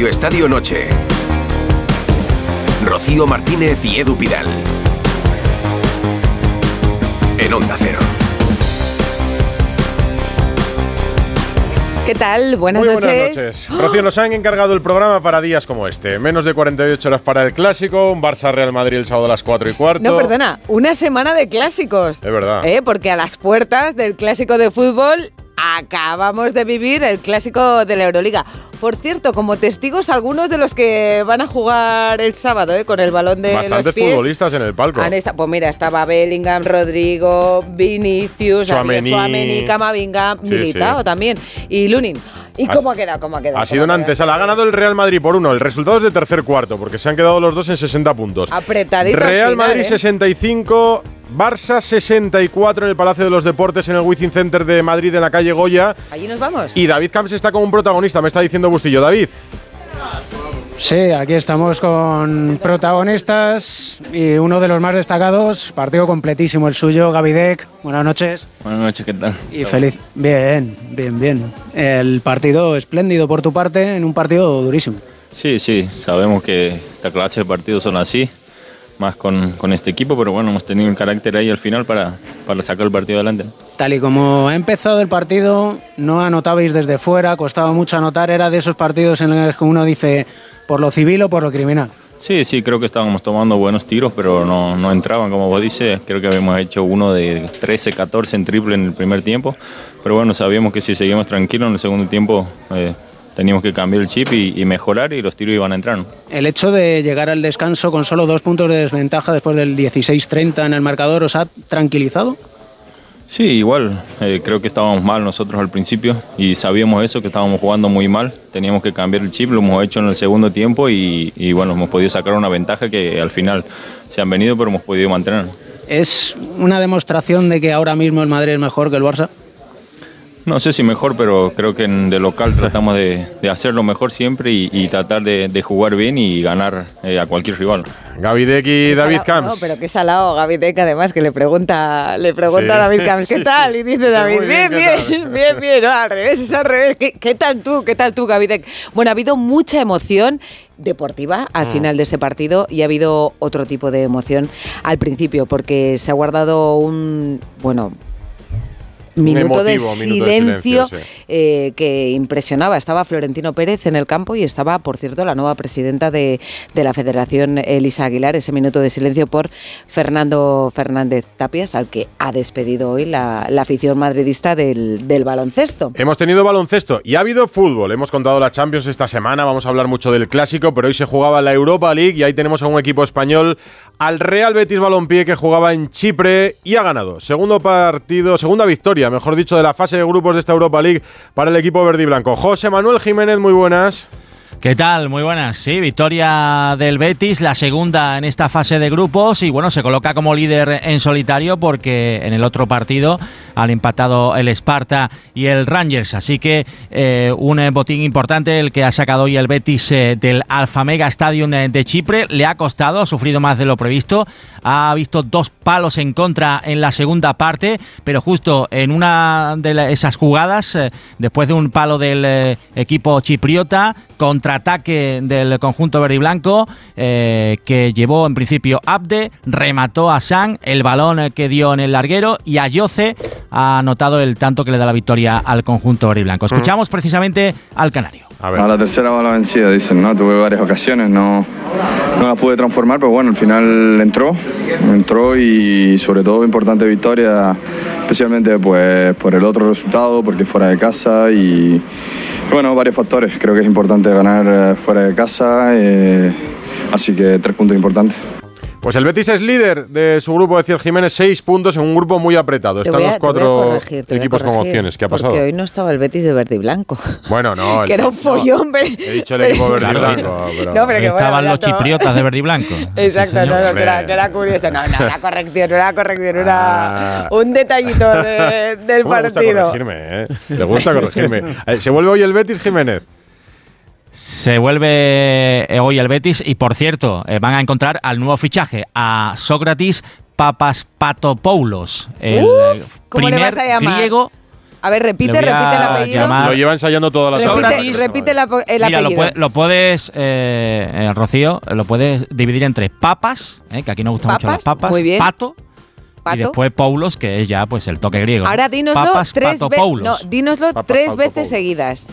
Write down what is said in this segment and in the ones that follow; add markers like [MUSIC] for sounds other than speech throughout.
Radio Estadio Noche. Rocío Martínez y Edu Pidal. En Onda Cero. ¿Qué tal? Buenas Muy noches. buenas noches. Rocío, nos han encargado el programa para días como este. Menos de 48 horas para el clásico, un Barça-Real Madrid el sábado a las 4 y cuarto. No, perdona, una semana de clásicos. Es verdad. ¿Eh? Porque a las puertas del clásico de fútbol acabamos de vivir el clásico de la Euroliga. Por cierto, como testigos algunos de los que van a jugar el sábado ¿eh? con el balón de Bastantes los pies. futbolistas en el palco. Han pues mira, estaba Bellingham, Rodrigo, Vinicius, había Tchouaméni. Chouameni, Camavinga, Sí, Militao sí. también y Lunin. ¿Y cómo ha quedado? ¿Cómo ha quedado? Ha sido ¿Cómo una antesala. Ha ganado el Real Madrid por uno. El resultado es de tercer cuarto, porque se han quedado los dos en 60 puntos. Apretadito al Real final, Madrid ¿eh? 65, Barça 64 en el Palacio de los Deportes, en el Wizzing Center de Madrid, en la calle Goya. Allí nos vamos. Y David Camps está como un protagonista, me está diciendo Bustillo. David. Sí, aquí estamos con protagonistas y uno de los más destacados, partido completísimo el suyo, Gavidec. Buenas noches. Buenas noches, ¿qué tal? Y feliz. Bien, bien, bien. El partido espléndido por tu parte en un partido durísimo. Sí, sí, sabemos que esta clase de partidos son así, más con, con este equipo, pero bueno, hemos tenido el carácter ahí al final para, para sacar el partido adelante. Tal y como ha empezado el partido, no anotabais desde fuera, costaba mucho anotar, era de esos partidos en los que uno dice por lo civil o por lo criminal. Sí, sí, creo que estábamos tomando buenos tiros, pero no, no entraban, como vos dices. Creo que habíamos hecho uno de 13, 14 en triple en el primer tiempo, pero bueno, sabíamos que si seguimos tranquilos en el segundo tiempo eh, teníamos que cambiar el chip y, y mejorar y los tiros iban a entrar. ¿no? El hecho de llegar al descanso con solo dos puntos de desventaja después del 16-30 en el marcador, ¿os ha tranquilizado? Sí, igual. eh, creo que estábamos mal nosotros al principio y sabíamos eso, que estábamos jugando muy mal. Teníamos que cambiar el chip, lo hemos hecho en el segundo tiempo y, y, bueno, hemos podido sacar una ventaja que al final se han venido, pero hemos podido mantener. ¿Es una demostración de que ahora mismo el Madrid es mejor que el Barça? No sé si mejor, pero creo que en, de local tratamos de, de hacerlo mejor siempre y, y tratar de, de jugar bien y ganar eh, a cualquier rival. Gavidec y David salado- Camps. No, pero qué salado Gaby Deck, además, que le pregunta, le pregunta Sí. a David Camps, [LAUGHS] ¿qué Sí, tal? sí. Y dice David, bien, bien, bien, ¿qué [LAUGHS] bien, bien, No, al revés, es al revés. ¿Qué, qué tal tú? ¿Qué tal tú, Gaby Deck? Bueno, ha habido mucha emoción deportiva al Mm. final de ese partido y ha habido otro tipo de emoción al principio, porque se ha guardado un, bueno, minuto, de, minuto de silencio, silencio, sí. eh, que impresionaba. Estaba Florentino Pérez en el campo y estaba, por cierto, la nueva presidenta de, de la Federación, Elisa Aguilar, ese minuto de silencio por Fernando Fernández Tapias, al que ha despedido hoy la, la afición madridista del, del baloncesto. Hemos tenido baloncesto y ha habido fútbol. Hemos contado la Champions esta semana, vamos a hablar mucho del clásico, pero hoy se jugaba la Europa League y ahí tenemos a un equipo español, al Real Betis Balompié, que jugaba en Chipre y ha ganado. Segundo partido, segunda victoria, mejor dicho, de la fase de grupos de esta Europa League para el equipo verde y blanco. José Manuel Jiménez, muy buenas. ¿Qué tal? Muy buenas. Sí, victoria del Betis, la segunda en esta fase de grupos y bueno, se coloca como líder en solitario porque en el otro partido han empatado el Sparta y el Rangers. Así que eh, un eh, botín importante el que ha sacado hoy el Betis eh, del Alfa Mega Stadium de Chipre. Le ha costado, ha sufrido más de lo previsto. Ha visto dos palos en contra en la segunda parte, pero justo en una de esas jugadas, después de un palo del equipo chipriota, contraataque del conjunto verde y blanco, eh, que llevó en principio Abde, remató a San, el balón que dio en el larguero, y Ayoce ha anotado el tanto que le da la victoria al conjunto verde y blanco. Escuchamos precisamente al canario. A la tercera bala vencida, dicen, ¿no? Tuve varias ocasiones, no, no las pude transformar, pero bueno, al final entró, entró y sobre todo importante victoria, especialmente pues por el otro resultado, porque fuera de casa y bueno, varios factores. Creo que es importante ganar eh, fuera de casa, eh, así que tres puntos importantes. Pues el Betis es líder de su grupo, decía el Jiménez, seis puntos en un grupo muy apretado. Están a- los cuatro corregir, equipos con opciones. ¿Qué ha pasado? Porque hoy no estaba el Betis de verde y blanco. Bueno, no. [LAUGHS] el- que era un follón. pero- He dicho el equipo verde y blanco. pero- No, pero que bueno, Estaban era los todo- chipriotas de verde y blanco. [LAUGHS] Exacto, no, no, que era, que era curioso. No, no, una corrección, una corrección, una, Ah. un detallito de- [LAUGHS] del ¿Cómo le gusta partido. corregirme, eh? Le gusta corregirme. Eh, ¿Se vuelve hoy el Betis, Jiménez? Se vuelve eh, hoy el Betis y por cierto eh, van a encontrar al nuevo fichaje a Sócrates Papaspatopoulos, el Uf, ¿cómo le vas a llamar? griego A ver, repite, repite el apellido. llamar- Lo lleva ensayando toda la Repite, repite el, apo- el Mira, lo, apellido. puede- lo puedes, eh, eh, Rocío, lo puedes dividir entre papas, eh, que aquí nos gustan mucho las Papas, muy bien. pato, Pato. y después paulos, que es ya pues el toque griego. Ahora dínoslo papas, tres veces. patopoulos. No, dínoslo Papas tres patopoulos. veces seguidas.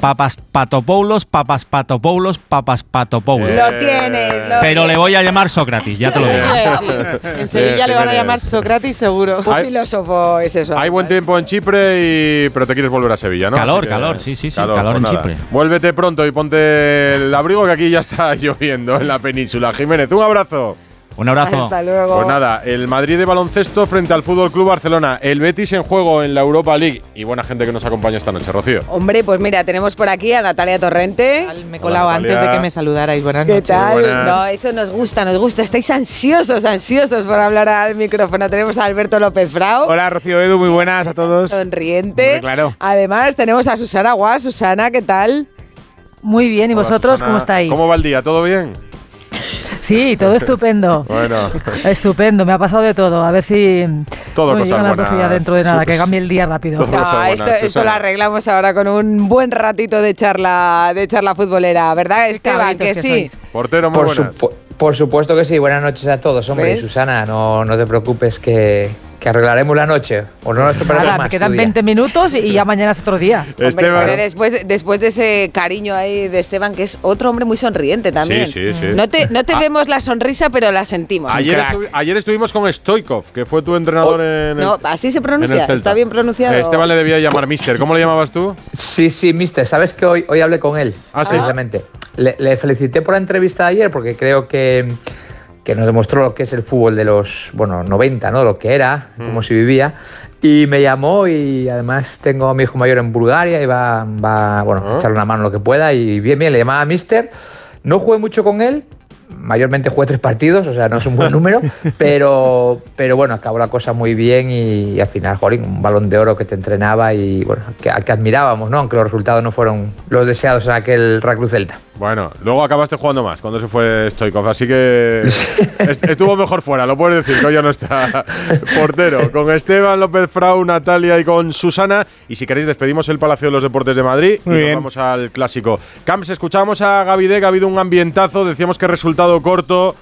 Papas patopoulos, papas patopoulos, papas patopoulos. Lo tienes. lo Pero le voy a llamar Sócrates, ya te lo digo. En Sevilla le van a llamar Sócrates seguro. Un filósofo es eso. Hay buen tiempo en Chipre, y, pero te quieres volver a Sevilla, ¿no? Calor, calor, sí, sí, sí, calor en nada. Chipre. Vuélvete pronto y ponte el abrigo que aquí ya está [LAUGHS] lloviendo en la península. Jiménez, un abrazo. Un abrazo. Hasta luego. Pues nada, el Madrid de baloncesto frente al Fútbol Club Barcelona, el Betis en juego en la Europa League y buena gente que nos acompaña esta noche, Rocío. Hombre, pues mira, tenemos por aquí a Natalia Torrente. Me he colado Hola, antes de que me saludarais. Buenas ¿Qué noches. tal? Buenas. No, eso nos gusta, nos gusta. Estáis ansiosos, ansiosos por hablar al micrófono. Tenemos a Alberto López Frau. Hola Rocío Edu, muy buenas a todos. Sonriente. Hombre, claro. Además, tenemos a Susana Guas. Susana, ¿qué tal? Muy bien, ¿y Hola, vosotros Susana. cómo estáis? ¿Cómo va el día? ¿Todo bien? Sí, todo estupendo. [LAUGHS] Bueno, Estupendo, me ha pasado de todo. A ver si Todo me cosas buenas. 12 ya dentro de nada, que cambie el día rápido. No, buenas, esto, lo arreglamos ahora con un buen ratito de charla, de charla futbolera, ¿verdad, Esteban? Que que sí. sois. portero, muy Por, buenas. por supuesto que sí, buenas noches a todos, hombre. ¿Ves? Susana, no, no te preocupes que, que arreglaremos la noche. O no nos Nada, más. me quedan tu día. 20 minutos y ya mañana es otro día. Hombre, Esteban. pero después, después de ese cariño ahí de Esteban, que es otro hombre muy sonriente también. Sí, sí, sí. No te, no te vemos la sonrisa, pero la sentimos. Ayer, crack. estuvi- ayer estuvimos con Stoikov, que fue tu entrenador en el, Oh, No, así se pronuncia. Está bien pronunciado. Esteban le debía llamar Mister. ¿Cómo le llamabas tú? Sí, sí, mister. ¿Sabes que hoy, hoy hablé con él? Ah, sí. Precisamente. Le, le felicité por la entrevista de ayer porque creo que, que nos demostró lo que es el fútbol de los, bueno, 90, ¿no? Lo que era, Mm. cómo se vivía. Y me llamó y además tengo a mi hijo mayor en Bulgaria y va, va bueno, Ah. a echarle una mano lo que pueda. Y bien, bien, le llamaba mister. No jugué mucho con él, mayormente jugué tres partidos, o sea, no es un buen número, [LAUGHS] pero, pero bueno, acabó la cosa muy bien y, al final, jolín, un balón de oro que te entrenaba y bueno, que, que admirábamos, ¿no? Aunque los resultados no fueron los deseados en aquel Real Cruz Celta. Bueno, luego acabaste jugando más cuando se fue Stoikov, así que [LAUGHS] est- estuvo mejor fuera, lo puedes decir, que hoy ya no está portero. Con Esteban López Frau, Natalia y con Susana. Y si queréis, despedimos el Palacio de los Deportes de Madrid Muy y nos vamos al clásico. Camps, escuchamos a Gavidec, ha habido un ambientazo, decíamos que resultado corto.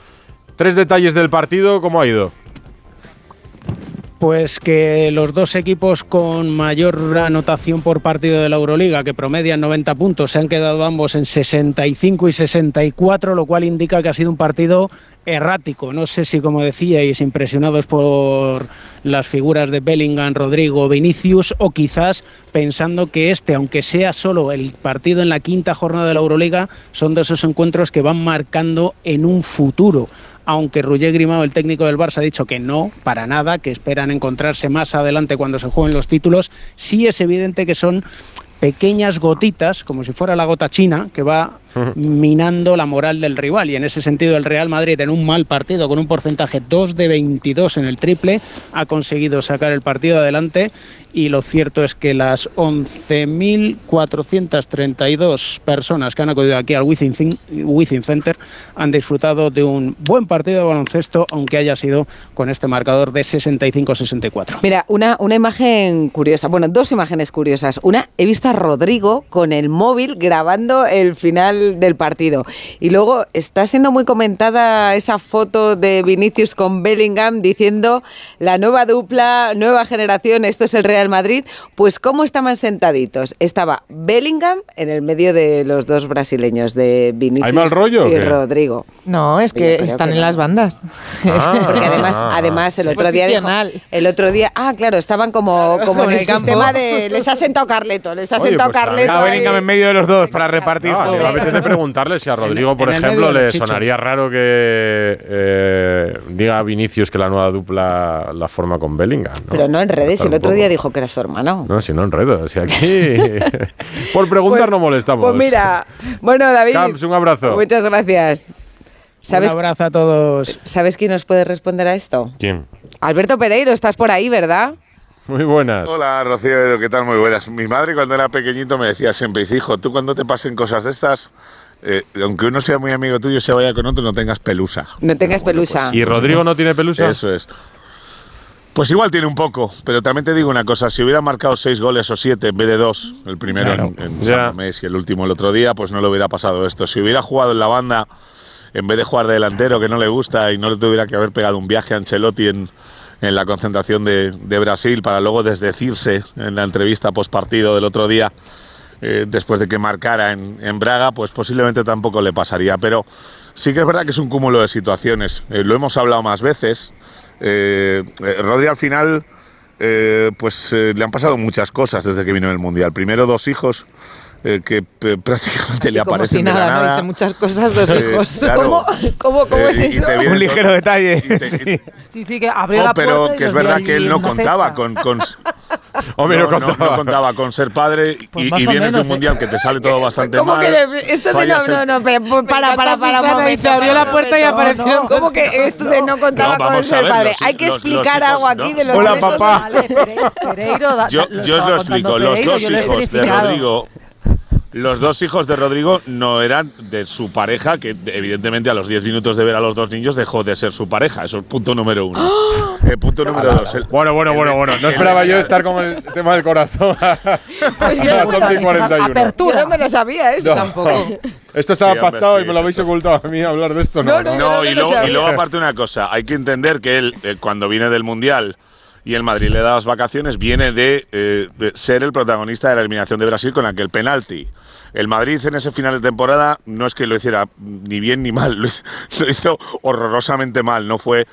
Tres detalles del partido, ¿cómo ha ido? Pues que los dos equipos con mayor anotación por partido de la Euroliga, que promedian 90 puntos, se han quedado ambos en 65 y 64, lo cual indica que ha sido un partido errático. No sé si, como decíais, impresionados por las figuras de Bellingham, Rodrigo, Vinicius, o quizás pensando que este, aunque sea solo el partido en la quinta jornada de la Euroliga, son de esos encuentros que van marcando en un futuro aunque Roger Grimao, el técnico del Barça, ha dicho que no, para nada, que esperan encontrarse más adelante cuando se jueguen los títulos, sí es evidente que son pequeñas gotitas, como si fuera la gota china, que va minando la moral del rival. Y en ese sentido el Real Madrid, en un mal partido, con un porcentaje 2 de 22 en el triple, ha conseguido sacar el partido adelante. Y lo cierto es que las 11.432 personas que han acudido aquí al Within, Center han disfrutado de un buen partido de baloncesto, aunque haya sido con este marcador de 65-64. Mira, una, una imagen curiosa, bueno, dos imágenes curiosas. Una, he visto a Rodrigo con el móvil grabando el final del partido. Y luego está siendo muy comentada esa foto de Vinicius con Bellingham diciendo la nueva dupla, nueva generación, esto es el Real Madrid. Pues cómo estaban sentaditos. Estaba Bellingham en el medio de los dos brasileños, de Vinicius ¿Hay mal rollo o y? Rodrigo. No, es que están que en no. las bandas. Ah. [LAUGHS] Porque además, además el otro día dijo- el otro día, ah, claro, estaban como, como en el sistema de les ha sentado Carleto, les ha Oye, sentado pues, Carleto. Bellingham en medio de los dos para repartir No, a mí todo. me apetece preguntarle si a Rodrigo, por en ejemplo, le sonaría raro que eh, diga a Vinicius que la nueva dupla la forma con Bellingham. ¿no? Pero no en redes, el otro día dijo que era su hermano. No, si no. O sea, aquí. [LAUGHS] por preguntar Pues- no molestamos. Pues mira, bueno, David. Camps, un abrazo. Muchas gracias. ¿Sabes, Un abrazo a todos. ¿Sabes quién nos puede responder a esto? ¿Quién? Alberto Pereiro, estás por ahí, ¿verdad? Muy buenas. Hola, Rocío ¿qué tal? Muy buenas. Mi madre cuando era pequeñito me decía siempre, dice, hijo, tú cuando te pasen cosas de estas, eh, aunque uno sea muy amigo tuyo, se vaya con otro, no tengas pelusa. No tengas pelusa. ¿Y Rodrigo no tiene pelusa? Eso es. Pues igual tiene un poco, pero también te digo una cosa, si hubiera marcado seis goles o siete en vez de dos, el primero Claro. en, en. San Mamés y el último el otro día, pues no le hubiera pasado esto. Si hubiera jugado en la banda, en vez de jugar de delantero, que no le gusta, y no le tuviera que haber pegado un viaje a Ancelotti en, en la concentración de, de Brasil para luego desdecirse en la entrevista post partido del otro día, eh, después de que marcara en, en Braga, pues posiblemente tampoco le pasaría. Pero sí que es verdad que es un cúmulo de situaciones. Eh, lo hemos hablado más veces. Eh, Rodri al final, eh, pues eh, le han pasado muchas cosas desde que vino en el Mundial. Primero dos hijos eh, que eh, [LAUGHS] prácticamente le como aparecen si de la nada, ¿no? nada. Dice muchas cosas dos [LAUGHS] Eh, hijos. claro. ¿Cómo, cómo, cómo Eh, es eso? Un ligero detalle. te- [LAUGHS] Sí, sí, que abrió No, la puerta pero que es los verdad que él no contaba con, con- Hombre, no no, contaba. contaba con ser padre Pues y, y vienes de menos, un mundial que te sale todo bastante ¿Cómo mal. que le- esto de no, el- no, no, pero para, para, para, un momento, dice, abrió la puerta y no, no, ¿Cómo que esto de no contaba No, con ser ver, padre? los- Hay que los- explicar los algo hijos, aquí ¿no? de los Hola, papá. Vale, Pereiro, da- Yo, lo yo os lo explico. Los Pereiro, dos yo lo he hijos de. Rodrigo. Los dos hijos de Rodrigo no eran de su pareja, que evidentemente a los 10 minutos de ver a los dos niños dejó de ser su pareja. Eso es punto número uno. Eh, punto número dos. el- Bueno, bueno, bueno, bueno. No esperaba yo estar con el tema del corazón. [LAUGHS] Pues yo no me 11 y lo- 41. Yo Apertura. no me lo sabía eso No. tampoco. Esto estaba Sí, hombre, pactado sí, y me lo habéis esto- ocultado a mí hablar de esto. No, No, no. no. Y luego, y luego aparte una cosa, hay que entender que él, eh, cuando viene del Mundial y el Madrid le da las vacaciones, viene de, eh, de ser el protagonista de la eliminación de Brasil con aquel penalti. El Madrid en ese final de temporada no es que lo hiciera ni bien ni mal, [LAUGHS] lo hizo, horrorosamente mal, no fue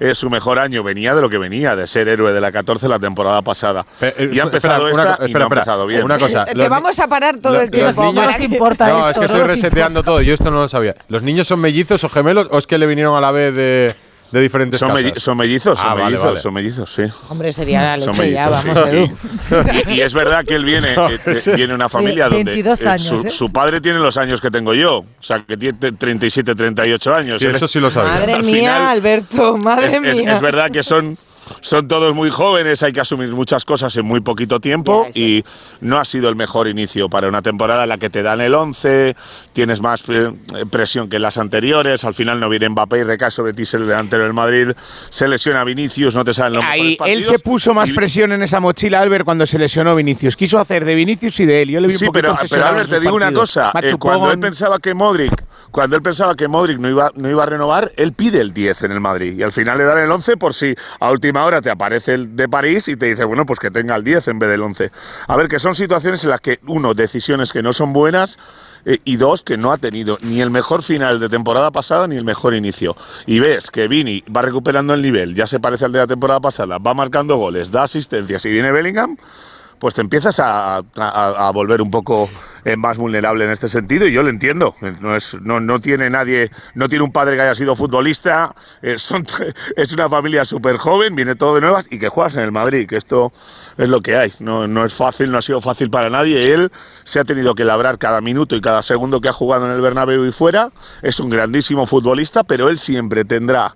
eh, su mejor año, venía de lo que venía, de ser héroe de la 14 la temporada pasada. Eh, eh, y ha empezado espera, una esta y espera, no ha espera. empezado bien. Una cosa. [LAUGHS] Te los vamos a parar todo los- el tiempo. los niños- No nos [LAUGHS] importa No, esto, es que estoy no reseteando todo. Yo esto no lo sabía. ¿Los niños son mellizos o gemelos o es que le vinieron a la vez de, de diferentes Son, casas? melli- son mellizos, son Ah, vale, mellizos, vale. son mellizos, sí. Hombre, sería la Son leche ya, mellizos, vamos, sí. [LAUGHS] Y, y es verdad que él viene, No, [LAUGHS] eh, eh, sí. viene de una familia donde 22 eh, años, su, ¿eh? su padre tiene los años que tengo yo, o sea, que tiene 37, 38 años. Sí, eso sí lo sabía. Madre Al mía, final, Alberto, madre es, es- mía. es verdad que son, son todos muy jóvenes, hay que asumir muchas cosas en muy poquito tiempo eso y no ha sido el mejor inicio para una temporada en la que te dan el 11, tienes más eh, presión que en las anteriores, al final no viene Mbappé y recae sobre ti el delantero del Madrid, se lesiona Vinicius, no te salen los Ahí, él se puso más y- presión en esa mochila, Albert, cuando se lesionó Vinicius. Quiso hacer de Vinicius y de él. Yo le vi un Sí, poquito pero, pero Albert, te digo una cosa. eh, cuando él pensaba que Modric, cuando él pensaba que Modric no iba, no iba a renovar, él pide el 10 en el Madrid. Y al final le dan el 11 por si a última hora te aparece el de París y te dice, bueno, pues que tenga el 10 en vez del 11. A ver, que son situaciones en las que, uno, decisiones que no son buenas. eh, y dos, que no ha tenido ni el mejor final de temporada pasada ni el mejor inicio. Y ves que Vini va recuperando el nivel, ya se parece al de la temporada pasada, va marcando goles, da asistencias y viene Bellingham, pues te empiezas a, a- volver un poco eh, más vulnerable en este sentido y yo lo entiendo. No, es, no, no tiene nadie, no tiene un padre que haya sido futbolista, eh, [LAUGHS] es una familia súper joven, viene todo de nuevas y que juegas en el Madrid, que esto es lo que hay. No, no es fácil, no ha sido fácil para nadie. Él se ha tenido que labrar cada minuto y cada segundo que ha jugado en el Bernabéu y fuera. Es un grandísimo futbolista, pero él siempre tendrá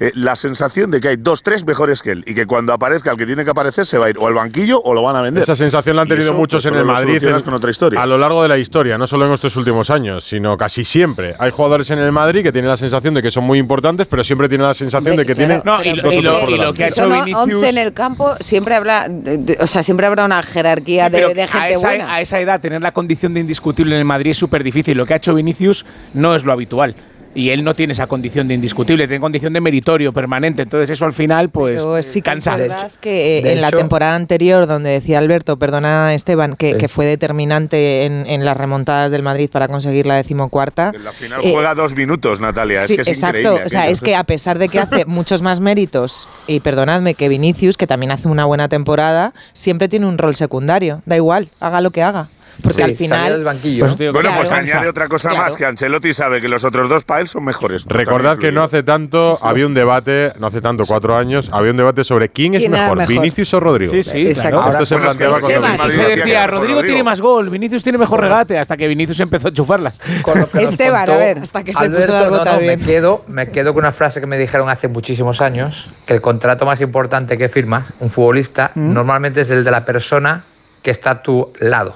eh, la sensación de que hay dos, tres mejores que él y que cuando aparezca el que tiene que aparecer se va a ir o al banquillo o lo van a vender. Esa sensación la han tenido eso, muchos pues, en el Madrid solucionas en- con otra historia. a lo largo de la historia, no solo en estos últimos años, sino casi siempre. Hay jugadores en el Madrid que tienen la sensación de que son muy importantes, pero siempre tienen la sensación de, que tienen No, y- lo- y que ha Si hecho son Vinicius- 11 en el campo, siempre de- de- o sea, siempre habrá una jerarquía de, de a, gente esa, buena. a esa edad tener la condición de indiscutible en el Madrid es súper difícil. Lo que ha hecho Vinicius no es lo habitual. Y él no tiene esa condición de indiscutible, tiene condición de meritorio permanente. Entonces eso al final pues Pero sí que cansa. es verdad que eh, De en la temporada anterior, donde decía Alberto, perdona Esteban, que, fue determinante en, en las remontadas del Madrid para conseguir la decimocuarta. En la final eh, juega dos minutos, Natalia. Sí, es que es exacto. increíble. O sea, es que a pesar de que hace [LAUGHS] muchos más méritos, y perdonadme, que Vinicius, que también hace una buena temporada, siempre tiene un rol secundario. Da igual, haga lo que haga. Porque Sí, al salía del final. banquillo, Pues Bueno, Claro, pues añade otra cosa Claro. más, que Ancelotti sabe que los otros dos para él son mejores. Recordad que no hace tanto había un debate, no hace tanto, cuatro años, había un debate sobre quién es ¿Quién era mejor, mejor? Vinicius o Rodrigo. Sí, sí, Exacto. claro. Esto se Bueno, es que planteaba cuando Esteban, Madrid Se decía que Rodrigo tiene más gol, Vinicius tiene mejor regate, hasta que Vinicius empezó a chufarlas. [LAUGHS] Con que Esteban, contó a ver, hasta que se puso botas no, bien. Me quedo, me quedo con una frase que me dijeron hace muchísimos años, que el contrato más importante que firma un futbolista Mm. normalmente es el de la persona que está a tu lado.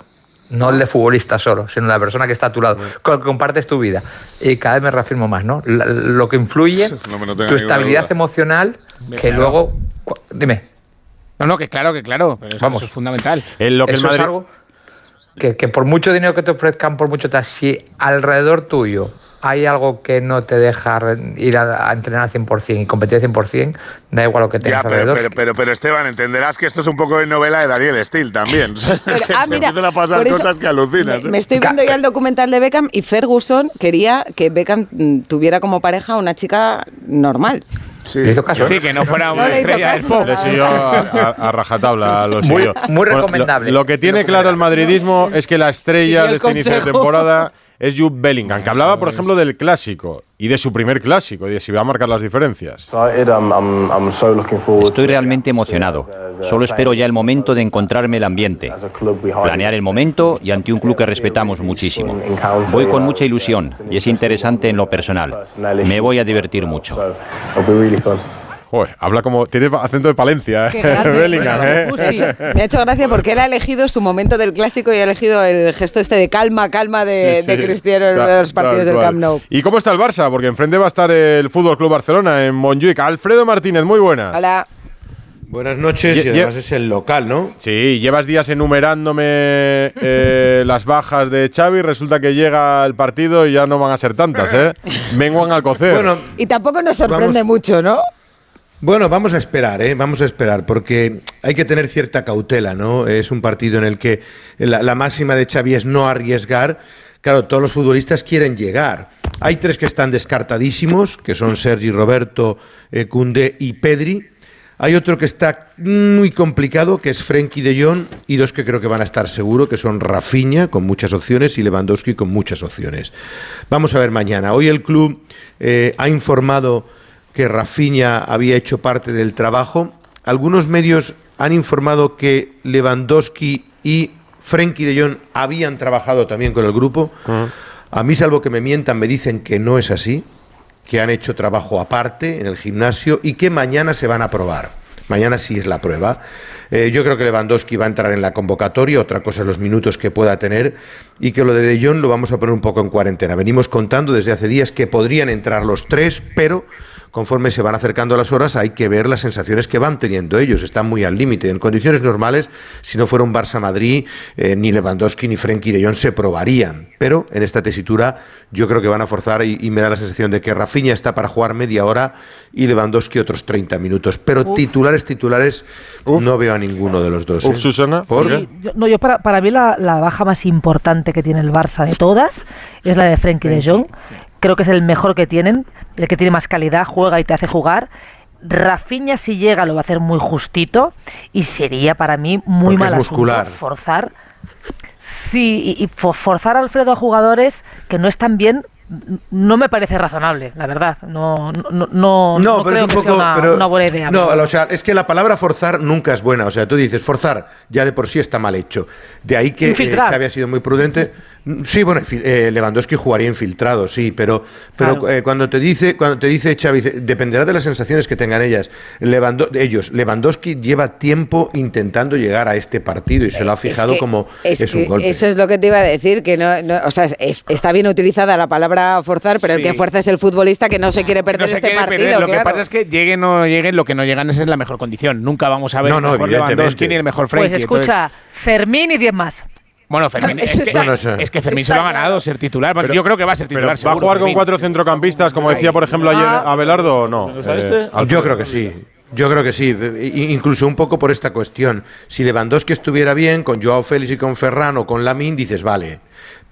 No el de futbolista solo, sino la persona que está a tu lado, con el que compartes tu vida. Y cada vez me reafirmo más, ¿no? Lo que influye, [LAUGHS] No tu estabilidad duda. emocional, que luego... Dime. No, no, que claro, que claro. Pero eso, Vamos. eso es fundamental. En lo que el Eso es algo que, que por mucho dinero que te ofrezcan, por mucho tal, si alrededor tuyo hay algo que no te deja ir a, a entrenar al 100% y competir al 100%, da igual lo que tengas Ya, pero, alrededor. pero, pero, pero, Esteban, entenderás que esto es un poco de novela de Daniel Steele también. [LAUGHS] Se ah, te mira, empiezan a pasar cosas que alucinas. Me, ¿eh? me estoy viendo ya el documental de Beckham y Ferguson quería que Beckham mm, tuviera como pareja una chica normal. Sí. Le hizo caso, ¿eh? Sí, que no fuera No una hizo estrella del pop. Le siguió a, a- a rajatabla, lo Muy- siguió. muy Bueno, lo- recomendable. Lo, que tiene claro el madridismo es que la estrella de este inicio de temporada es Jude Bellingham, que hablaba, por ejemplo, del clásico y de su primer clásico y de si va a marcar las diferencias. Estoy realmente emocionado. Solo espero ya el momento de encontrarme el ambiente, planear el momento y ante un club que respetamos muchísimo. Voy con mucha ilusión y es interesante en lo personal. Me voy a divertir mucho. Joder, habla como. Tiene acento de Palencia, ¿eh? grande. Bellingham, Bueno, ¿eh? pues sí. Me ha hecho gracia porque él ha elegido su momento del clásico y ha elegido el gesto este de calma, calma de, Sí, de sí. Cristiano en uno de los partidos tal del. Camp Nou. ¿Y cómo está el Barça? Porque enfrente va a estar el Fútbol Club Barcelona en Montjuic. Alfredo Martínez, muy buenas. Hola. Buenas noches y además es el local, ¿no? Sí, llevas días enumerándome eh, las bajas de Xavi, resulta que llega el partido y ya no van a ser tantas, ¿eh? [LAUGHS] Menguan al cocer. Bueno, Y tampoco nos sorprende Vamos. mucho, ¿no? Bueno, vamos a esperar, ¿eh? Vamos a esperar, porque hay que tener cierta cautela, ¿no? Es un partido en el que la, máxima de Xavi es no arriesgar. Claro, todos los futbolistas quieren llegar. Hay tres que están descartadísimos, que son Sergi Roberto, eh, Koundé y Pedri. Hay otro que está muy complicado, que es Frenkie de Jong, y dos que creo que van a estar seguro, que son Rafinha, con muchas opciones, y Lewandowski, con muchas opciones. Vamos a ver mañana. Hoy el club eh, ha informado que Rafinha había hecho parte del trabajo. Algunos medios han informado que Lewandowski y Frenkie de Jong habían trabajado también con el grupo. A mí, salvo que me mientan, me dicen que no es así que han hecho trabajo aparte en el gimnasio y que mañana se van a probar. Mañana sí es la prueba. Eh, yo creo que Lewandowski va a entrar en la convocatoria, otra cosa los minutos que pueda tener, y que lo de De Jong lo vamos a poner un poco en cuarentena. Venimos contando desde hace días que podrían entrar los tres, pero conforme se van acercando las horas hay que ver las sensaciones que van teniendo ellos. Están muy al límite. En condiciones normales, si no fuera un Barça-Madrid, eh, ni Lewandowski ni Frenkie de Jong se probarían. Pero en esta tesitura yo creo que van a forzar y, y me da la sensación de que Rafinha está para jugar media hora y Lewandowski otros 30 minutos. Pero Uf. titulares, titulares, no veo a ninguno de los dos. Uf, ¿eh? Susana, ¿Por? ¿por Sí, yo- no, yo para, para mí la, la baja más importante que tiene el Barça de todas es la de Frenkie de Jong. Creo que es el mejor que tienen, el que tiene más calidad, juega y te hace jugar. Rafinha si llega lo va a hacer muy justito y sería para mí muy mal muscular. forzar sí y, y fo- forzar a Alfredo a jugadores que no están bien n- no me parece razonable la verdad no no no, no, No, pero creo es un que poco. sea una, pero- una buena idea No, o sea, es que la palabra forzar nunca es buena. O sea, tú dices forzar, ya de por sí está mal hecho. De ahí que eh. Xavi ha sido muy prudente. Sí, bueno, eh, Lewandowski jugaría infiltrado, sí, pero, pero Claro. eh, cuando te dice, cuando te dice Xavi, dependerá de las sensaciones que tengan ellas. Lewando- ellos, Lewandowski lleva tiempo intentando llegar a este partido y se lo ha fijado que- como es es, un golpe. Eso es lo que te iba a decir, que no, no- o sea, es- es- está bien utilizada la palabra forzar, pero el que fuerza es el futbolista que no se quiere perder No se este quiere partido. perder. Lo que pasa es que lleguen o no lleguen, lo que no llegan es en la mejor condición. Nunca vamos a ver No, el no, mejor evidentemente. Lewandowski ni el mejor pues Frenkie. Entonces, escucha Fermín y 10 más bueno, Fermín, es, que, está- No, no sé. es que Fermín se lo ha ganado ser titular. Pero- yo creo que va a ser Pero titular. ¿Va a jugar con Fermín. cuatro centrocampistas, como decía, por ejemplo, ayer Ah. Abelardo o no? Eh, Yo creo que sí. Yo creo que sí, incluso un poco por esta cuestión. Si Lewandowski estuviera bien, con Joao Félix y con Ferran o con Lamin, dices, vale.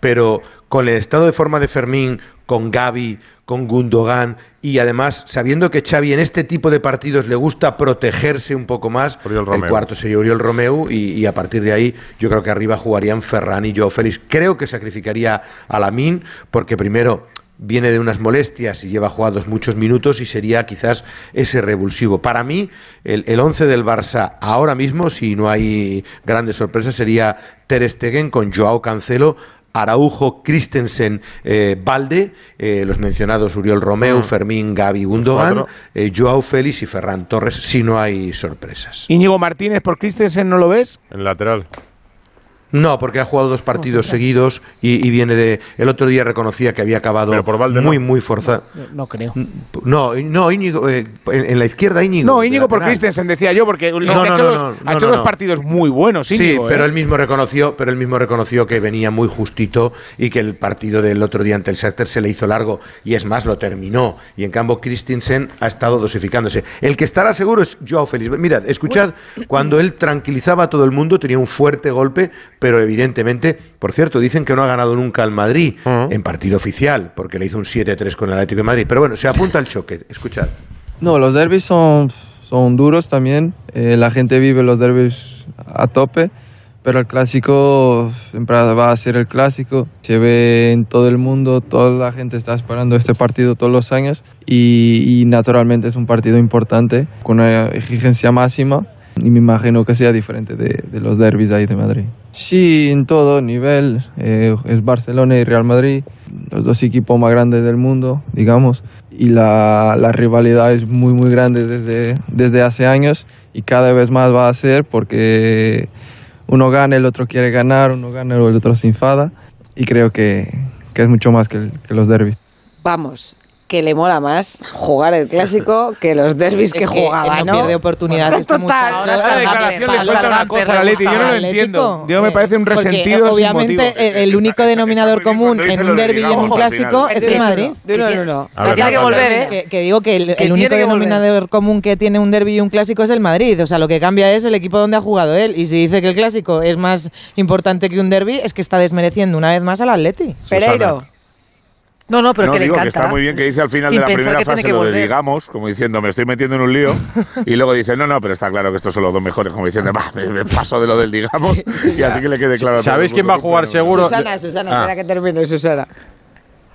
Pero con el estado de forma de Fermín, con Gaby, con Gundogan y además sabiendo que Xavi en este tipo de partidos le gusta protegerse un poco más, el cuarto sería Oriol Romeu y, y a partir de ahí yo creo que arriba jugarían Ferran y Joao Félix. Creo que sacrificaría a Lamin porque primero viene de unas molestias y lleva jugados muchos minutos y sería quizás ese revulsivo. Para mí, el, el 11 del Barça ahora mismo, si no hay grandes sorpresas, sería Ter Stegen con Joao Cancelo, Araujo, Christensen, eh, Valde, eh, los mencionados Uriol Romeu, Fermín, Gaby, Gundogan, eh, Joao Félix y Ferran Torres, si no hay sorpresas. Íñigo Martínez por Christensen, ¿no lo ves? En lateral. No, porque ha jugado dos partidos seguidos y, y viene de. El otro día reconocía que había acabado muy, muy forzado. No creo. No, no, Íñigo, eh, en, en la izquierda Íñigo. No, Íñigo por. Christensen, decía yo, porque ha hecho, no, dos, no, ha no, hecho no, dos no. partidos muy buenos, Sí, Íñigo. pero ¿eh? él mismo reconoció, pero él mismo reconoció que venía muy justito y que el partido del otro día ante el Shakhtar se le hizo largo y es más lo terminó y en cambio Christensen ha estado dosificándose. El que estará seguro es Joao Félix. Mirad, escuchad cuando él tranquilizaba a todo el mundo tenía un fuerte golpe, pero evidentemente, por cierto, dicen que no ha ganado nunca al Madrid en partido oficial porque le hizo un 7-3 con el Atlético de Madrid, pero bueno, se apunta al choque. Escuchad. No, los derbis son, son duros también. Eh, la gente vive los derbis a tope, pero el clásico siempre va a ser el clásico. Se ve en todo el mundo, toda la gente está esperando este partido todos los años y, y naturalmente es un partido importante con una exigencia máxima y me imagino que sea diferente de, de los derbis ahí de Madrid. Sí, en todo nivel, eh, es Barcelona y Real Madrid, los dos equipos más grandes del mundo, digamos, y la, la rivalidad es muy, muy grande desde, desde hace años y cada vez más va a ser porque uno gana, el otro quiere ganar, uno gana, el otro se enfada y creo que, que es mucho más que, que los derbis. Vamos, que le mola más jugar el clásico que los derbis que, que jugaba, no pierde oportunidad este Total. muchacho. Ahora La declaración le suelta una cosa a la Leti, yo no lo entiendo. Yo me parece un Porque, resentido sin obviamente motivo. el, el único denominador común en un derby y en un clásico es el Madrid. No, no, no. A ver, Tiene que volver, ¿eh? Que, que digo que el, el único denominador común que tiene un derby y un clásico es el Madrid. O sea, lo que cambia es el equipo donde ha jugado él. Y si dice que el clásico es más importante que un derby, es que está desmereciendo una vez más al Atleti. Pereiro. No, no, pero no, que le digo que encanta. está muy bien que dice al final Sin de la primera que frase que lo de volver. digamos, como diciendo me estoy metiendo en un lío, y luego dice no, no, pero está claro que estos son los dos mejores, como diciendo, "Bah, me, me paso de lo del digamos, [LAUGHS] y así que le quede claro. ¿Sabéis quién va a que jugar seguro? Susana, Susana, Ah. espera que termine, Susana.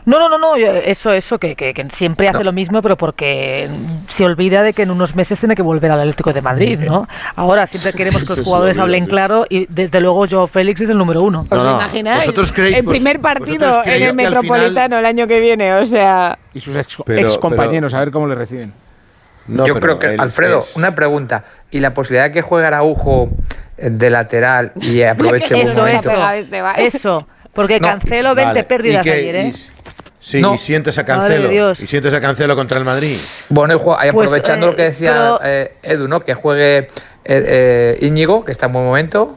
No, no, no, no, yo- eso, eso, que, que- que siempre hace lo mismo, pero porque se olvida de que en unos meses tiene que volver al Atlético de Madrid, ¿no? Ahora siempre queremos que los jugadores olvida, hablen sí. claro y desde luego Joao Félix es el número uno. ¿Os imagináis? ¿Vosotros creéis, el primer partido vosotros creéis en el Metropolitano el año que viene, o sea... Y sus ex, Pero- ex compañeros, a ver cómo le reciben. No, Yo creo que, Alfredo, es- una pregunta. ¿Y la posibilidad de que juegue Araujo de lateral y [LAUGHS] aproveche Eso, un momento? eso. este. Eso, porque No, Cancelo 20 Vale, pérdidas ayer, ¿eh? Y- Sí, No. y sientes a Cancelo. Y sientes a Cancelo contra el Madrid. Bueno, y Pues, aprovechando eh, lo que decía pero- eh, Edu, ¿no? Que juegue eh, eh, Íñigo, que está en buen momento.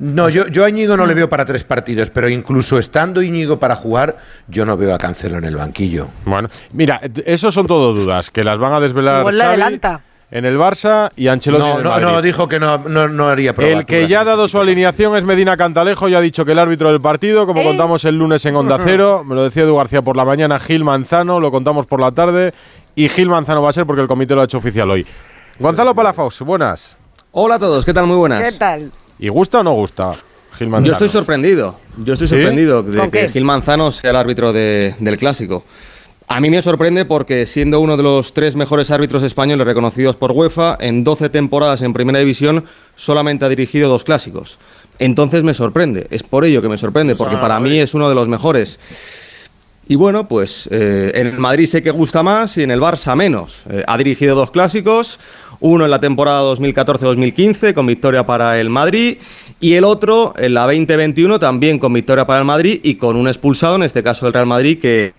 No, yo, yo a Íñigo no le veo para tres partidos, pero incluso estando Íñigo para jugar, yo no veo a Cancelo en el banquillo. Bueno, mira, eso son todo dudas, que las van a desvelar Igual la Xavi adelanta. En el Barça y Ancelotti en No, el no, Madrid. no, dijo que no, no, no haría probaturas. El que ya ha dado su alineación es Medina Cantalejo y ha dicho que el árbitro del partido, como contamos el lunes en Onda [LAUGHS] Cero, me lo decía Edu García por la mañana, Gil Manzano, lo contamos por la tarde, y Gil Manzano va a ser porque el comité lo ha hecho oficial hoy. Gonzalo Palafox, buenas. Hola a todos, ¿qué tal? Muy buenas. ¿Qué tal? ¿Y gusta o no gusta Gil Manzano? Yo estoy sorprendido. Yo estoy ¿Sí? sorprendido de ¿Con que qué? Gil Manzano sea el árbitro de- del clásico. A mí me sorprende porque siendo uno de los tres mejores árbitros españoles reconocidos por UEFA, en 12 temporadas en Primera División solamente ha dirigido dos clásicos. Entonces me sorprende, es por ello que me sorprende, porque para mí es uno de los mejores. Y bueno, pues eh, en el Madrid sé que gusta más y en el Barça menos. Eh, ha dirigido dos clásicos, uno en la temporada 2014-2015 con victoria para el Madrid y el otro en la 2021 también con victoria para el Madrid y con un expulsado, en este caso el Real Madrid, que,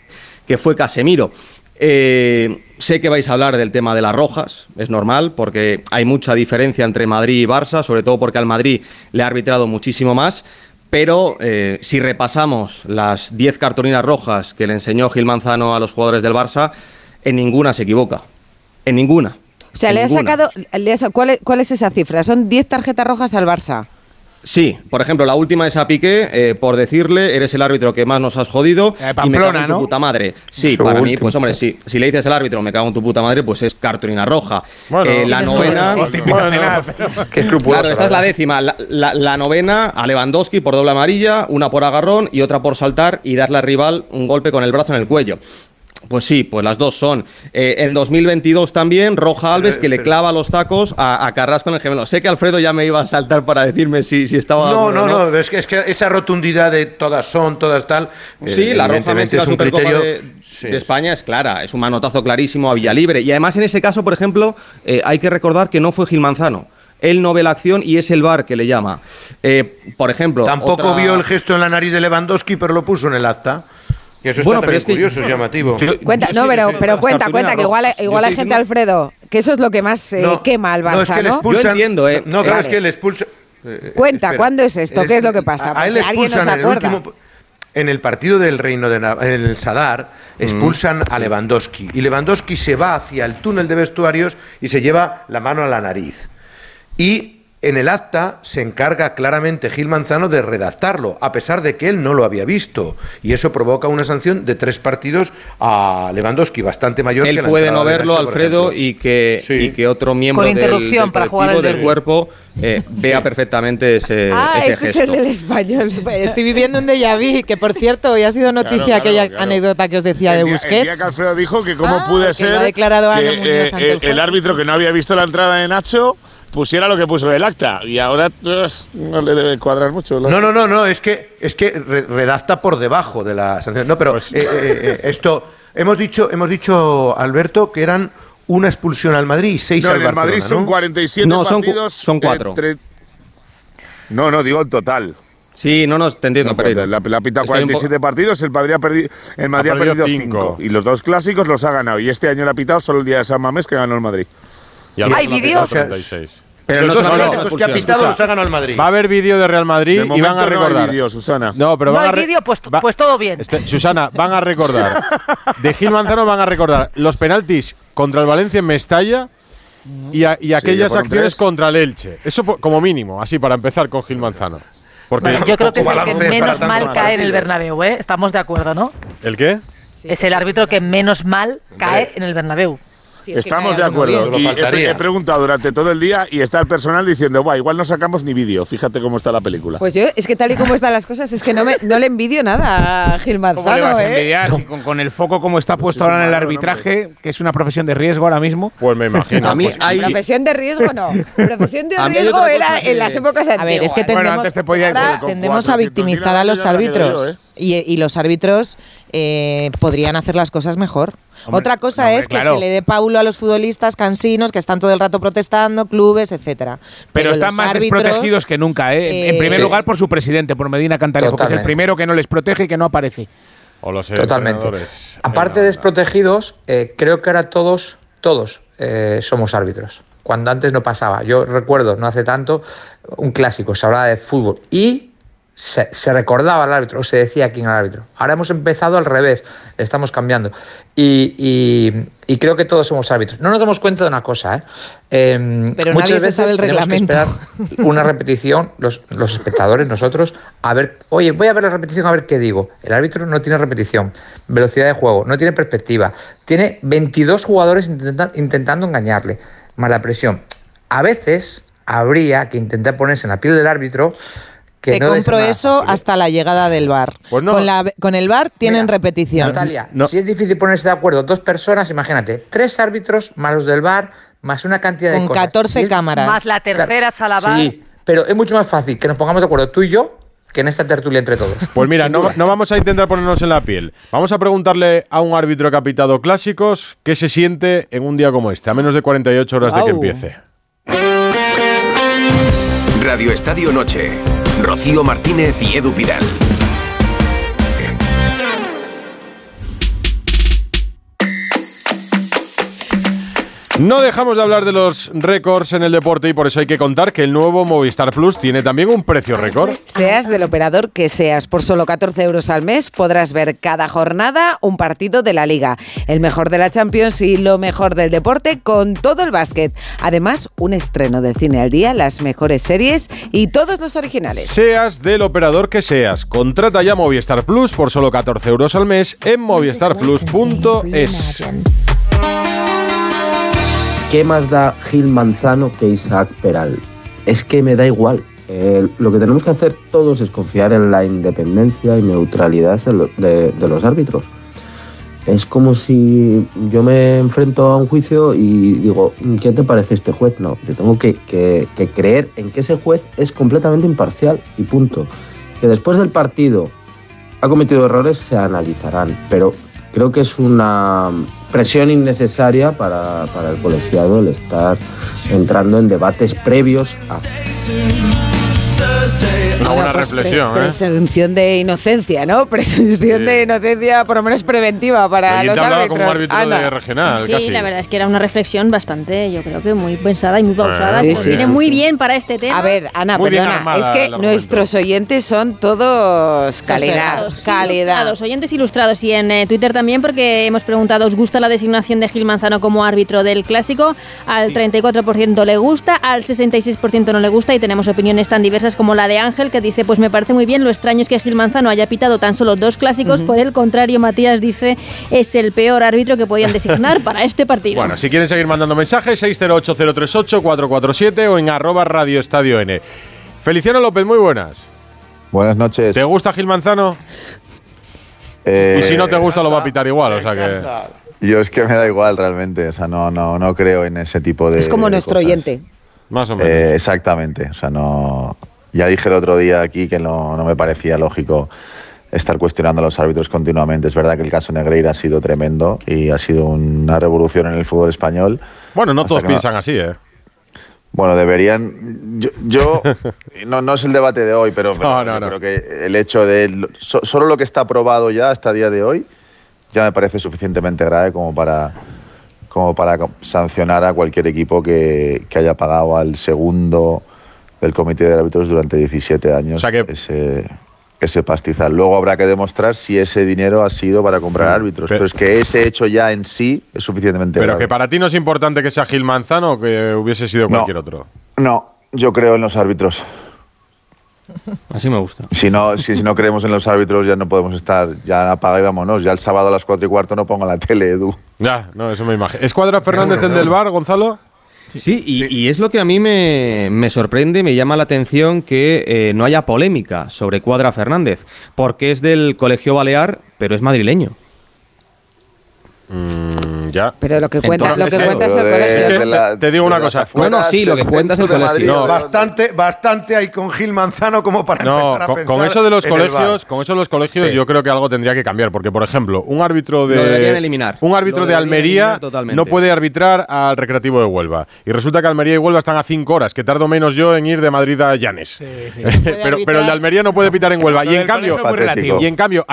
que fue Casemiro. Eh, sé que vais a hablar del tema de las rojas, es normal, porque hay mucha diferencia entre Madrid y Barça, sobre todo porque al Madrid le ha arbitrado muchísimo más. Pero eh, si repasamos las 10 cartulinas rojas que le enseñó Gil Manzano a los jugadores del Barça, en ninguna se equivoca. En ninguna. O sea, le ha sacado... le ¿cuál, es, cuál es esa cifra? Son 10 tarjetas rojas al Barça. Sí, por ejemplo, la última es a Piqué, eh, por decirle, eres el árbitro que más nos has jodido Eh, y me Pamplona, cago en tu ¿no? puta madre. Sí, para mí, último. pues hombre, sí, si le dices al árbitro me cago en tu puta madre, pues es cartulina roja. Bueno, Eh, la novena... Qué escrupuloso. Claro, esta es la décima. La, la- la novena a Lewandowski por doble amarilla, una por agarrón y otra por saltar y darle al rival un golpe con el brazo en el cuello. Pues sí, pues las dos son. Eh, en 2022 también, Roja Alves, que le clava los tacos a, a Carrasco en el gemelo. Sé que Alfredo ya me iba a saltar para decirme si, si estaba... No, no, o no, es que, es que esa rotundidad de todas son, todas tal. Sí, eh, la roja Messi, es un criterio. de, Sí. de España es clara, es un manotazo clarísimo a Villalibre. Y además en ese caso, por ejemplo, eh, hay que recordar que no fue Gil Manzano. Él no ve la acción y es el VAR que le llama. Eh, por ejemplo. Tampoco otra- vio el gesto en la nariz de Lewandowski, pero lo puso en el acta. Y eso Bueno, está pero que- curioso, es llamativo. Cuenta, no, pero, pero cuenta, cuenta, que igual, igual hay gente, Alfredo, que eso es lo que más eh, No, quema al no, es Barça, que ¿no? expulsan- Yo entiendo, ¿eh? No, claro, Eh, es que le expulsa. eh, Cuenta, espera. ¿cuándo es esto? ¿Qué es lo que pasa? A, a Pues él alguien expulsan en el acuerda. último. En el partido del Reino de Na- en el Sadar expulsan a Lewandowski y Lewandowski se va hacia el túnel de vestuarios y se lleva la mano a la nariz. Y en el acta se encarga claramente Gil Manzano de redactarlo, a pesar de que él no lo había visto. Y eso provoca una sanción de tres partidos a Lewandowski, bastante mayor Él que la puede no de verlo, Nacho, por Alfredo, y que, y que otro miembro del, interrupción del para jugar el del cuerpo eh, [LAUGHS] vea perfectamente ese, Ah, ese este gesto. es el del español. Estoy viviendo un déjà vu, que por cierto, hoy ha sido noticia Claro, claro, aquella claro. anécdota que os decía de el, día, el Busquets. día que Alfredo dijo que cómo Ah, pude que ser que eh, el eh, el juez. árbitro que no había visto la entrada de Nacho pusiera lo que puso en el acta. Y ahora pues, no le debe cuadrar mucho. No, no, no, no, es que es que re- redacta por debajo de la sanción. No, pero Pues eh, eh, eh, esto hemos dicho, hemos dicho Alberto que eran una expulsión al Madrid y seis No, al en el Barcelona, Madrid son ¿no? 47 No, son cu- partidos. son cuatro. entre- No, no, digo el total. Sí, no, no, te entiendo, No, Pereiro. la, la pita Es que hay un 47 partidos, el Madrid ha perdido, el Madrid ha perdido perdido cinco. 5. Y los dos clásicos los ha ganado. Y este año le ha pitado solo el día de San Mamés que ganó el Madrid. Y ¿Hay Barcelona vídeo? ha pitado 36. Pero Los no dos clásicos que ha pitado los ha ganado el Madrid. Va a haber vídeo de Real Madrid De y van a momento no recordar. hay vídeo, Susana. No, pero no van a vídeo, pues, va- pues todo bien. Este, Susana, van a recordar. De Gil Manzano van a recordar los penaltis contra el Valencia en Mestalla y, a- y aquellas acciones tres. contra el Elche. Eso como mínimo, así para empezar con Gil Manzano. Porque Bueno, yo creo que es el que menos mal cae en el. Bernabéu, ¿eh? Estamos de acuerdo, ¿no? ¿El qué? es el árbitro que menos mal cae en el Bernabéu. Si es que Estamos de acuerdo. Y he, preguntado durante todo el día y está el personal diciendo, Buah, igual no sacamos ni vídeo. Fíjate cómo está la película. Pues yo, es que tal y como están las cosas, es que no, me, no le envidio nada a Gil ¿Cómo le vas a ¿eh? envidiar si con, con el foco como está puesto es un ahora en el arbitraje, que es una profesión de riesgo ahora mismo? Pues me imagino. [LAUGHS] A mí Pues- hay- Profesión de riesgo no. Profesión de riesgo era en las épocas antiguas. A ver, es que Bueno, tendemos, antes te podía- ahora tendemos a 400.000 victimizar a los quedé árbitros. ¿Eh? y, y los árbitros eh, podrían hacer las cosas mejor. Hombre, Otra cosa hombre, es que claro. se le dé paulo a los futbolistas cansinos que están todo el rato protestando, clubes, etcétera. Pero, están más árbitros, desprotegidos que nunca, ¿eh? En- en eh, primer sí. lugar por su presidente, por Medina Cantalejo, que es el primero que no les protege y que no aparece. o los Totalmente. Aparte de desprotegidos, eh, creo que ahora todos, todos eh, somos árbitros. Cuando antes no pasaba. Yo recuerdo, no hace tanto, un clásico, se hablaba de fútbol y se, se recordaba al árbitro, o se decía quién era el árbitro. Ahora hemos empezado al revés, estamos cambiando. Y, y- y creo que todos somos árbitros. No nos damos cuenta de una cosa, ¿eh? Em, Pero muchas nadie se sabe el que reglamento. esperar una repetición, los, los espectadores, nosotros, a ver, oye, voy a ver la repetición a ver qué digo. El árbitro no tiene repetición, velocidad de juego, no tiene perspectiva. Tiene 22 jugadores intenta- intentando engañarle, más la presión. A veces habría que intentar ponerse en la piel del árbitro. Que Te no compro eso fácil, ¿eh? hasta la llegada del bar. Pues no. con, la- con el bar tienen repetición. Natalia, No. si es difícil ponerse de acuerdo dos personas, imagínate, tres árbitros más los del bar, más una cantidad de Con cosas. 14 Si cámaras. Más la tercera sala bar. Sí, pero es mucho más fácil que nos pongamos de acuerdo tú y yo que en esta tertulia entre todos. [LAUGHS] Pues mira, no, no vamos a intentar ponernos en la piel. Vamos a preguntarle a un árbitro que ha pitado clásicos qué se siente en un día como este, a menos de 48 horas de que empiece. Radio Estadio Noche. Rocío Martínez y Edu Pidal. No dejamos de hablar de los récords en el deporte y por eso hay que contar que el nuevo Movistar Plus tiene también un precio récord. Seas del operador que seas, por solo 14 euros al mes podrás ver cada jornada un partido de la liga, el mejor de la Champions y lo mejor del deporte con todo el básquet. Además, un estreno de cine al día, las mejores series y todos los originales. Seas del operador que seas, contrata ya Movistar Plus por solo 14 euros al mes en movistarplus.es. ¿Qué más da Gil Manzano que Isaac Peral? Es que me da igual. Eh, lo que tenemos que hacer todos es confiar en la independencia y neutralidad de, lo- de- de los árbitros. Es como si yo me enfrento a un juicio y digo, ¿qué te parece este juez? No, yo tengo que- que creer en que ese juez es completamente imparcial y punto. Que después del partido ha cometido errores se analizarán, pero Creo que es una presión innecesaria para, para el colegiado el estar entrando en debates previos a... Una buena pues, reflexión, pre- ¿eh? Presunción de inocencia, ¿no? [LAUGHS] Presunción de inocencia, por lo menos preventiva para los te hablaba árbitros. como árbitro Ana. de regional, Sí, casi. la verdad es que era una reflexión bastante, yo creo que muy pensada y muy pausada. Sí, que sí, viene sí, muy sí. bien para este tema. A ver, Ana, Muy perdona, es que nuestros oyentes son todos calidad, Ilustrados, calidad. ilustrados, oyentes ilustrados y en eh, Twitter también porque hemos preguntado, ¿os gusta la designación de Gil Manzano como árbitro del clásico? Al 34% le gusta, al 66% no le gusta y tenemos opiniones tan diversas como la de Ángel que dice, pues me parece muy bien, lo extraño es que Gil Manzano haya pitado tan solo dos clásicos, por el contrario Matías dice, es el peor árbitro que podían designar para este partido. Bueno, si quieren seguir mandando mensajes, 608-038-447 o en arroba Radio Estadio N. Feliciano López, muy buenas. Buenas noches. ¿Te gusta Gil Manzano? Eh, y si no te gusta, lo va a pitar igual, o sea que. Yo es que me da igual realmente, o sea, no, no, no creo en ese tipo de Es como de nuestro cosas. oyente. Más o menos. Eh, exactamente, o sea, no... Ya dije el otro día aquí que no, no me parecía lógico estar cuestionando a los árbitros continuamente. Es verdad que el caso Negreira ha sido tremendo y ha sido una revolución en el fútbol español. Bueno, no todos piensan así, ¿eh? Bueno, deberían. Yo, yo- [LAUGHS] no, no es el debate de hoy, pero, pero No, no, yo no. creo que el hecho de so- solo lo que está aprobado ya hasta el día de hoy ya me parece suficientemente grave como para como para sancionar a cualquier equipo que, que haya pagado al segundo del comité de árbitros durante 17 años ese, ese pastizal. Luego habrá que demostrar si ese dinero ha sido para comprar árbitros, pero, es que ese hecho ya en sí es suficientemente Pero grave. que para ti no es importante que sea Gil Manzano o que hubiese sido No. cualquier otro. No, yo creo en los árbitros. Así me gusta. Si no, si, si no creemos en los árbitros ya no podemos estar, ya apaga y vámonos. Ya el sábado a las 4 y cuarto no pongo la tele, Edu. Ya, no, eso me imagino. ¿Escuadra Fernández el del bar, Gonzalo? Sí, y, y es lo que a mí me, me sorprende, me llama la atención que eh, no haya polémica sobre Cuadra Fernández, porque es del Colegio Balear, pero es madrileño. Mm, ya. Pero lo que cuenta, lo que Entonces, cuenta es el colegio. Te, te digo una cosa. Bueno, sí, lo que cuenta es el colegio. Madrid. No. bastante, bastante hay con Gil Manzano como para No, empezar a con, pensar con eso de los colegios, con eso de los colegios, Sí. yo creo que algo tendría que cambiar, porque por ejemplo, un árbitro de Lo deberían eliminar. un árbitro Lo de Almería no puede arbitrar al Recreativo de Huelva y resulta que Almería y Huelva están a cinco horas, que tardo menos yo en ir de Madrid a Llanes. [LAUGHS] pero, pero el de Almería no puede pitar en Huelva y en cambio y en cambio.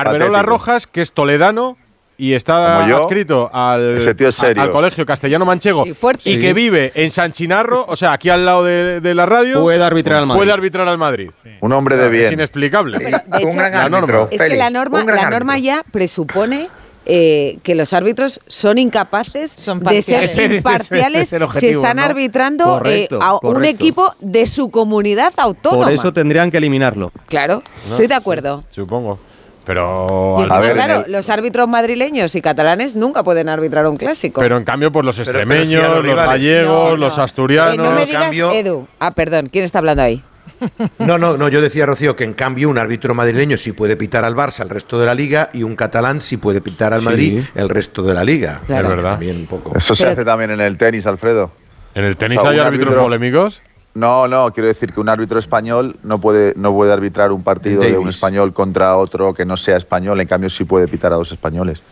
Rojas, que es toledano y está yo, adscrito al, ese tío es a- serio. al colegio castellano manchego Y fuerte. y Sí. que vive en San Chinarro, o sea, aquí al lado de, de la radio, Puede arbitrar al Madrid. puede arbitrar al Madrid. Un hombre de Es bien. inexplicable. Pero, de hecho, La norma. Es que la norma, la norma ya presupone eh, que los árbitros son incapaces de ser parciales. Ese- [LAUGHS] ese- imparciales es si están ¿no? arbitrando Correcto, eh, a un equipo de su comunidad autónoma. Por eso tendrían que eliminarlo. Claro, estoy de acuerdo. Supongo. Pero. Y claro, los árbitros madrileños y catalanes nunca pueden arbitrar un clásico. Pero en cambio, pues los pero extremeños, los gallegos, No, no. los Eh, asturianos. no me digas, cambio- Edu. Ah, perdón, ¿quién está hablando ahí? [LAUGHS] No, no, no, yo decía, Rocío, que en cambio un árbitro madrileño sí puede pitar al Barça el resto de la liga y un catalán sí puede pitar al Sí. Madrid el resto de la liga. Claro. Es verdad. También un poco. Eso se Pero- hace también en el tenis, Alfredo. ¿En el tenis O sea, hay árbitros árbitro- polémicos? No, no, quiero decir que un árbitro español no puede, no puede arbitrar un partido de un español contra otro que no sea español, en cambio sí puede pitar a dos españoles.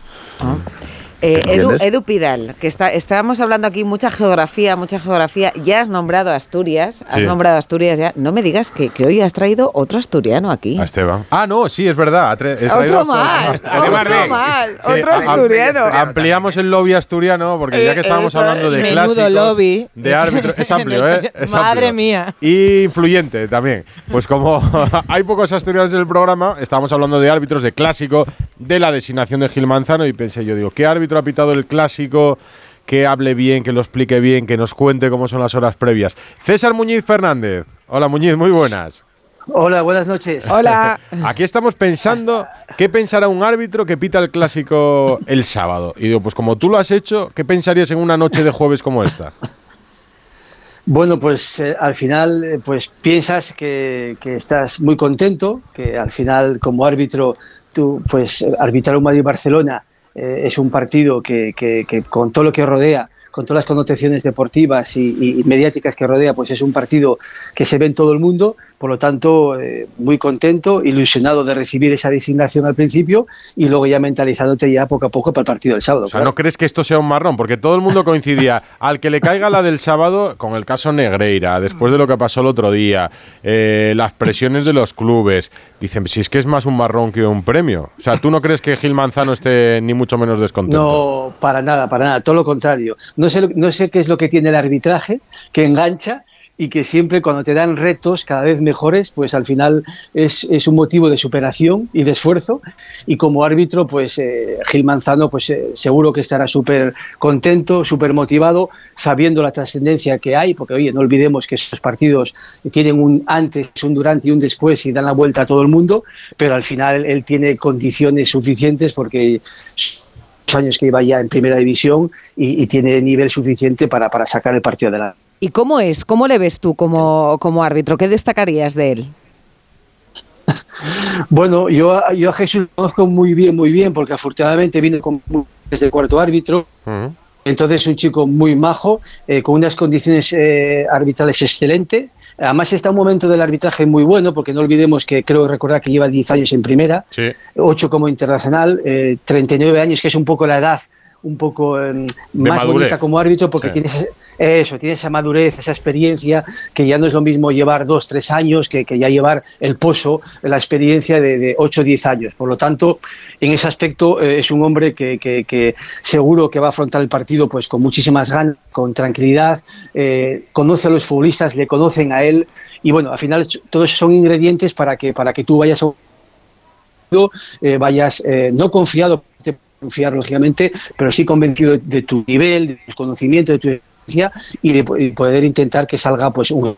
Eh, Edu, Pidal, que está, estábamos hablando aquí mucha geografía, mucha geografía. Ya has nombrado Asturias, has Sí. nombrado Asturias ya. No me digas que, que hoy has traído otro asturiano aquí. A Esteban. Ah, no, sí, es verdad. Otro más, otro más, Sí, otro asturiano. Ampliamos el lobby asturiano porque ya que Eh, estábamos eso, hablando de clásicos, lobby. de árbitros, es amplio, [LAUGHS] ¿eh? Es Madre amplio. mía. Y influyente también. Pues como [LAUGHS] hay pocos asturianos en el programa, estábamos hablando de árbitros, de clásico, de la designación de Gil Manzano y pensé yo, digo, ¿qué árbitro ha pitado el clásico? Que hable bien, que lo explique bien, que nos cuente cómo son las horas previas. César Muñiz Fernández. Hola Muñiz, muy buenas. Hola, buenas noches. Hola. [LAUGHS] Aquí estamos pensando qué pensará un árbitro que pita el clásico el sábado. Y digo, pues como tú lo has hecho, ¿qué pensarías en una noche de jueves como esta? Bueno, pues eh, al final, eh, pues piensas que, que estás muy contento, que al final como árbitro, tú, pues arbitrar un Madrid-Barcelona eh, es un partido que, que- que con todo lo que rodea, con todas las connotaciones deportivas y, y mediáticas que rodea, pues es un partido que se ve en todo el mundo, por lo tanto, eh, muy contento, ilusionado de recibir esa designación al principio y luego ya mentalizándote ya poco a poco para el partido del sábado. O sea, ¿no crees que esto sea un marrón? Porque todo el mundo coincidía [LAUGHS] al que le caiga la del sábado con el caso Negreira, después de lo que pasó el otro día, eh, las presiones de los clubes. Dicen, si es que es más un marrón que un premio. O sea, ¿tú no crees que Gil Manzano esté ni mucho menos descontento? No, para nada, para nada, todo lo contrario. No sé, no sé qué es lo que tiene el arbitraje, que engancha y que siempre cuando te dan retos cada vez mejores, pues al final es, es un motivo de superación y de esfuerzo. Y como árbitro, pues eh, Gil Manzano, pues eh, seguro que estará súper contento, súper motivado, sabiendo la trascendencia que hay, porque oye, no olvidemos que esos partidos tienen un antes, un durante y un después y dan la vuelta a todo el mundo, pero al final él tiene condiciones suficientes porque años que iba ya en primera división y, y tiene nivel suficiente para, para sacar el partido adelante. ¿Y cómo es? ¿Cómo le ves tú como, como árbitro? ¿Qué destacarías de él? [LAUGHS] Bueno, yo, yo a Jesús lo conozco muy bien, muy bien, porque afortunadamente vine con, desde el cuarto árbitro. Entonces, un chico muy majo, eh, con unas condiciones eh, arbitrales excelentes. Además, está un momento del arbitraje muy bueno, porque no olvidemos que creo recordar que lleva 10 años en primera, Sí. 8 como internacional, eh, 39 años, que es un poco la edad un poco eh, más madurez. bonita como árbitro porque Sí. tienes eso, tienes esa madurez, esa experiencia, que ya no es lo mismo llevar dos, tres años que, que ya llevar el pozo, la experiencia de, de 8 o 10 años. Por lo tanto, en ese aspecto eh, es un hombre que, que- que seguro que va a afrontar el partido pues con muchísimas ganas, con tranquilidad, eh, conoce a los futbolistas, le conocen a él y bueno, al final todos son ingredientes para que, para que tú vayas a eh, vayas eh, no confiado, confiar lógicamente, pero sí convencido de, tu nivel, de tu conocimiento, de tu experiencia y de poder intentar que salga pues un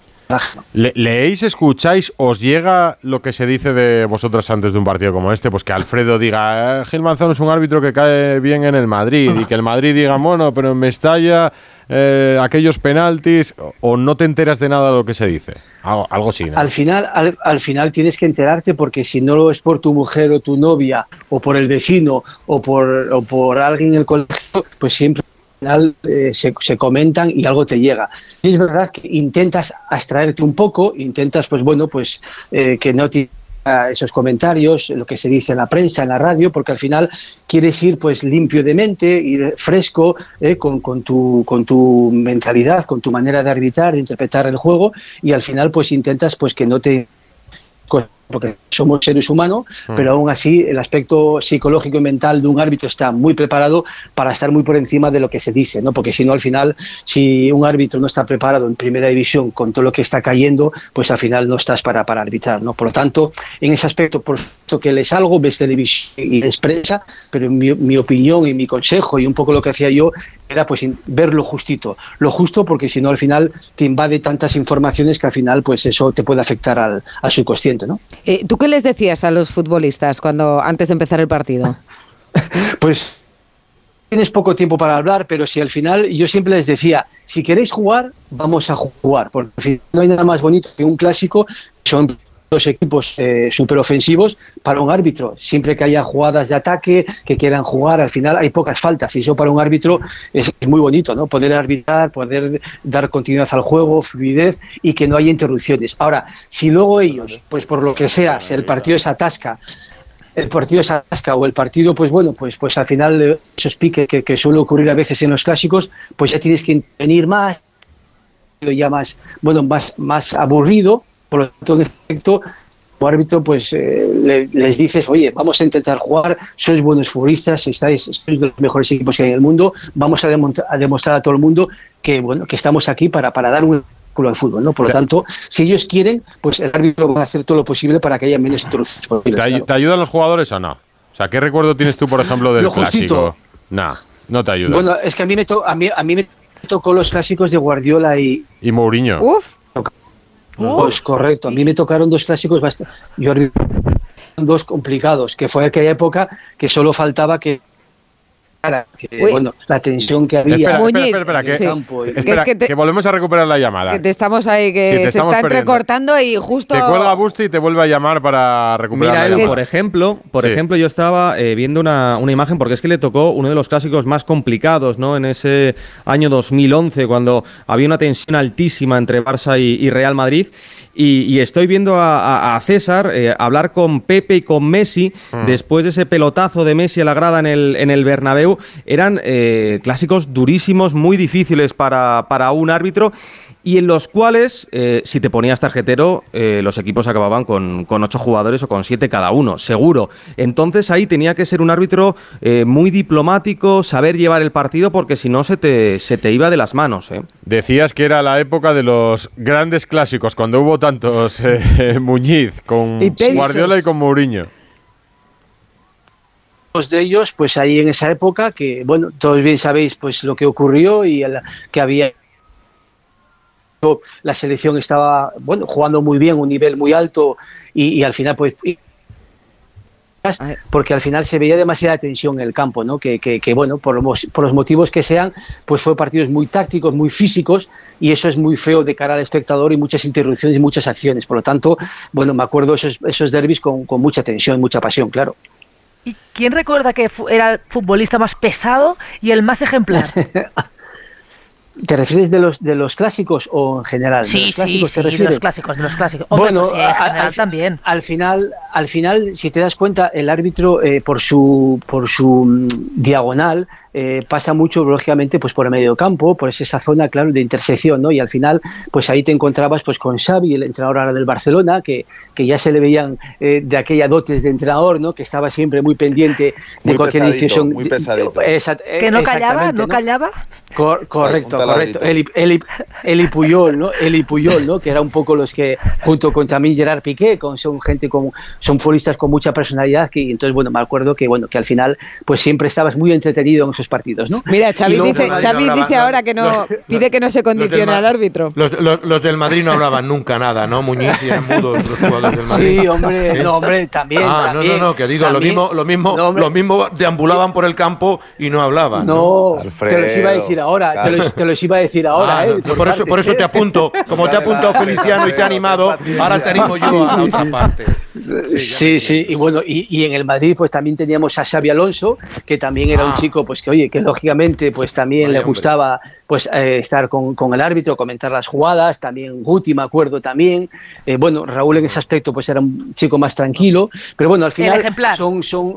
Le- ¿Leéis, escucháis, os llega lo que se dice de vosotros antes de un partido como este? Pues que Alfredo diga, "Eh, Gil Manzano es un árbitro que cae bien en el Madrid y que el Madrid diga, bueno, pero en Mestalla eh, aquellos penaltis o, no te enteras de nada de lo que se dice. Algo, algo así, ¿no? Al final, al, al final tienes que enterarte porque si no lo es por tu mujer o tu novia o por el vecino o por, o por alguien en el colegio, pues siempre eh, se, se comentan y algo te llega. Y es verdad que intentas abstraerte un poco, intentas pues bueno, pues eh, que no te esos comentarios, lo que se dice en la prensa, en la radio, porque al final quieres ir pues limpio de mente, ir fresco, eh, con, con tu, con tu mentalidad, con tu manera de arbitrar, de interpretar el juego, y al final pues intentas pues que no te porque somos seres humanos, Mm. pero aún así el aspecto psicológico y mental de un árbitro está muy preparado para estar muy por encima de lo que se dice, ¿no? Porque si no, al final, si un árbitro no está preparado en primera división con todo lo que está cayendo, pues al final no estás para, para arbitrar, ¿no? Por lo tanto, en ese aspecto, por supuesto que lees algo, ves televisión y lees prensa, pero mi, mi opinión y mi consejo y un poco lo que hacía yo era pues ver lo justito, lo justo porque si no al final te invade tantas informaciones que al final pues eso te puede afectar al, al subconsciente, ¿no? Eh, ¿Tú qué les decías a los futbolistas cuando antes de empezar el partido? [LAUGHS] Pues tienes poco tiempo para hablar, pero si al final yo siempre les decía, si queréis jugar, vamos a jugar, porque no hay nada más bonito que un clásico, son dos equipos eh, súper ofensivos para un árbitro. Siempre que haya jugadas de ataque, que quieran jugar, al final hay pocas faltas y eso para un árbitro es, es muy bonito, ¿no? Poder arbitrar, poder dar continuidad al juego, fluidez y que no haya interrupciones. Ahora, si luego ellos, pues por lo que sea, el partido se atasca, el partido es atasca o el partido, pues bueno, pues, pues al final eh, esos piques que, que suele ocurrir a veces en los clásicos, pues ya tienes que intervenir más, ya más, bueno, más, más aburrido, por lo tanto, en efecto, como árbitro, pues eh, le- les dices, oye, vamos a intentar jugar, sois buenos futbolistas, estáis, sois de los mejores equipos que hay en el mundo, vamos a, demostrar a todo el mundo que, bueno, que estamos aquí para, para dar un culo al fútbol, ¿no? Por lo tanto, si ellos quieren, pues el árbitro va a hacer todo lo posible para que haya menos posibles, ¿Te, ay- claro. te ayudan los jugadores o no? O sea, ¿qué recuerdo tienes tú, por ejemplo, del [LAUGHS] clásico? Nah, no te ayuda. Bueno, es que a mí me, to- a mí, a mí me tocó los clásicos de Guardiola y... y Mourinho. Uf. Pues correcto, a mí me tocaron dos clásicos bastante... Yo dos complicados, que fue aquella época que solo faltaba que que, bueno, la tensión que había Espera, Muñiz, espera, espera, espera, sí. que, campo espera, Que es que te- que volvemos a recuperar la llamada. Que te estamos ahí, que Sí, se está entrecortando y justo... Te cuelga Busti y te vuelve a llamar para recuperar Mira, la llamada. por ejemplo, por Sí. ejemplo, yo estaba eh, viendo una, una imagen porque es que le tocó uno de los clásicos más complicados, ¿no? En ese año 2011, cuando había una tensión altísima entre Barça y, y Real Madrid. Y, y estoy viendo a, a- a César eh, hablar con Pepe y con Messi Mm. después de ese pelotazo de Messi a la grada en el, en el Bernabéu. Eran eh, clásicos durísimos, muy difíciles para, para un árbitro y en los cuales, eh, si te ponías tarjetero, eh, los equipos acababan con, con ocho jugadores o con siete cada uno, seguro. Entonces ahí tenía que ser un árbitro eh, muy diplomático, saber llevar el partido, porque si no se te, se te iba de las manos. ¿eh? Decías que era la época de los grandes clásicos, cuando hubo tantos eh, [LAUGHS] Muñiz con Y. Guardiola y con Mourinho. De ellos, pues ahí en esa época, que bueno, todos bien sabéis pues lo que ocurrió y el- que había la selección estaba bueno jugando muy bien, un nivel muy alto y, y al final pues y- porque al final se veía demasiada tensión en el campo, ¿no? Que, que- que, bueno, por los, por los motivos que sean, pues fue partidos muy tácticos, muy físicos, y eso es muy feo de cara al espectador y muchas interrupciones y muchas acciones. Por lo tanto, bueno, me acuerdo esos, esos derbis con, con mucha tensión, mucha pasión, claro. ¿Quién recuerda que era el futbolista más pesado y el más ejemplar? [LAUGHS] ¿Te refieres de los, de los clásicos o en general? ¿De Sí, los sí, clásicos sí, te de los clásicos, de los clásicos. Hombre, Bueno, pues sí, en general al, también. Al final, al final, si te das cuenta, el árbitro eh, por su por su mm, diagonal eh, pasa mucho, lógicamente, pues por el medio campo, por esa zona, claro, de intersección, ¿no? Y al final, pues ahí te encontrabas pues con Xavi, el entrenador ahora del Barcelona, que, que ya se le veían eh, de aquella dotes de entrenador, ¿no? Que estaba siempre muy pendiente de Muy cualquier decisión. muy pesadito. Exact- Que no callaba, exactamente, no callaba. Cor- correcto, correcto. y- él y Puyol, ¿no? Y Puyol, ¿no? Que eran un poco los que, junto con también Gerard Piqué, con, son gente con, son futbolistas con mucha personalidad, que y entonces, bueno, me acuerdo que, bueno, que al final, pues siempre estabas muy entretenido en esos partidos, ¿no? Mira, Xavi luego- dice, Xavi dice ahora que no, pide que no se condicione al árbitro. Los, los- los del Madrid no hablaban nunca nada, ¿no? Muñiz y eran mudos los jugadores del Madrid. Sí, hombre, ¿Eh? no, hombre, también. Ah, no, también, no, no, que digo, lo mismo, lo mismo, No, lo mismo deambulaban por el campo y no hablaban. No, te los iba a decir ahora, te los, te los iba a decir ahora, Ah, ¿eh? no, por, eso, por eso te apunto. Como te ha apuntado Feliciano y te ha animado, ahora te animo yo a otra parte. Sí, sí, y bueno, y, y en el Madrid pues también teníamos a Xavi Alonso, que también era un Ah. chico pues que oye, que lógicamente pues también le hombre. gustaba pues eh, estar con, con el árbitro, comentar las jugadas, también Guti me acuerdo también, Eh, bueno, Raúl en ese aspecto pues era un chico más tranquilo, pero bueno, al final ejemplar. son, son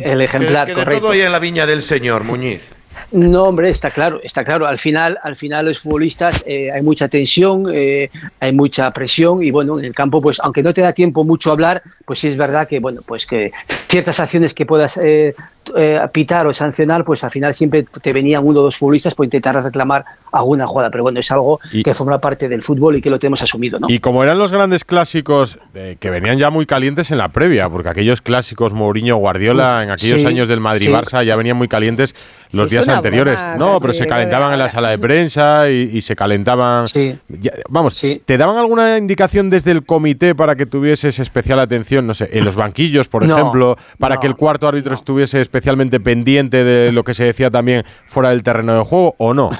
el ejemplar, que, que de correcto. todo hay en la viña del señor, Muñiz. No, hombre, está claro, está claro. Al final, al final los futbolistas eh, hay mucha tensión, eh, hay mucha presión y bueno, en el campo, pues aunque no te da tiempo mucho a hablar, pues sí es verdad que bueno, pues que ciertas acciones que puedas eh, eh, pitar o sancionar, pues al final siempre te venían uno o dos futbolistas por intentar reclamar alguna jugada. Pero bueno, es algo Y- que forma parte del fútbol y que lo tenemos asumido, ¿no? Y como eran los grandes clásicos eh, que venían ya muy calientes en la previa, porque aquellos clásicos Mourinho Guardiola Uf, en aquellos sí, años del Madrid-Barça ya venían muy calientes los Sí, días anteriores. No, pero se calentaban en la sala de prensa y, y se calentaban. Ya, vamos, ¿te daban alguna indicación desde el comité para que tuvieses especial atención, no sé, en los banquillos, por [LAUGHS] No, ejemplo, para no, que el cuarto árbitro estuviese especialmente pendiente de lo que se decía también fuera del terreno de juego o no?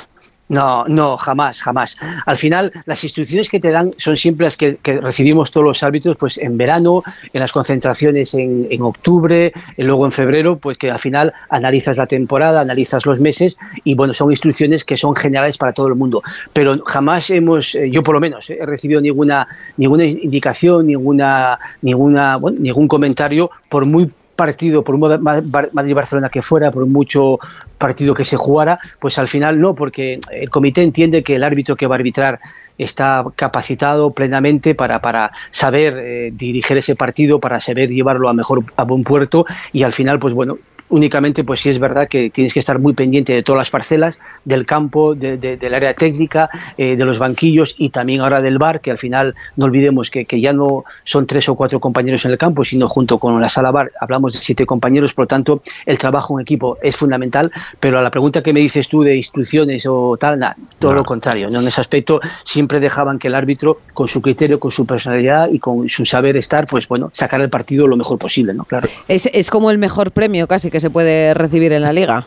No, no, jamás, jamás. Al final, las instrucciones que te dan son siempre las que, recibimos todos los árbitros, pues en verano, en las concentraciones en, en octubre, y luego en febrero, pues que al final analizas la temporada, analizas los meses y bueno, son instrucciones que son generales para todo el mundo. Pero jamás hemos, eh, yo por lo menos, eh, he recibido ninguna, ninguna indicación, ninguna, ninguna, bueno, ningún comentario, por muy partido, por Madrid-Barcelona que fuera, por mucho partido que se jugara, pues al final no, porque el comité entiende que el árbitro que va a arbitrar está capacitado plenamente para, para saber eh, dirigir ese partido, para saber llevarlo a mejor a buen puerto y al final, pues bueno, únicamente pues sí es verdad que tienes que estar muy pendiente de todas las parcelas, del campo, de- de- del área técnica, eh, de los banquillos y también ahora del bar, que al final no olvidemos que, que ya no son tres o cuatro compañeros en el campo, sino junto con la sala bar hablamos de siete compañeros, por lo tanto el trabajo en equipo es fundamental, pero a la pregunta que me dices tú de instrucciones o tal, nada, todo lo contrario, ¿no? en ese aspecto siempre dejaban que el árbitro con su criterio, con su personalidad y con su saber estar, pues bueno, sacar el partido lo mejor posible, ¿no? Claro. Es, es como el mejor premio casi que se puede recibir en la liga.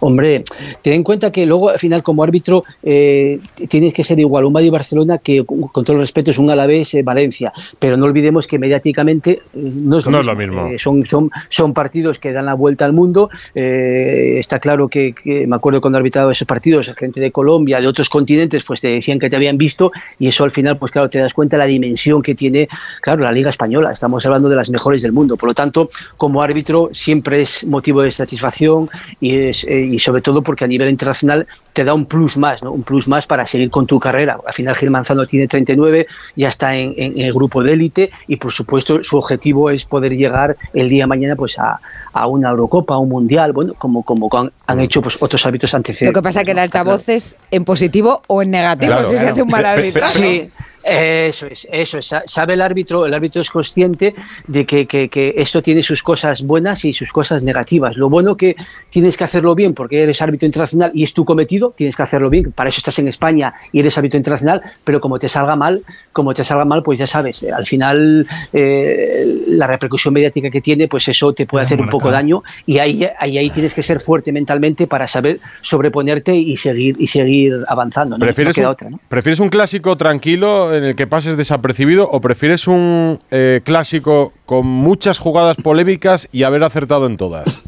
Hombre, ten en cuenta que luego al final como árbitro eh, tienes que ser igual un Madrid Barcelona que con todo el respeto es un Alavés eh, Valencia, pero no olvidemos que mediáticamente eh, no es lo No mismo. es lo mismo. Eh, son, son, son partidos que dan la vuelta al mundo. eh, está claro que, que me acuerdo cuando he arbitrado esos partidos, gente de Colombia, de otros continentes, pues te decían que te habían visto y eso al final, pues claro, te das cuenta de la dimensión que tiene, claro, la Liga Española. Estamos hablando de las mejores del mundo. Por lo tanto, como árbitro siempre es motivo de satisfacción y, es, eh, y sobre todo porque a nivel internacional te da un plus más, ¿no? Un plus más para seguir con tu carrera. Al final Gil Manzano tiene 39, ya está en, en el grupo de élite y por supuesto su objetivo es poder llegar el día de mañana pues a, a una Eurocopa, a un Mundial, bueno, como, como han, han hecho pues otros árbitros Lo antecedentes. que pasa es que el altavoz es en positivo o en negativo Claro, si se hace un mal arbitraje. Sí, eso es, eso es. Sa- Sabe el árbitro, el árbitro es consciente de que, que- que esto tiene sus cosas buenas y sus cosas negativas. Lo bueno que tienes que hacerlo bien porque eres árbitro internacional y es tu cometido, tienes que hacerlo bien. Para eso estás en España y eres árbitro internacional, pero como te salga mal, como te salga mal, pues ya sabes, eh, al final eh, la repercusión mediática que tiene, pues eso te puede hacer un poco daño y ahí, ahí, ahí tienes que ser fuerte mentalmente para saber sobreponerte y seguir, y seguir avanzando. ¿no? No ¿Prefieres, queda un, otra, ¿no? ¿Prefieres un clásico tranquilo en el que pases desapercibido o prefieres un eh, clásico con muchas jugadas polémicas y haber acertado en todas?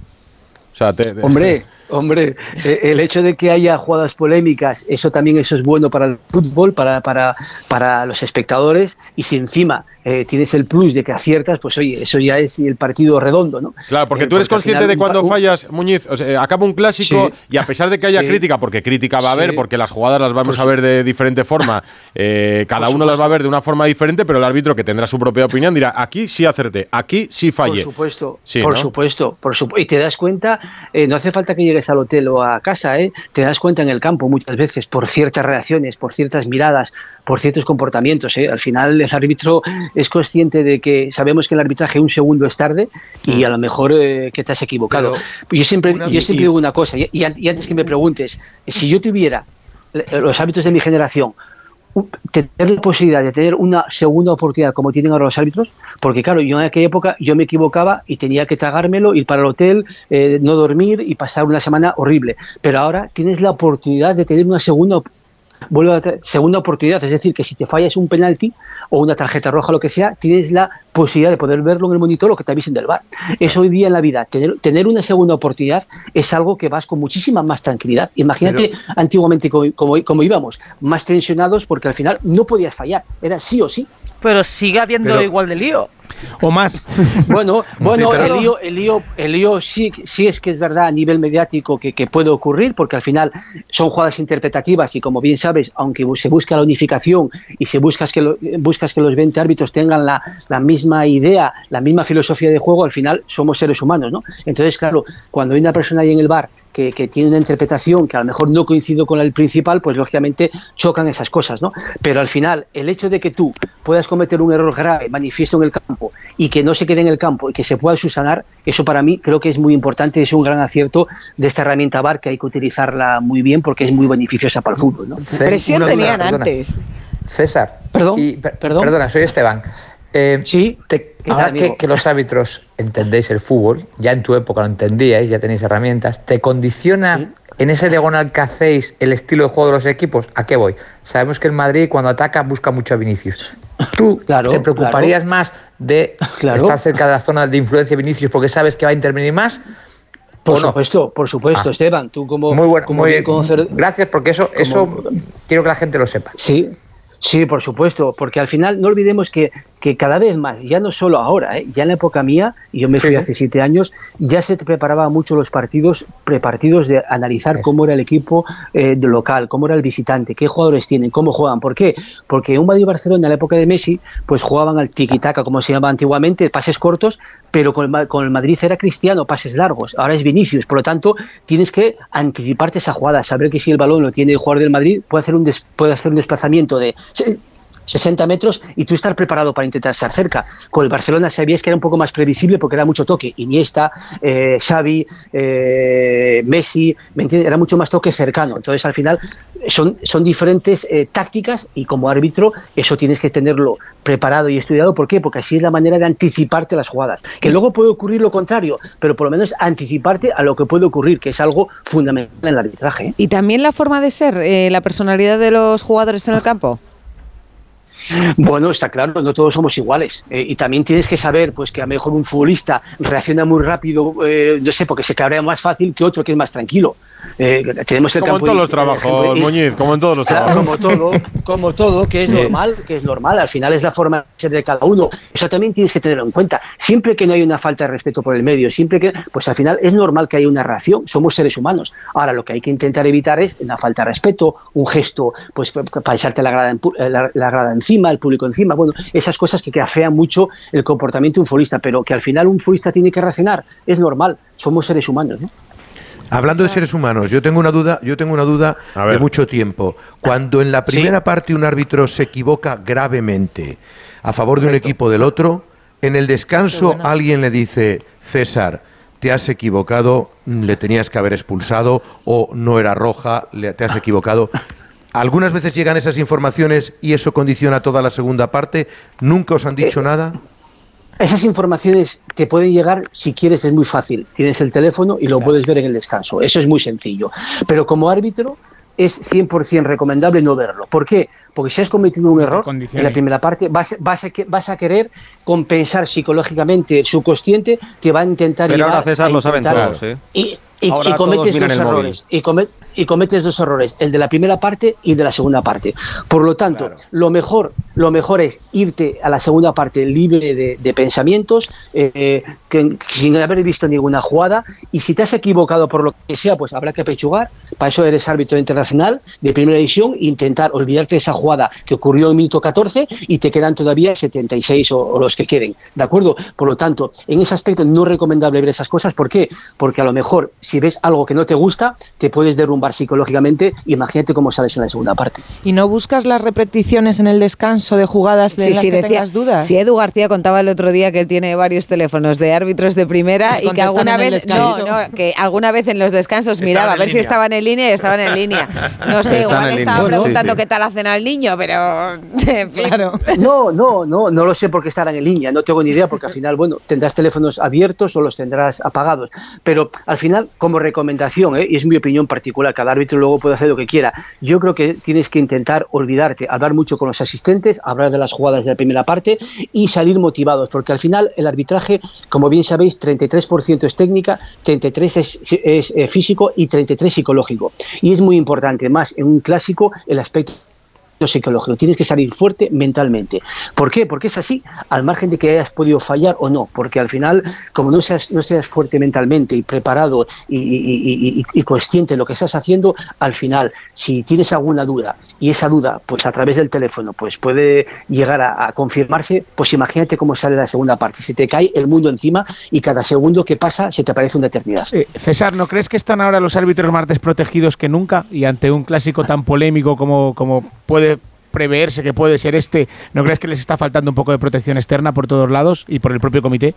O sea, te- te- Hombre, hombre, eh, el hecho de que haya jugadas polémicas, eso también eso es bueno para el fútbol, para, para, para los espectadores, y si encima eh, tienes el plus de que aciertas, pues oye, eso ya es el partido redondo, ¿no? Claro, porque Eh, tú eres porque consciente de cuando un- fallas, Muñiz. O sea, acaba un clásico Sí. y a pesar de que haya Sí. crítica, porque crítica va a haber, Sí. porque las jugadas las vamos Por a ver de diferente forma, [LAUGHS] eh, cada uno las va a ver de una forma diferente, pero el árbitro que tendrá su propia opinión dirá, aquí sí acerté, aquí sí fallé. Por supuesto, Sí, por ¿no? supuesto, por supuesto. Y te das cuenta, no hace falta que llegues al hotel o a casa, ¿eh? te das cuenta en el campo muchas veces por ciertas reacciones, por ciertas miradas, por ciertos comportamientos. ¿eh? Al final el árbitro es consciente de que sabemos que el arbitraje un segundo es tarde y a lo mejor eh, que te has equivocado. yo siempre, una- yo siempre y- digo una cosa, y, y an- y antes que me preguntes, si yo tuviera los árbitros de mi generación, tener la posibilidad de tener una segunda oportunidad como tienen ahora los árbitros, porque claro, yo en aquella época yo me equivocaba y tenía que tragármelo, ir para el hotel, eh, no dormir y pasar una semana horrible. Pero ahora tienes la oportunidad de tener una segunda segunda oportunidad, es decir, que si te fallas un penalti o una tarjeta roja, lo que sea, tienes la posibilidad de poder verlo en el monitor o que te avisen del bar. Eso hoy día en la vida, tener, tener una segunda oportunidad es algo que vas con muchísima más tranquilidad. Imagínate antiguamente como, como, como íbamos, más tensionados porque al final no podías fallar, era sí o sí. Pero sigue habiendo Pero- igual de lío. O más. [LAUGHS] Bueno, bueno, pero- el lío, el lío, el lío sí, sí es que es verdad a nivel mediático que, que puede ocurrir, porque al final son jugadas interpretativas y como bien sabes, aunque se busca la unificación y se que lo- buscas que los 20 árbitros tengan la, la misma idea, la misma filosofía de juego, al final somos seres humanos, ¿no? Entonces, claro, cuando hay una persona ahí en el bar que, que tiene una interpretación que a lo mejor no coincide con el principal, pues lógicamente chocan esas cosas, ¿no? Pero al final, el hecho de que tú puedas cometer un error grave, manifiesto en el campo, y que no se quede en el campo y que se pueda subsanar, eso para mí creo que es muy importante, es un gran acierto de esta herramienta VAR que hay que utilizarla muy bien porque es muy beneficiosa para el fútbol, ¿no? Presión tenían antes. César. Perdón. y- per- Perdona, soy Esteban. Eh, sí. ahora tal, que, los árbitros entendéis el fútbol, ya en tu época lo entendíais, ya tenéis herramientas, ¿te condiciona en ese diagonal que hacéis el estilo de juego de los equipos? ¿A qué voy? Sabemos que el Madrid cuando ataca busca mucho a Vinicius. ¿Tú [LAUGHS] te preocuparías claro. más de [LAUGHS] Claro. estar cerca de la zona de influencia de Vinicius porque sabes que va a intervenir más? Por supuesto, por supuesto, Ah. Esteban, tú como, Muy bueno, como muy bien conocer- Gracias porque eso, eso quiero que la gente lo sepa. Sí, sí, por supuesto, porque al final no olvidemos que, que cada vez más, ya no solo ahora, ¿eh? ya en la época mía, y yo me fui Sí. hace siete años, ya se preparaba mucho los partidos, prepartidos de analizar cómo era el equipo eh, de local, cómo era el visitante, qué jugadores tienen, cómo juegan. ¿Por qué? Porque un Madrid y Barcelona en la época de Messi, pues jugaban al tiki-taka, como se llamaba antiguamente, pases cortos, pero con con el Madrid era Cristiano, pases largos. Ahora es Vinicius, por lo tanto, tienes que anticiparte esa jugada, saber que si el balón lo tiene el jugador del Madrid, puede hacer un, des- puede hacer un desplazamiento de 60 metros y tú estar preparado para intentar estar cerca. Con el Barcelona sabías que era un poco más previsible porque era mucho toque. Iniesta, eh, Xavi, eh, Messi, ¿me entiendes? Era mucho más toque cercano. Entonces, al final, son, son diferentes eh, tácticas y como árbitro eso tienes que tenerlo preparado y estudiado. ¿Por qué? Porque así es la manera de anticiparte las jugadas. Que luego puede ocurrir lo contrario, pero por lo menos anticiparte a lo que puede ocurrir, que es algo fundamental en el arbitraje. ¿eh? ¿Y también la forma de ser, la personalidad de los jugadores en el campo? Bueno, está claro, no todos somos iguales. Eh, y también tienes que saber pues, que a lo mejor un futbolista reacciona muy rápido, eh, no sé, porque se cabrea más fácil que otro que es más tranquilo. Eh, tenemos el como campo en todos los trabajos, y- Muñiz, como en todos los trabajos. como todo, como todo, que es [LAUGHS] normal, que es normal, al final es la forma de ser de cada uno. Eso también tienes que tenerlo en cuenta. Siempre que no hay una falta de respeto por el medio, siempre que, pues al final es normal que haya una reacción, somos seres humanos. Ahora lo que hay que intentar evitar es una falta de respeto, un gesto, pues para echarte la grada, en eh, la, la grada encima, el público encima, bueno, esas cosas que, que afean mucho el comportamiento de un futbolista, pero que al final un futbolista tiene que reaccionar, es normal, somos seres humanos, ¿no? Hablando de seres humanos, yo tengo una duda, yo tengo una duda de mucho tiempo. Cuando en la primera parte un árbitro se equivoca gravemente a favor de un equipo del otro, en el descanso alguien le dice, César, te has equivocado, le tenías que haber expulsado o no era roja, le- te has equivocado. Algunas veces llegan esas informaciones y eso condiciona toda la segunda parte. ¿Nunca os han dicho nada? Esas informaciones te pueden llegar, si quieres, es muy fácil. Tienes el teléfono y lo puedes ver en el descanso. Eso es muy sencillo. Pero como árbitro es 100% recomendable no verlo. ¿Por qué? Porque si has cometido un error en la primera parte, vas, vas, a, que- vas a querer compensar psicológicamente su consciente, te va a intentar Pero ahora César a lo saben todos, ¿eh? Y, y- cometes móvil. errores. Y, y cometes dos errores, el de la primera parte y el de la segunda parte. Por lo tanto, lo mejor, lo mejor es irte a la segunda parte libre de, de pensamientos, eh, que- sin haber visto ninguna jugada. Y si te has equivocado por lo que sea, pues habrá que pechugar. Para eso eres árbitro internacional de primera división, intentar olvidarte de esa jugada que ocurrió en el minuto 14 y te quedan todavía 76 o, o los que queden. ¿De acuerdo? Por lo tanto, en ese aspecto no es recomendable ver esas cosas. ¿Por qué? Porque a lo mejor si ves algo que no te gusta, te puedes derrumbar psicológicamente. Imagínate cómo sales en la segunda parte. ¿Y no buscas las repeticiones en el descanso de jugadas de Sí, las sí, que decía- tengas dudas? Sí, Edu García contaba el otro día que él tiene varios teléfonos de árbitros de primera y que alguna vez no, no, que alguna vez en los descansos miraba a ver si estaban en línea y estaban en línea. No sé, en estaba línea. preguntando Sí, sí. qué tal hacen al niño, pero [LAUGHS] claro. No, no, no, no lo sé porque estarán en línea, no tengo ni idea porque al final, bueno, tendrás teléfonos abiertos o los tendrás apagados. Pero al final, como recomendación, ¿eh? y es mi opinión particular, cada árbitro luego puede hacer lo que quiera, yo creo que tienes que intentar olvidarte, hablar mucho con los asistentes, hablar de las jugadas de la primera parte y salir motivados, porque al final el arbitraje, como bien sabéis, 33% es técnica, 33% es, es, eh, físico y 33% psicológico. Y es muy importante, más en un clásico, el aspecto psicológico. Tienes que salir fuerte mentalmente. ¿Por qué? Porque es así, al margen de que hayas podido fallar o no, porque al final, como no seas, no seas fuerte mentalmente y preparado y, consciente de lo que estás haciendo, al final, si tienes alguna duda y esa duda, pues a través del teléfono, pues puede llegar a, a confirmarse, pues imagínate cómo sale la segunda parte. Se te cae el mundo encima y cada segundo que pasa se te parece una eternidad. Eh, César, ¿no crees que están ahora los árbitros más desprotegidos que nunca? Y ante un clásico tan polémico como, como puede preverse que puede ser este, ¿no crees que les está faltando un poco de protección externa por todos lados y por el propio comité?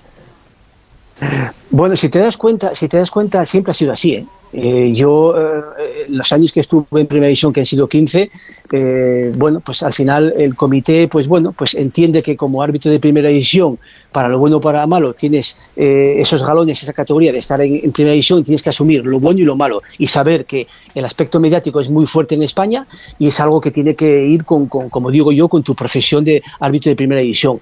Bueno, si te das cuenta, si te das cuenta, siempre ha sido así. ¿eh? Eh, yo, eh, los años que estuve en Primera División, que han sido 15, eh, bueno, pues al final el comité, pues bueno, pues entiende que como árbitro de Primera División, para lo bueno o para lo malo, tienes eh, esos galones, esa categoría de estar en, en Primera División tienes que asumir lo bueno y lo malo y saber que el aspecto mediático es muy fuerte en España y es algo que tiene que ir con, con, como digo yo, con tu profesión de árbitro de Primera División.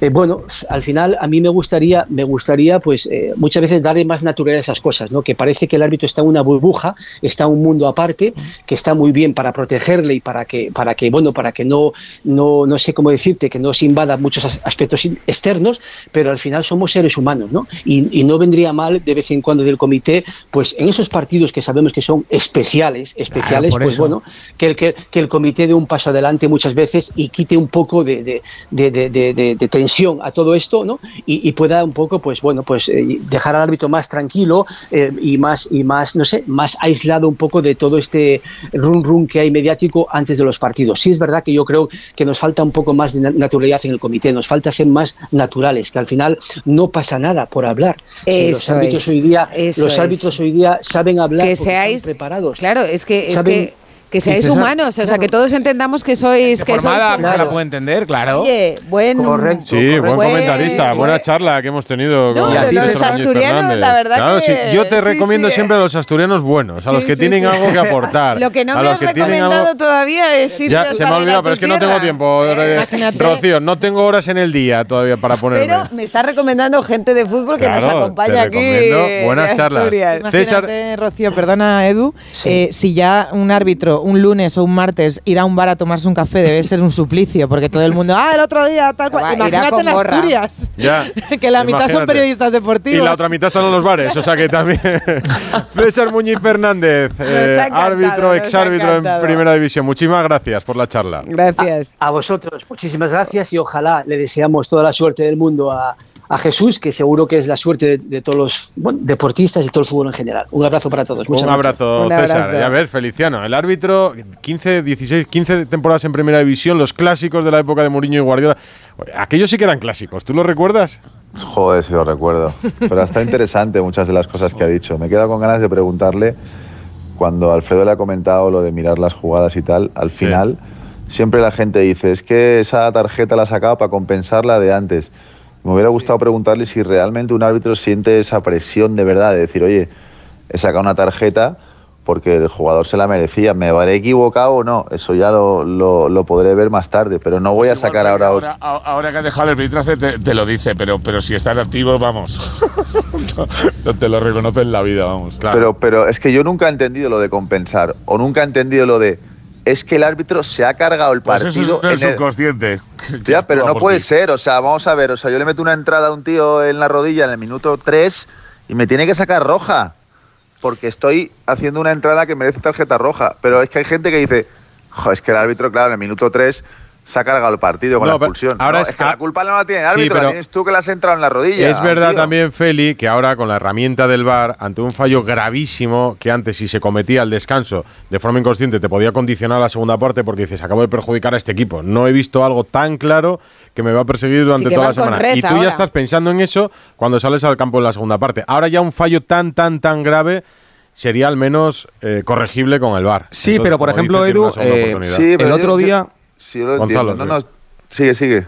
Eh, bueno, al final a mí me gustaría, me gustaría, pues eh, muchas veces darle más naturalidad a esas cosas, ¿no? Que parece que el árbitro está una burbuja, está un mundo aparte, que está muy bien para protegerle y para que, para que bueno, para que no, no, no sé cómo decirte, que no se invada muchos as- aspectos externos, pero al final somos seres humanos, ¿no? Y, y no vendría mal de vez en cuando del comité, pues en esos partidos que sabemos que son especiales, especiales, pues eso. bueno, que el, que, que el comité dé un paso adelante muchas veces y quite un poco de, de, de- tensión a todo esto, ¿no? Y, y pueda un poco, pues bueno, pues eh, dejar al árbitro más tranquilo eh, y más y más más, no sé, más aislado un poco de todo este run run que hay mediático antes de los partidos. Sí es verdad que yo creo que nos falta un poco más de naturalidad en el comité, nos falta ser más naturales, que al final no pasa nada por hablar. Los árbitros es, hoy día, los es. árbitros hoy día saben hablar que seáis están preparados. Claro, es que es Saben- que, que Sí, seáis César. humanos, o sea, que todos entendamos que sois que sois Formada, pues, la puede entender, claro. Oye, buen Sí, buen Buen- comentarista, buena charla que hemos tenido No, con los César asturianos, Fernández. la verdad Claro, que- sí, yo te sí, recomiendo sí. siempre a los asturianos buenos, a Sí, los que sí, tienen sí. algo que aportar. [LAUGHS] Lo que no a me los has que tienen recomendado algo- todavía es sitios Ya, se me ha ir olvidado, pero es que no tengo tiempo. eh, Imagínate. Rocío, no tengo horas en el día todavía para ponerme. Pero me está recomendando gente de fútbol que nos acompaña aquí. buenas charlas. Imagínate, Rocío, perdona, Edu, eh, si ya un árbitro un lunes o un martes ir a un bar a tomarse un café debe ser un suplicio, porque todo el mundo, ah, el otro día, tal cual. Va, irá Imagínate en. Asturias, Ya. [LAUGHS] que la mitad son periodistas Y deportivos. la otra mitad están en los bares, o sea que también. [LAUGHS] César Muñiz Fernández, eh, árbitro, exárbitro en primera división. Muchísimas gracias por la charla. Gracias. A, a vosotros, muchísimas gracias y ojalá le deseamos toda la suerte del mundo a, a Jesús, que seguro que es la suerte de, de todos los bueno, deportistas y todo el fútbol en general. Un abrazo para todos. Muchas Un gracias. abrazo, César. Ya ves, Feliciano. El árbitro, 15, 16, 15 temporadas en primera división, los clásicos de la época de Mourinho y Guardiola. Aquellos sí que eran clásicos, ¿tú los recuerdas? Joder, si lo recuerdo. Pero está interesante muchas de las cosas que ha dicho. Me he quedado con ganas de preguntarle, cuando Alfredo le ha comentado lo de mirar las jugadas y tal, al final siempre la gente dice, es que esa tarjeta la ha sacado para compensar la de antes. Me hubiera gustado preguntarle si realmente un árbitro siente esa presión de verdad, de decir, oye, he sacado una tarjeta porque el jugador se la merecía. ¿Me habré equivocado o no? Eso ya lo, lo- lo podré ver más tarde, pero no voy a sacar ahora. Ahora, ahora que has dejado el arbitraje te, te lo dice, pero, pero si estás activo, vamos. no, [LAUGHS] no te lo reconoce en la vida, vamos. Pero, pero es que yo nunca he entendido lo de compensar o nunca he entendido lo de es que el árbitro se ha cargado el Pues partido. eso es en el- subconsciente. [LAUGHS] Ya, pero no puede ti. ser. O sea, vamos a ver. O sea, yo le meto una entrada a un tío en la rodilla en el minuto 3 y me tiene que sacar roja. Porque estoy haciendo una entrada que merece tarjeta roja. Pero es que hay gente que dice, "Jo, es que el árbitro, claro, en el minuto 3 se ha cargado el partido con No, la expulsión. ahora No, es- es, que la culpa no la tiene el Sí, árbitro, pero- la tienes tú que le has entrado en la rodilla. Es verdad tío. también, Feli, que ahora con la herramienta del VAR, ante un fallo gravísimo que antes si se cometía al descanso de forma inconsciente te podía condicionar la segunda parte porque dices, acabo de perjudicar a este equipo. No he visto algo tan claro que me va a perseguir durante Sí, toda la semana. Y tú ahora. ya estás pensando en eso cuando sales al campo en la segunda parte. Ahora ya un fallo tan, tan, tan grave sería al menos eh, corregible con el VAR. Sí, Entonces, pero por ejemplo, Edu, eh, oportunidad. Sí, pero el otro yo- día... Sí, yo lo Gonzalo, entiendo. No, sí. no, sigue, sigue.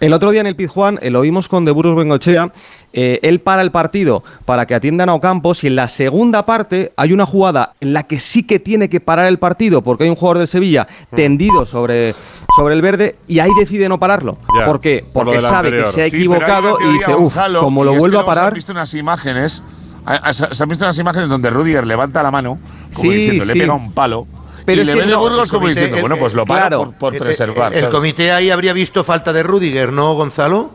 El otro día en el Pizjuán, eh, lo vimos con De Burgos Bengochea, eh, él para el partido para que atiendan a Ocampos y en la segunda parte hay una jugada en la que sí que tiene que parar el partido porque hay un jugador del Sevilla Mm. tendido sobre, sobre el verde y ahí decide no pararlo. Ya, ¿Por qué? Porque sabe anterior. que se ha Sí, equivocado y dice, uff, como lo vuelvo a parar... han visto unas imágenes, se han visto unas imágenes donde Rudiger levanta la mano, como Sí, diciendo, le sí. pega un palo. Pero y le que ve de no, Burgos el como comité- diciendo, el- bueno, pues lo para claro, por, por El- preservar. El, comité ahí habría visto falta de Rudiger, ¿no, Gonzalo?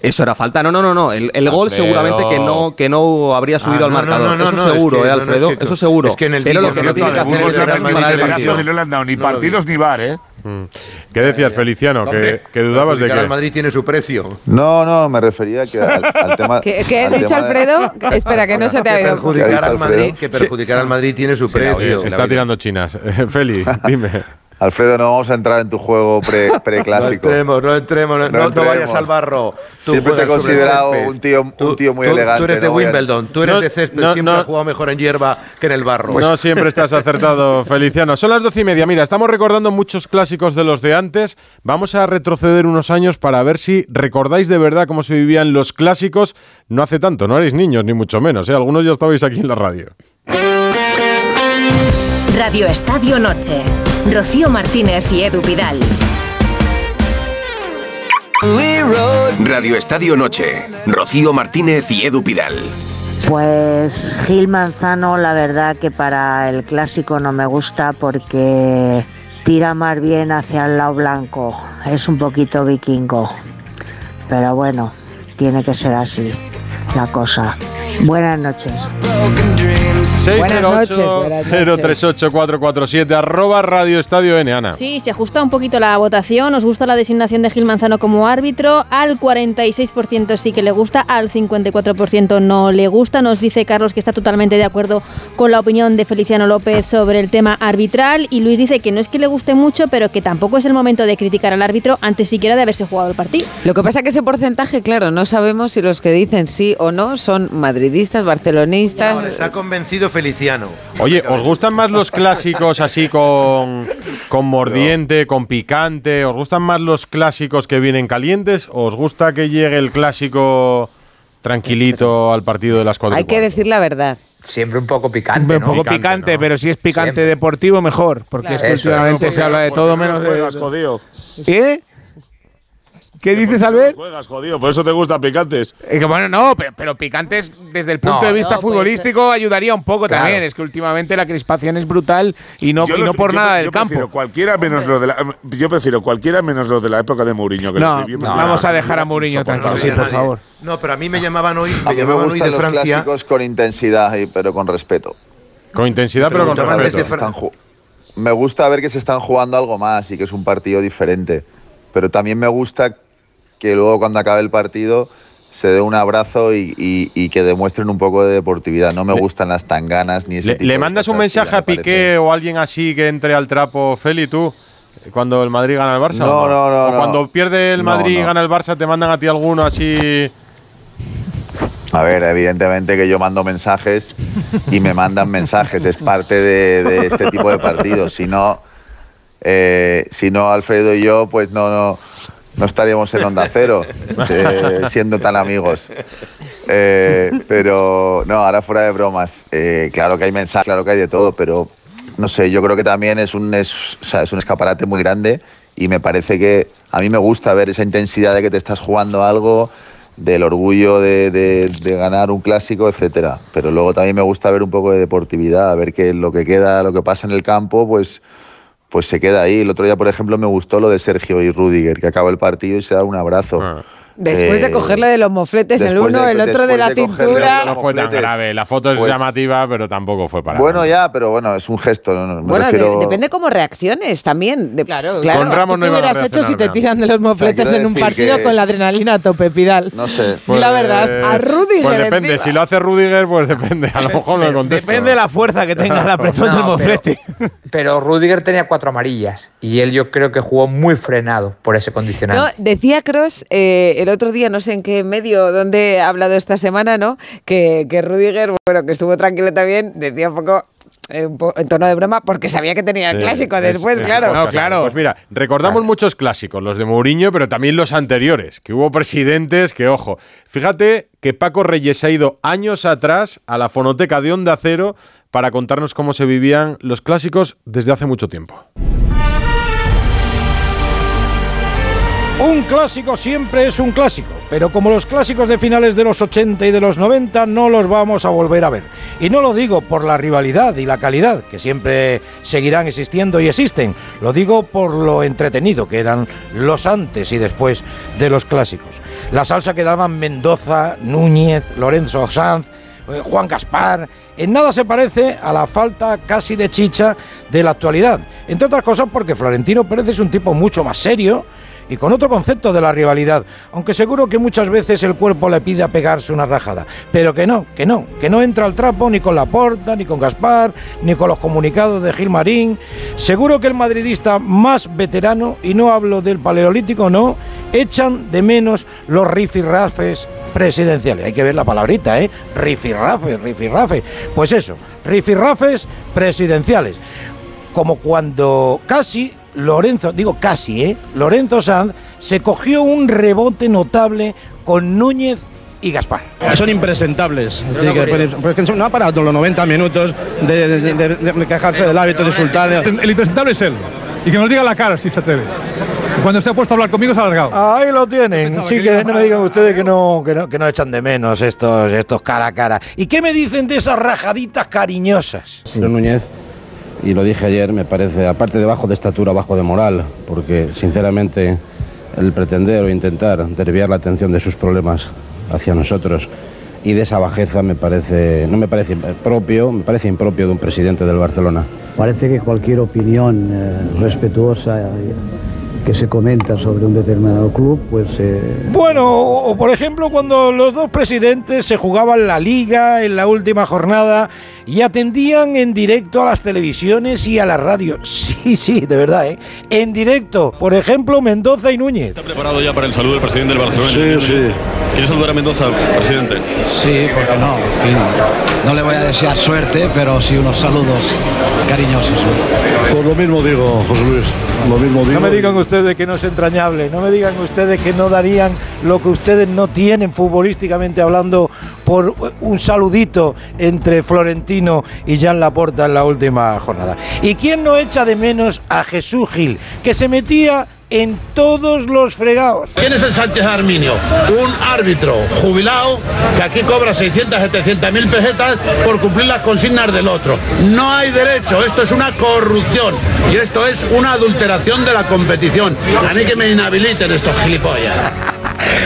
Eso era falta. No, no, no, no. El, el gol seguramente que no, que no habría subido Ah, al no, no, marcador. no, no, eso no, es seguro, que- ¿eh, no, no, Alfredo? es que- eso seguro. es que en el Pero vídeo lo que que no no tiene que de hacer Burgos es no parar le el han dado ni partido. pedazo, ni le han dado ni partidos ni bar, ¿eh? Mm. ¿Qué decías, Feliciano? Que, que dudabas de perjudicar al que... Madrid tiene su precio. No, no, me refería que al, al [LAUGHS] tema. ¿Qué, qué dicho de- Alfredo? Espera, que no se te ha oído. ¿Qué ha perjudicar dicho al Madrid, que perjudicar al Madrid tiene su Eh, precio. está tirando chinas. [LAUGHS] Feli, [LAUGHS] dime. Alfredo, no vamos a entrar en tu juego pre- [LAUGHS] No preclásico. entremos, no entremos, no, no, no entremos. vayas al barro. Tú Siempre te he considerado un tío, un tío muy tú- elegante. Tú eres de Wimbledon, tú eres No, de césped, no, siempre no. has jugado mejor en hierba que en el barro. No siempre estás [LAUGHS] acertado, Feliciano. Son las doce y media. Mira, estamos recordando muchos clásicos de los de antes. Vamos a retroceder unos años para ver si recordáis de verdad cómo se vivían los clásicos. No hace tanto, no erais niños, ni mucho menos. ¿eh? Algunos ya estabais aquí en la radio. Radio Estadio Noche. Rocío Martínez y Edu Vidal. Radio Estadio Noche. Rocío Martínez y Edu Pidal. Pues Gil Manzano, la verdad que para el clásico no me gusta porque tira más bien hacia el lado blanco. Es un poquito vikingo. Pero bueno, tiene que ser así la cosa. Buenas noches. 608-038-447 arroba Radio Estadio N, Ana. Sí, se ajusta un poquito la votación. ¿Os gusta la designación de Gil Manzano como árbitro? Al 46% sí que le gusta, al 54% no le gusta. Nos dice Carlos que está totalmente de acuerdo con la opinión de Feliciano López sobre el tema arbitral. Y Luis dice que no es que le guste mucho, pero que tampoco es el momento de criticar al árbitro antes siquiera de haberse jugado el partido. Lo que pasa es que ese porcentaje, claro, no sabemos si los que dicen sí o no son madridistas, barcelonistas. Les ha convencido Feliciano. Oye, ¿os gustan más los clásicos así con, con mordiente, con picante? ¿Os gustan más los clásicos que vienen calientes? ¿O os gusta que llegue el clásico tranquilito al partido de las cuatro? Hay que decir la verdad. Siempre un poco picante, Un ¿no? poco picante, pero si es picante deportivo, mejor. Porque es que últimamente se habla de todo no menos de. jodido. ¿Eh? ¿Qué dices, Albert? Juegas, jodido, por eso te gustan picantes. Es que bueno, no, pero, pero picantes desde el punto No, de vista no, pues, futbolístico ayudaría un poco Claro. también. Es que últimamente la crispación es brutal y no, Yo y no los- por yo- nada yo del prefiero campo. Cualquiera menos lo de la, yo prefiero cualquiera menos los de la época de Mourinho. Que No, los viví no, vamos a dejar a Mourinho tranquilo, sí, por favor. No, pero a mí me llamaban hoy, A me mí me llamaban hoy de los Francia. clásicos con intensidad, y- pero con respeto. Con intensidad, pero con Preguntaban respeto. Me gusta ver que se están jugando algo más y que es un partido diferente. Pero también me gusta que luego cuando acabe el partido se dé un abrazo y, y- y que demuestren un poco de deportividad. No me gustan las tanganas ni ese ¿Le, tipo le mandas un mensaje a parece- Piqué o a alguien así que entre al trapo, Feli, tú? Cuando el Madrid gana el Barça. No, ¿o no, no, O no. cuando pierde el Madrid y no. gana el Barça, te mandan a ti alguno así. A ver, evidentemente que yo mando mensajes y me mandan mensajes. Es parte de, de este tipo de partidos. Si no, eh, si no Alfredo y yo, pues no, no, no estaríamos en Onda Cero, [LAUGHS] eh, siendo tan amigos. Eh, pero no, ahora fuera de bromas. eh, claro que hay mensajes, claro que hay de todo, pero no sé, yo creo que también es un, es, o sea, es un escaparate muy grande y me parece que a mí me gusta ver esa intensidad de que te estás jugando algo, del orgullo de, de- de ganar un clásico, etcétera. Pero luego también me gusta ver un poco de deportividad, ver que lo que queda, lo que pasa en el campo, pues, pues se queda ahí. El otro día, por ejemplo, me gustó lo de Sergio y Rudiger, que acaba el partido y se da un abrazo. Después de Eh, cogerle de los mofletes el uno, de- el otro de la de cintura. No fue tan grave. La foto es Pues- llamativa, pero tampoco fue para. Bueno, ya, pero bueno, es un gesto. no- no, me Bueno, de- depende cómo reacciones también. De- claro, Con Ramos no ¿Qué hubieras hecho si te tiran de los mofletes en un partido que- con la adrenalina a tope, Pidal? No sé. Di la verdad. A Rudiger Pues depende. encima. Si lo hace Rudiger, pues depende. A lo mejor no le contesto. Depende de la fuerza que tenga la presión [LAUGHS] No, del moflete. Pero Rudiger tenía cuatro amarillas y él yo creo que jugó muy frenado por ese No, condicionante. decía Cross el otro día, no sé en qué medio, donde ha hablado esta semana, ¿no? Que, que Rudiger, bueno, que estuvo tranquilo también, decía un poco, eh, en tono de broma, porque sabía que tenía el clásico es- después, es claro. un podcast. Pues mira, recordamos muchos clásicos, los de Mourinho, pero también los anteriores, que hubo presidentes que, ojo, fíjate que Paco Reyes ha ido años atrás a la fonoteca de Onda Cero para contarnos cómo se vivían los clásicos desde hace mucho tiempo. Un clásico siempre es un clásico, pero como los clásicos de finales de los 80 y de los 90 no los vamos a volver a ver. Y no lo digo por la rivalidad y la calidad, que siempre seguirán existiendo y existen, lo digo por lo entretenido que eran los antes y después de los clásicos. La salsa que daban Mendoza, Núñez, Lorenzo Sanz, eh, Juan Gaspar, en nada se parece a la falta casi de chicha de la actualidad. Entre otras cosas porque Florentino Pérez es un tipo mucho más serio y con otro concepto de la rivalidad, aunque seguro que muchas veces el cuerpo le pide a pegarse una rajada, pero que no, que no, que no entra al trapo ni con Laporta, ni con Gaspar, ni con los comunicados de Gilmarín. Seguro que el madridista más veterano, y no hablo del paleolítico, no, echan de menos los rifirrafes presidenciales. Hay que ver la palabrita, ¿eh? Rifirrafes, rifirrafes. Pues eso, rifirrafes presidenciales como cuando casi Lorenzo, digo casi, ¿eh? Lorenzo Sanz se cogió un rebote notable con Núñez y Gaspar. Son impresentables. Sí, que después- porque no ha parado los 90 minutos de, de- de- de quejarse del hábito de insultar. El impresentable es él. Y que nos diga la cara si se atreve. Cuando esté puesto a hablar conmigo se ha alargado. Ahí lo tienen. Sí, que no me digan ustedes que no, que no, que no echan de menos estos, estos cara a cara. ¿Y qué me dicen de esas rajaditas cariñosas? Señor Núñez, y lo dije ayer, me parece, aparte de bajo de estatura, bajo de moral, porque sinceramente el pretender o intentar desviar la atención de sus problemas hacia nosotros y de esa bajeza me parece, no me parece propio, me parece impropio de un presidente del Barcelona. Parece que cualquier opinión eh, respetuosa eh, que se comenta sobre un determinado club, pues... eh, Bueno, o, o por ejemplo cuando los dos presidentes se jugaban la liga en la última jornada y atendían en directo a las televisiones y a la radio. [LAUGHS] Sí, sí, de verdad, ¿eh? En directo, por ejemplo, Mendoza y Núñez. ¿Está preparado ya para el saludo del presidente del Barcelona? Sí, sí. ¿Quiere saludar a Mendoza, presidente? Sí, porque no. No le voy a desear suerte, pero sí unos saludos cariñosos. Pues lo mismo digo, José Luis. Lo mismo digo. No me digan ustedes que no es entrañable, no me digan ustedes que no darían lo que ustedes no tienen futbolísticamente hablando por un saludito entre Florentino y Jan Laporta en la última jornada. ¿Y quién no echa de menos a Jesús Gil, que se metía en todos los fregados? ¿Quién es el Sánchez Arminio? Un árbitro jubilado que aquí cobra 600, 700 mil pesetas por cumplir las consignas del otro. No hay derecho, esto es una corrupción y esto es una adulteración de la competición. A mí que me inhabiliten estos gilipollas. [LAUGHS]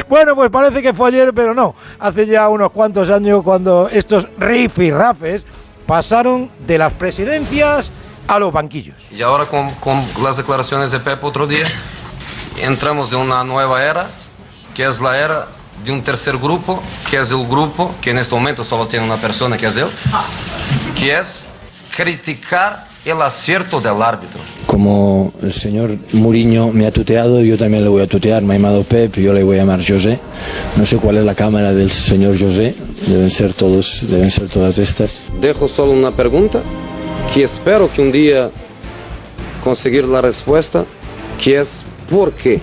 Bueno, pues parece que fue ayer, pero no. Hace ya unos cuantos años cuando estos rifirrafes pasaron de las presidencias a los banquillos. Y ahora con, con las declaraciones de Pep otro día, entramos en una nueva era, que es la era de un tercer grupo, que es el grupo que en este momento solo tiene una persona, que es él, que es criticar el acierto del árbitro. Como el señor Mourinho me ha tuteado, yo también le voy a tutear. Me ha llamado Pep, yo le voy a llamar José. No sé cuál es la cámara del señor José. Deben ser todos, deben ser todas estas. Dejo solo una pregunta, que espero que un día conseguir la respuesta, que es ¿por qué?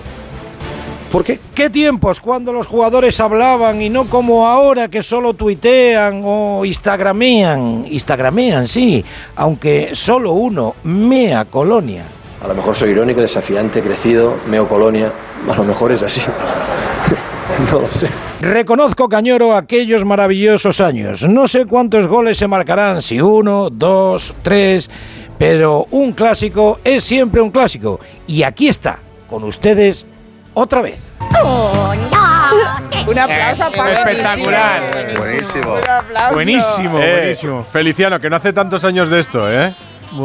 ¿Por qué? ¿Qué tiempos cuando los jugadores hablaban y no como ahora que solo tuitean o instagramean? Instagramean, sí, aunque solo uno, Mea Colonia. A lo mejor soy irónico, desafiante, crecido, meo colonia. A lo mejor es así. [LAUGHS] no lo sé. Reconozco, Cañoro, aquellos maravillosos años. No sé cuántos goles se marcarán, si uno, dos, tres, pero un clásico es siempre un clásico. Y aquí está, con ustedes, otra vez. Un aplauso para Espectacular. Buenísimo. Un aplauso. Buenísimo, Eh, buenísimo. Feliciano, que no hace tantos años de esto, ¿eh?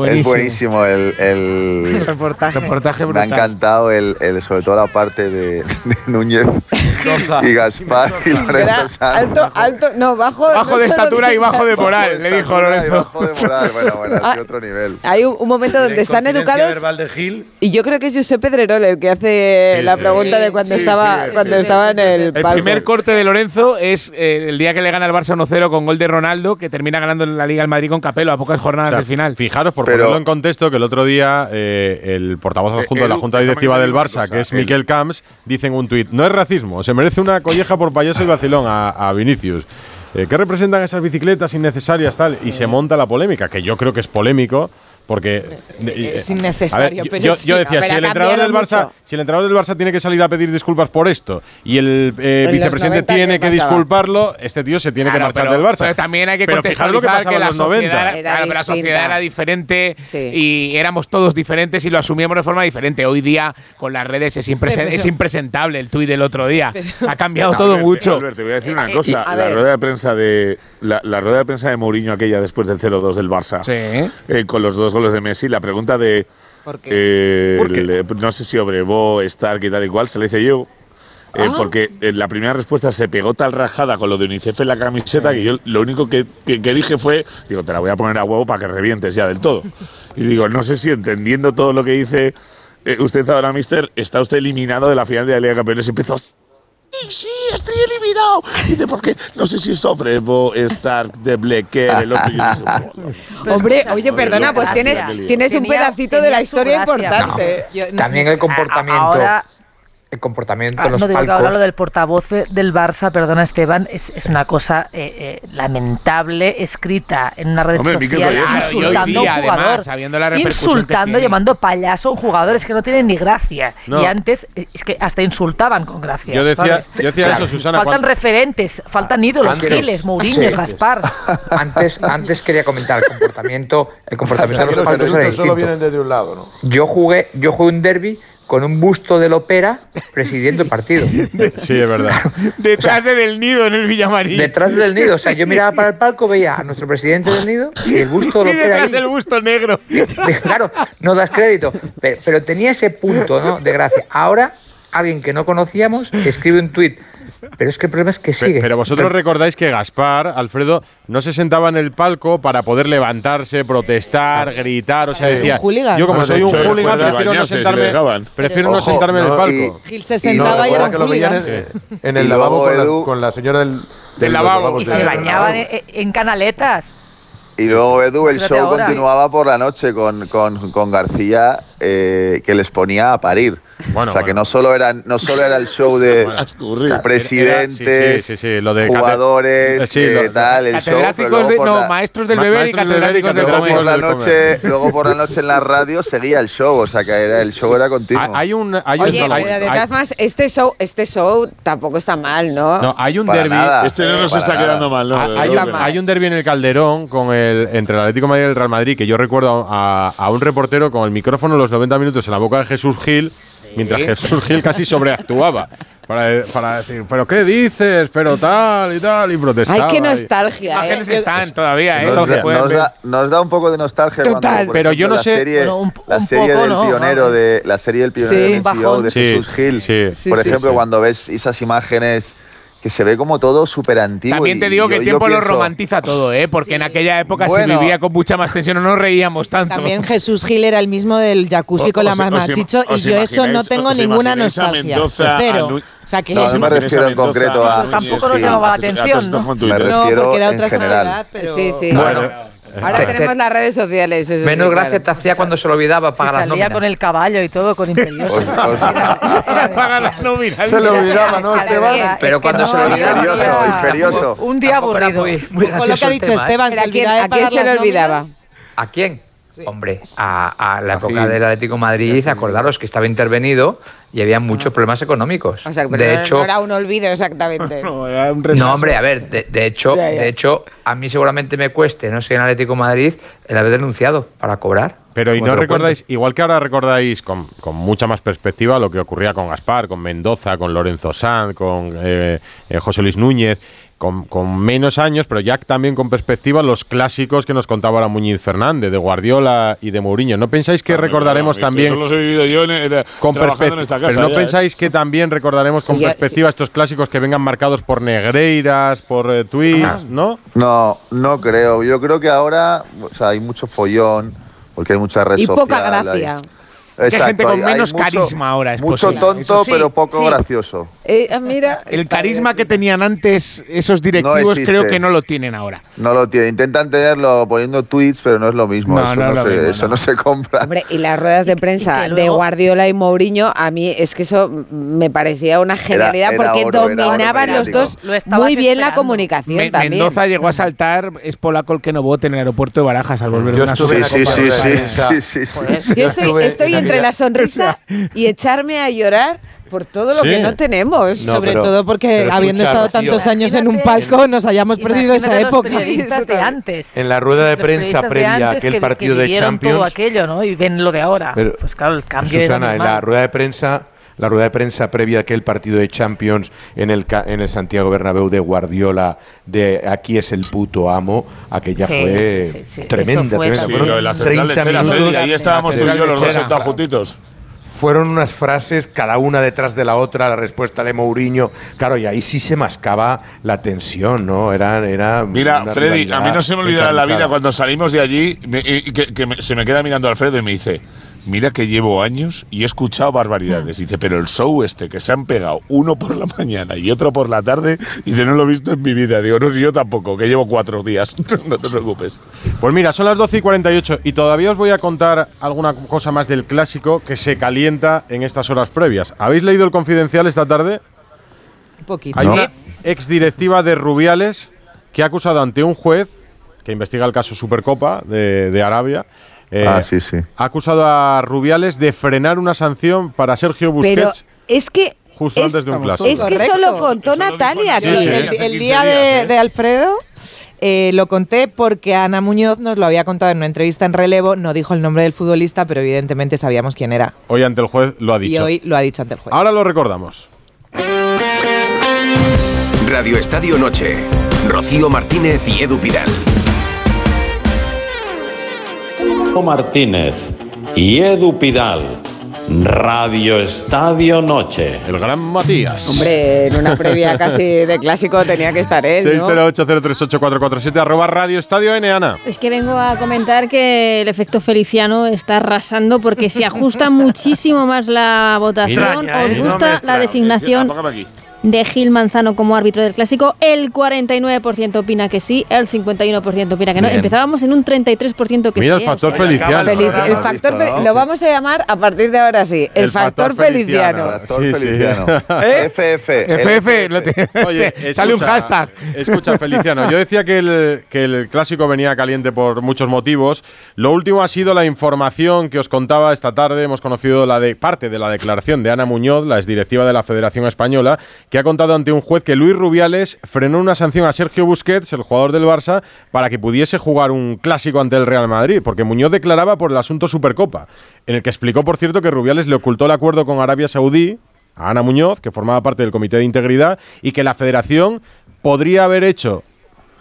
Es buenísimo el, [LAUGHS] el reportaje. Reportaje Me ha encantado el, el- sobre todo la parte de, de Núñez y Gaspar y Lorenzo Sanz. alto, alto, no, bajo. Bajo no de estatura y bajo de moral, le dijo Lorenzo. bajo de moral. Bueno, bueno, es Ah, de otro nivel. Hay un, un momento donde están educados de Gil. y yo creo que es Josep Pedrerol el que hace Sí, la sí. pregunta de cuando Sí, estaba sí, cuando sí, estaba en el, El palco. primer corte de Lorenzo es eh, el día que le gana el Barça 1-0 con gol de Ronaldo, que termina ganando la Liga al Madrid con Capelo a pocas jornadas O sea, del final. Fijaros, por Pero- ponerlo en contexto, que el otro día eh, el portavoz adjunto de la Junta Directiva del Barça, cosa, que es el- Miquel Camps, dice en un tuit, no es racismo, se merece una colleja por payaso y vacilón a, a Vinicius. Eh, ¿Qué representan esas bicicletas innecesarias tal? Y se monta la polémica, que yo creo que es polémico. Porque eh, Es eh, innecesario, ver, pero yo, sí, yo a decía, si el entrenador del Barça, mucho. si el entrenador del Barça tiene que salir a pedir disculpas por esto y el eh, En vicepresidente 90, tiene ¿qué que pasaba? disculparlo, este tío se tiene que marchar pero- del Barça. Pero también hay que Pero lo que pasaba que, en la los sociedad, 90. era, Era claro, pero la sociedad era diferente Sí. y éramos todos diferentes y lo asumíamos de forma diferente. Hoy día, con las redes, es, impresen- Pero- es impresentable el tuit del otro día. Pero- ha cambiado No, todo Albert, mucho. Albert, te voy a decir una cosa. a La ver. rueda de prensa de la, la rueda de prensa de Mourinho aquella después del 0-2 del Barça, Sí. eh, con los dos goles de Messi, la pregunta de ¿Por qué? eh, ¿Por qué? le- no sé si Obrevó, Stark y tal y cual, se le hice yo. eh, Ah. Porque en la primera respuesta se pegó tal rajada con lo de UNICEF en la camiseta que yo lo único que, que- que dije fue, digo, te la voy a poner a huevo para que revientes ya del todo. [LAUGHS] Y digo, no sé si entendiendo todo lo que dice eh, usted ahora, mister, está usted eliminado de la final de la Liga de Campeones. Y empezó, sí, sí, estoy eliminado. Y dice, ¿por qué? No sé si es Obrevo, Stark, De Blecker, el otro. Y yo dije, "Bueno". [LAUGHS] Hombre, oye, perdona, pues tienes, tienes un pedacito de la historia importante. Yo- no- También el comportamiento, Ahora- el comportamiento Ah, en los no digo que palcos. ahora lo del portavoz de- del Barça, perdona Esteban, es, es una cosa eh, eh, lamentable escrita en una red Hombre, Miquel social insultando a un jugador, además, sabiendo la insultando, tiene. llamando payaso a un jugador, es que no tienen ni gracia. No. Y antes eh, es que hasta insultaban con gracia. Yo decía, yo decía Claro. eso, Susana. Faltan cuando- referentes, faltan ídolos, Antes- Giles, Mourinho, Sí. Gaspar. [LAUGHS] Antes, antes quería comentar el comportamiento, el comportamiento de los palcos era insultos solo distinto. vienen desde un lado, ¿no? Yo jugué, yo jugué un derby con un busto del ópera presidiendo [LAUGHS] el partido. Sí, es verdad. [LAUGHS] Detrás del nido en el Villamarín. Detrás del nido. O sea, yo miraba para el [LAUGHS] palco, veía a nuestro presidente del nido y el busto del Y ópera. detrás ahí. el busto negro. Claro, no das crédito. Pero, pero tenía ese punto ¿no? de gracia. Ahora, alguien que no conocíamos escribe un tuit. Pero es que el problema es que sigue. Pero vosotros recordáis que Gaspar, Alfredo, no se sentaba en el palco para poder levantarse, protestar, gritar. O sea, Sí. decía, yo como Bueno, soy un hooligan, prefiero no sentarme, prefiero no Ojo, sentarme en el no, palco. Gil se sentaba y era en, en el lavabo con la, Edu- con la señora del, del lavabo. Y se bañaban en, en canaletas. Y luego Edu, el show continuaba por la noche con, con, con García, eh, que les ponía a parir. Bueno, o sea, bueno. que no solo, era, no solo era el show de [LAUGHS] presidentes, Era- sí, sí, sí, lo de cate- jugadores, Sí, lo- eh, tal, el show. pero de, no, la- maestros del beber y maestros catedráticos del luego por la noche, [LAUGHS] luego por la noche en la radio seguía el show, o sea que era, el show era continuo. Hay- un, hay un, Oye, hay- pero de todas formas, este show, este show tampoco está mal, ¿no? no, hay un Para nada. Este no nos Para está nada. quedando mal, ¿no? Hay, un, hay un derbi en el Calderón con el, entre el Atlético de Madrid y el Real Madrid que yo recuerdo a, a un reportero con el micrófono los 90 minutos en la boca de Jesús Gil, mientras Jesús Gil casi sobreactuaba. Para, para decir, pero ¿qué dices? Pero tal y tal, y protestaba. Ay, qué nostalgia. ¿eh? Imágenes Yo- están todavía, ¿eh? Nos, nos ver. da- nos da un poco de nostalgia Total. cuando, Pero yo ejemplo, no la sé- serie, Bueno, un- la un serie poco, del ¿no? pionero de la serie del pionero Sí. de de Sí, Jesús Gil. sí. Sí, por sí, ejemplo, sí. cuando ves esas imágenes que se ve como todo súper antiguo. También te y digo que yo- el tiempo lo pienso- romantiza todo, ¿eh? Porque en aquella época Bueno. se vivía con mucha más tensión, no nos reíamos tanto. También Jesús Gil era el mismo del jacuzzi O- con la mamá chicho y yo eso no tengo ninguna nostalgia. Cero. O sea que No, es no me un- refiero en concreto a- tampoco nos sí. llamaba la atención, ¿no? Me porque era otra general. sociedad, pero Sí, sí. Bueno, Ahora te- tenemos te- las redes sociales. eso menos sí, gracia claro. te hacía cuando se lo olvidaba pagar las salía nóminas. con el caballo y todo, con imperioso. Os- os- Paga las nóminas. Se le olvidaba, ¿no? Esteban? Pero cuando se lo olvidaba, Imperioso, imperioso. Un día aburrido. Con lo que ha dicho ¿eh? Esteban, ¿a quién, pagar se le olvidaba? ¿A quién? Hombre, a, a la época del Atlético de Madrid, acordaros que estaba intervenido y había muchos problemas económicos. O sea, pero de no, hecho, no era un olvido exactamente. [LAUGHS] no, hombre, a ver, de, de hecho, Ya, ya. de hecho, a mí seguramente me cueste, no sé, en Atlético de Madrid, el haber denunciado para cobrar. Pero y no recordáis, igual que ahora recordáis con, con mucha más perspectiva lo que ocurría con Gaspar, con Mendoza, con Lorenzo Sanz, con eh, eh, José Luis Núñez, con, con menos años, pero ya también con perspectiva los clásicos que nos contaba ahora Muñiz Fernández, de Guardiola y de Mourinho. ¿No pensáis que recordaremos Claro, también Eso los he vivido yo en, en- con en perspectiva? esta casa. Pero no ya, ¿eh? pensáis que también recordaremos con Sí, perspectiva estos clásicos que vengan marcados por negreiras, por eh, tweets, ¿no? No, no creo. Yo creo que ahora o sea, hay mucho follón, porque hay mucha red Y social. poca hay- gracia. Que hay gente con hay- hay menos mucho- carisma ahora, es Mucho posible. tonto, sí, pero poco sí. gracioso. Eh, ah, mira, El carisma que tenían antes esos directivos creo que no lo tienen ahora. No lo tiene. Intentan tenerlo poniendo tweets, pero no es lo mismo. No, eso no no, es lo se, mismo, eso no. no se compra. Hombre, y las ruedas de prensa de Guardiola y Mourinho, a mí es que eso me parecía una genialidad era porque oro, era oro dominaban los dos Lo muy bien la comunicación Me- también. Mendoza llegó a saltar, es polaco el que no vote en el aeropuerto de Barajas al volver Yo de una estuve Sí, sí, sí, sí, sí. Yo estoy en entre la sonrisa y echarme a llorar por todo lo Sí. que no tenemos. No, Sobre pero- todo porque habiendo escucha, estado Rocío. tantos años en un palco nos hayamos perdido esa época. de antes. En la rueda de Los prensa previa a aquel que- partido que de vivieron todo Champions. aquello, ¿no? Y ven lo de ahora. Pero, pues claro, el cambio Susana, en la rueda de prensa, la rueda de prensa previa a aquel partido de Champions en el, ca- en el Santiago Bernabéu de Guardiola, de aquí es el puto amo, aquella Sí, fue sí, sí, sí. tremenda. Fue tremenda. Sí, también. Fueron lo de la central 30 lechera, minutos. Freddy. Ahí estábamos tú y yo, los dos sentados juntitos. Fueron unas frases, cada una detrás de la otra, la respuesta de Mourinho. Claro, y ahí sí se mascaba la tensión, ¿no? Era. era Mira, Freddy, a mí no se me olvidará en la vida cuando salimos de allí me- y que, que me- se me queda mirando Alfredo y me dice, mira que llevo años y he escuchado barbaridades. Dice, pero el show este que se han pegado uno por la mañana y otro por la tarde, dice, no lo he visto en mi vida. Digo, no, yo tampoco, que llevo cuatro días. [LAUGHS] no te preocupes. Pues mira, son las 12 y 48 y todavía os voy a contar alguna cosa más del clásico que se calienta en estas horas previas. ¿Habéis leído el confidencial esta tarde? Un poquito. Hay una exdirectiva de Rubiales que ha acusado ante un juez que investiga el caso Supercopa de, de Arabia. Eh, Ah, sí, sí. Ha acusado a Rubiales de frenar una sanción para Sergio Pero Busquets es que justo es, antes de un clásico. es que eso lo contó Natalia Sí, aquí. sí. El, hace el 15 día días, de, ¿eh? de Alfredo Eh, lo conté porque Ana Muñoz nos lo había contado en una entrevista en relevo, no dijo el nombre del futbolista, pero evidentemente sabíamos quién era. Hoy ante el juez lo ha Y dicho. hoy lo ha dicho ante el juez. Ahora lo recordamos. Radio Estadio Noche. Rocío Martínez y Edu Pidal. Martínez y Edu Pidal. Radio Estadio Noche. El gran Matías. Hombre, en una previa [LAUGHS] casi de clásico tenía que estar él, ¿no? 608038447 arroba Radio Estadio N, Ana. Es que vengo a comentar que el efecto feliciano está arrasando porque se ajusta [LAUGHS] muchísimo más la votación. ¿Os ¿eh? No gusta la designación aquí. De Gil Manzano como árbitro del clásico? El 49% opina que sí, el 51% opina que no. Bien. Empezábamos en un 33% que Mira sí. el factor ¿eh? feliciano. Felici- el factor fe- lo vamos a llamar a partir de ahora sí, el, factor, feliciano. Factor Sí, sí. Feliciano. [LAUGHS] ¿Eh? FF. Te- Oye, sale un hashtag. Escucha, Feliciano, yo decía que el, que el clásico venía caliente por muchos motivos. Lo último ha sido la información que os contaba esta tarde. Hemos conocido la de parte de la declaración de Ana Muñoz, la exdirectiva de la Federación Española, que ha contado ante un juez que Luis Rubiales frenó una sanción a Sergio Busquets, el jugador del Barça, para que pudiese jugar un clásico ante el Real Madrid, porque Muñoz declaraba por el asunto Supercopa, en el que explicó, por cierto, que Rubiales le ocultó el acuerdo con Arabia Saudí a Ana Muñoz, que formaba parte del Comité de Integridad, y que la federación podría haber hecho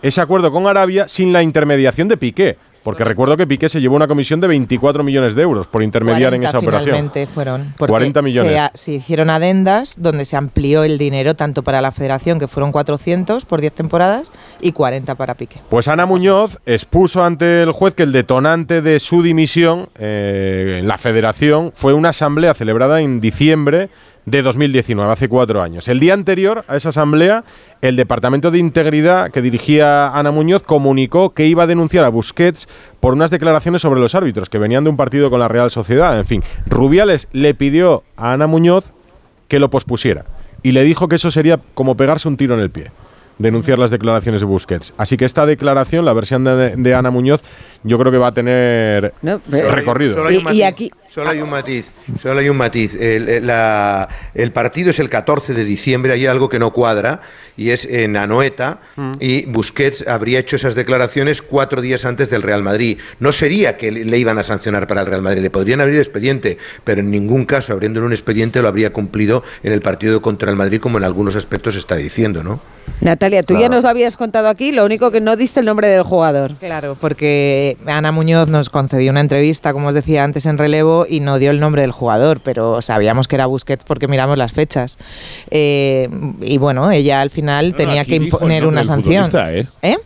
ese acuerdo con Arabia sin la intermediación de Piqué. Porque recuerdo que Piqué se llevó una comisión de 24 millones de euros por intermediar en 40 esa operación. finalmente fueron. Porque 40 millones. Se, a- se hicieron adendas donde se amplió el dinero tanto para la federación, que fueron 400 por 10 temporadas, y 40 para Piqué. Pues Ana Muñoz expuso ante el juez que el detonante de su dimisión eh, en la federación fue una asamblea celebrada en diciembre de 2019, hace cuatro años. El día anterior a esa asamblea, el Departamento de Integridad que dirigía Ana Muñoz comunicó que iba a denunciar a Busquets por unas declaraciones sobre los árbitros que venían de un partido con la Real Sociedad. En fin, Rubiales le pidió a Ana Muñoz que lo pospusiera y le dijo que eso sería como pegarse un tiro en el pie denunciar las declaraciones de Busquets. Así que esta declaración, la versión de, Ana Muñoz, yo creo que va a tener pero- recorrido. Solo hay un matiz. Solo hay un matiz. Solo hay un matiz. El, el- la- el partido es el 14 de diciembre. Hay algo que no cuadra y es en Anoeta. Y Busquets habría hecho esas declaraciones cuatro días antes del Real Madrid. No sería que le le iban a sancionar para el Real Madrid. Le podrían abrir expediente, pero en ningún caso abriéndole un expediente lo habría cumplido en el partido contra el Madrid, como en algunos aspectos está diciendo, ¿no? Natalia, tú ya Claro. nos lo habías contado aquí, lo único que no diste el nombre del jugador. Claro, porque Ana Muñoz nos concedió una entrevista, como os decía antes, en relevo y no dio el nombre del jugador, pero sabíamos que era Busquets porque miramos las fechas. Eh, y bueno, ella al final tenía que imponer una sanción. ¿eh? ¿Eh?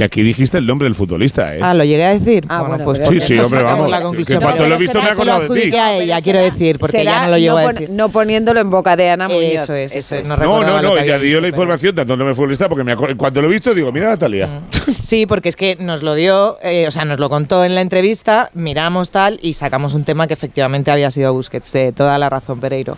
Que aquí dijiste el nombre del futbolista, ¿eh? Ah, lo llegué a decir. Ah, bueno, pues Sí, sí, hombre, vamos. la Que cuando lo he visto me he acordado de ti. a ella, quiero decir, porque ella no lo llegó no a decir. no poniéndolo en boca de Ana Muñoz. Eso es, eso es. No, No, no, ella dio dicho, la información tanto el nombre del futbolista porque me acuerdo- cuando lo he visto digo, mira Natalia. Sí, porque es que nos lo dio, eh, o sea, nos lo contó en la entrevista, miramos tal y sacamos un tema que efectivamente había sido Busquets, de toda la razón, Pereiro.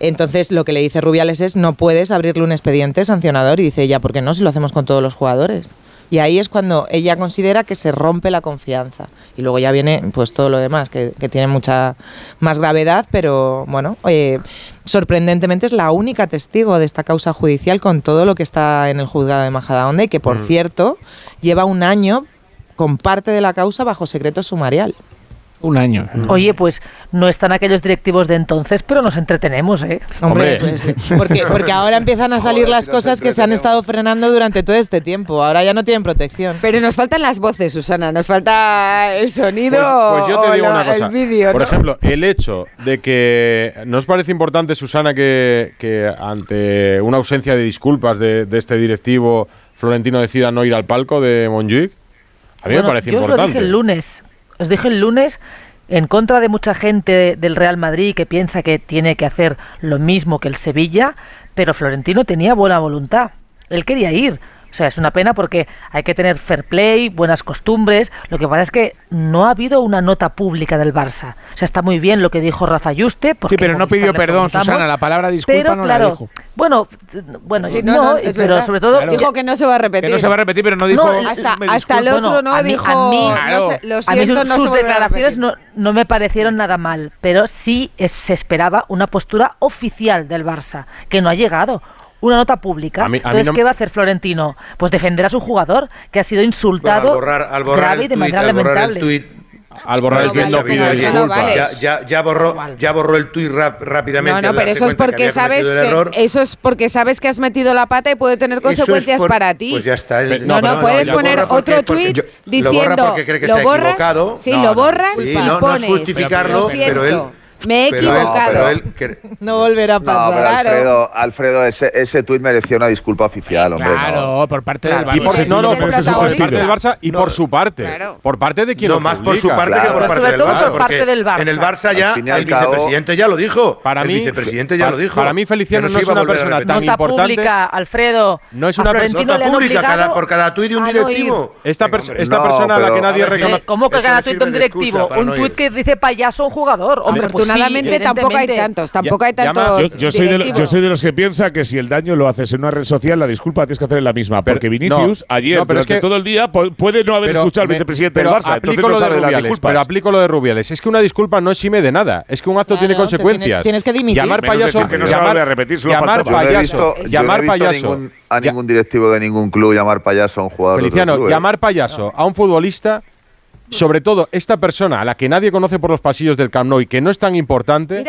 Entonces, lo que le dice Rubiales es, no puedes abrirle un expediente sancionador y dice ella, ¿por qué no? Si lo hacemos con todos los jugadores. Y ahí es cuando ella considera que se rompe la confianza. Y luego ya viene pues todo lo demás, que, que tiene mucha más gravedad, pero bueno, eh, sorprendentemente es la única testigo de esta causa judicial con todo lo que está en el juzgado de Majadahonda y que, por Mm. cierto, lleva un año con parte de la causa bajo secreto sumarial. Un año. Oye, pues no están aquellos directivos de entonces, pero nos entretenemos, ¿eh? Hombre, pues, porque, [LAUGHS] porque ahora empiezan a salir las cosas que se han estado frenando durante todo este tiempo. Ahora ya no tienen protección. Pero nos faltan las voces, Susana, nos falta el sonido Pues, pues yo te o digo la- una cosa. el vídeo, Por ¿no? ejemplo, el hecho de que. ¿No os parece importante, Susana, que, que ante una ausencia de disculpas de, de este directivo, Florentino decida no ir al palco de Montjuic? A mí Bueno, me parece yo os lo importante. dije el lunes. Os dije el lunes, en contra de mucha gente del Real Madrid que piensa que tiene que hacer lo mismo que el Sevilla, pero Florentino tenía buena voluntad. Él quería ir. O sea, es una pena porque hay que tener fair play, buenas costumbres. Lo que pasa es que no ha habido una nota pública del Barça. O sea, está muy bien lo que dijo Rafa Yuste. porque Sí, pero no pidió perdón, Susana. La palabra disculpa pero no claro, la dijo. Bueno, bueno, Sí, no, no, no, es pero verdad. sobre todo Dijo que no se va a repetir. Que no se va a repetir, pero no dijo. hasta, hasta el otro no, a mí- dijo, a mí- no sé, lo a mí sus, no sus declaraciones no me parecieron nada mal, pero sí es- se esperaba una postura oficial del Barça, que no ha llegado una nota pública. A Entonces, ¿qué va a hacer Florentino? Pues defender a su jugador, que ha sido insultado bueno, al borrar, y de manera lamentable. El tuit, ya, borró, ya borró el tuit rápidamente. No, no, pero eso es porque sabes que eso es porque sabes que has metido la pata y puede tener consecuencias para ti. Pues ya está. No, no, puedes poner otro tuit diciendo lo borras, sí, lo borras justificarlo, me he equivocado. No, pero él... [LAUGHS] no volverá a pasar. No, pero Alfredo, Alfredo ese, ese tuit merecía una disculpa oficial, hombre. Claro, no. por parte del Barça. Y por, no, no, por, su, por parte del Barça y por su parte. Claro. Por parte de quien no, lo más por su parte claro. que por parte, sobre del, todo Barça, por parte del Barça. En el Barça ya, el cabo, vicepresidente ya lo dijo. Para mí, el vicepresidente ya lo dijo. Para mí, Feliciano no, es una persona tan importante. Pública, Alfredo. No es una persona pública por cada tuit de un directivo. Esta persona a la que nadie reconoce. ¿Cómo que cada tuit de un directivo? Un tuit que dice payaso un jugador. Hombre, pues afortunadamente sí, tampoco hay tantos, tampoco hay tantos. Yo, soy de, yo, soy de, los que piensa que si el daño lo haces en una red social, la disculpa tienes que hacer en la misma. Porque Vinicius no, ayer, no, pero durante es que, todo el día, puede no haber escuchado al vicepresidente del Barça. Aplico lo de Rubiales, pero aplico lo de Rubiales. Es que una disculpa no exime de nada. Es que un acto tiene consecuencias. Tienes, que dimitir. Llamar a repetir, llamar payaso. Llamar payaso. A ningún directivo de ningún club llamar payaso a un jugador. Feliciano, ¿eh? llamar payaso a un futbolista sobre todo esta persona a la que nadie conoce por los pasillos del Camp Nou y que no es tan importante,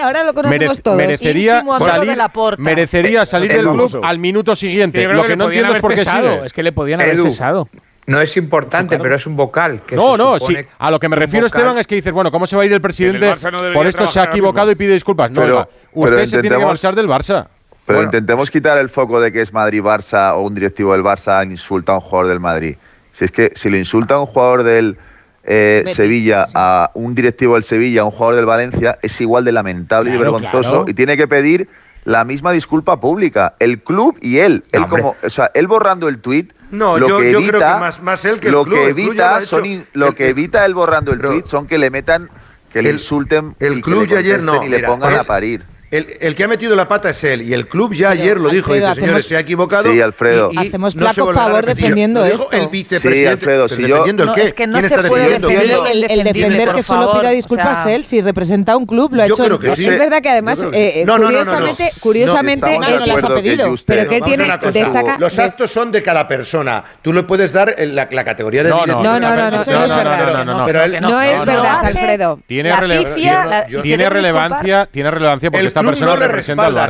merecería salir, merecería eh, salir del club al minuto siguiente. Lo que, no entiendo es por qué sigue. Es que le podían haber cesado. No es importante, pero es un vocal. No, no. A lo que me refiero. Esteban, es que dices, bueno, ¿cómo se va a ir el presidente? Por esto se ha equivocado y pide disculpas. No, pero, usted se tiene que marchar del Barça. Pero intentemos quitar el foco de que es Madrid-Barça o un directivo del Barça insulta a un jugador del Madrid. Si es que si le insulta a un jugador del eh, Sevilla a un directivo del Sevilla, a un jugador del Valencia, es igual de lamentable claro, y vergonzoso y tiene que pedir la misma disculpa pública, el club y él, él como, o sea, él borrando el tuit lo que evita, más, más él que el lo que evita son lo que evita él borrando el tuit son que le metan que le insulten el club y le ayer no y pongan eh, a parir. El, que ha metido la pata es él y el club ya ayer lo dijo, Alfredo, dice, señores, se ha equivocado. Sí, Alfredo. Y, hacemos flaco no favor defendiendo esto. el vicepresidente. Alfredo, si yo... ¿Defendiendo el qué? Es que no ¿Quién está defendiendo? El, defender que solo pida disculpas o él si representa a un club lo ha hecho. Es verdad que además, eh, curiosamente, curiosamente él las ha pedido. Pero que tiene destaca. Los actos son de cada persona. Tú le puedes dar la categoría de No, no, no, no, eso no es verdad. No es verdad, Alfredo. Tiene relevancia, tiene relevancia porque está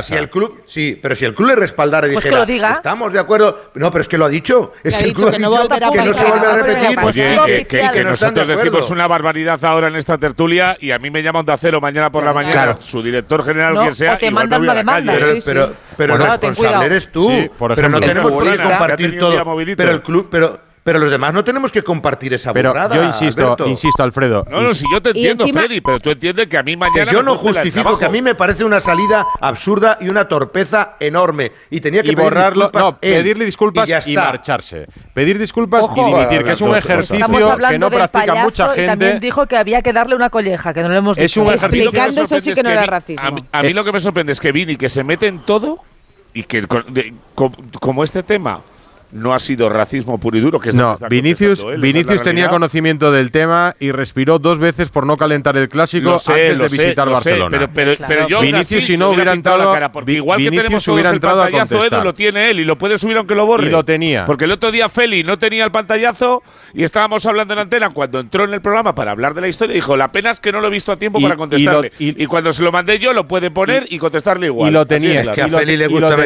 si el club, sí, pero si el club le respaldara y dijera, estamos de acuerdo. No, pero es que lo ha dicho. Es que, el club ha dicho que, no, se vuelve a repetir. Que, nosotros decimos una barbaridad ahora en esta tertulia y a mí me llaman de acero mañana por la mañana, su director general, no, quien sea, mandan voy. Calle. Pero, pero, responsable eres tú. Por ejemplo, pero no tenemos por qué compartir todo. Pero el club, pero pero los demás no tenemos que compartir esa pero Yo insisto, insisto, Alfredo. No, no, si yo te entiendo, Freddy, pero tú entiendes que a mí mañana. Que yo no justifico, que a mí me parece una salida absurda y una torpeza enorme. Y tenía que y borrarlo, pedirle disculpas y, marcharse. Pedir disculpas y dimitir, que es un ejercicio que no practica mucha gente. Y dijo que había que darle una colleja, que no lo hemos dicho. Es Explicando eso sí que no era racismo. A mí, lo que me sorprende es que Vini, que se mete en todo y que como este tema no ha sido racismo puro y duro. Que no, Vinicius, él, Vinicius tenía conocimiento del tema y respiró dos veces por no calentar el clásico antes de visitar Barcelona. Pero, pero, pero yo Vinicius si no hubiera entrado, la cara, porque igual que tenemos todos entrado el pantallazo, Edu, lo tiene él y lo puede subir aunque lo borre. Y lo tenía. Porque el otro día Feli no tenía el pantallazo y estábamos hablando en antena cuando entró en el programa para hablar de la historia. Dijo, la pena es que no lo he visto a tiempo para contestarle. Y, cuando se lo mandé yo lo puede poner y, contestarle igual. Y lo tenía. Es, y, le gusta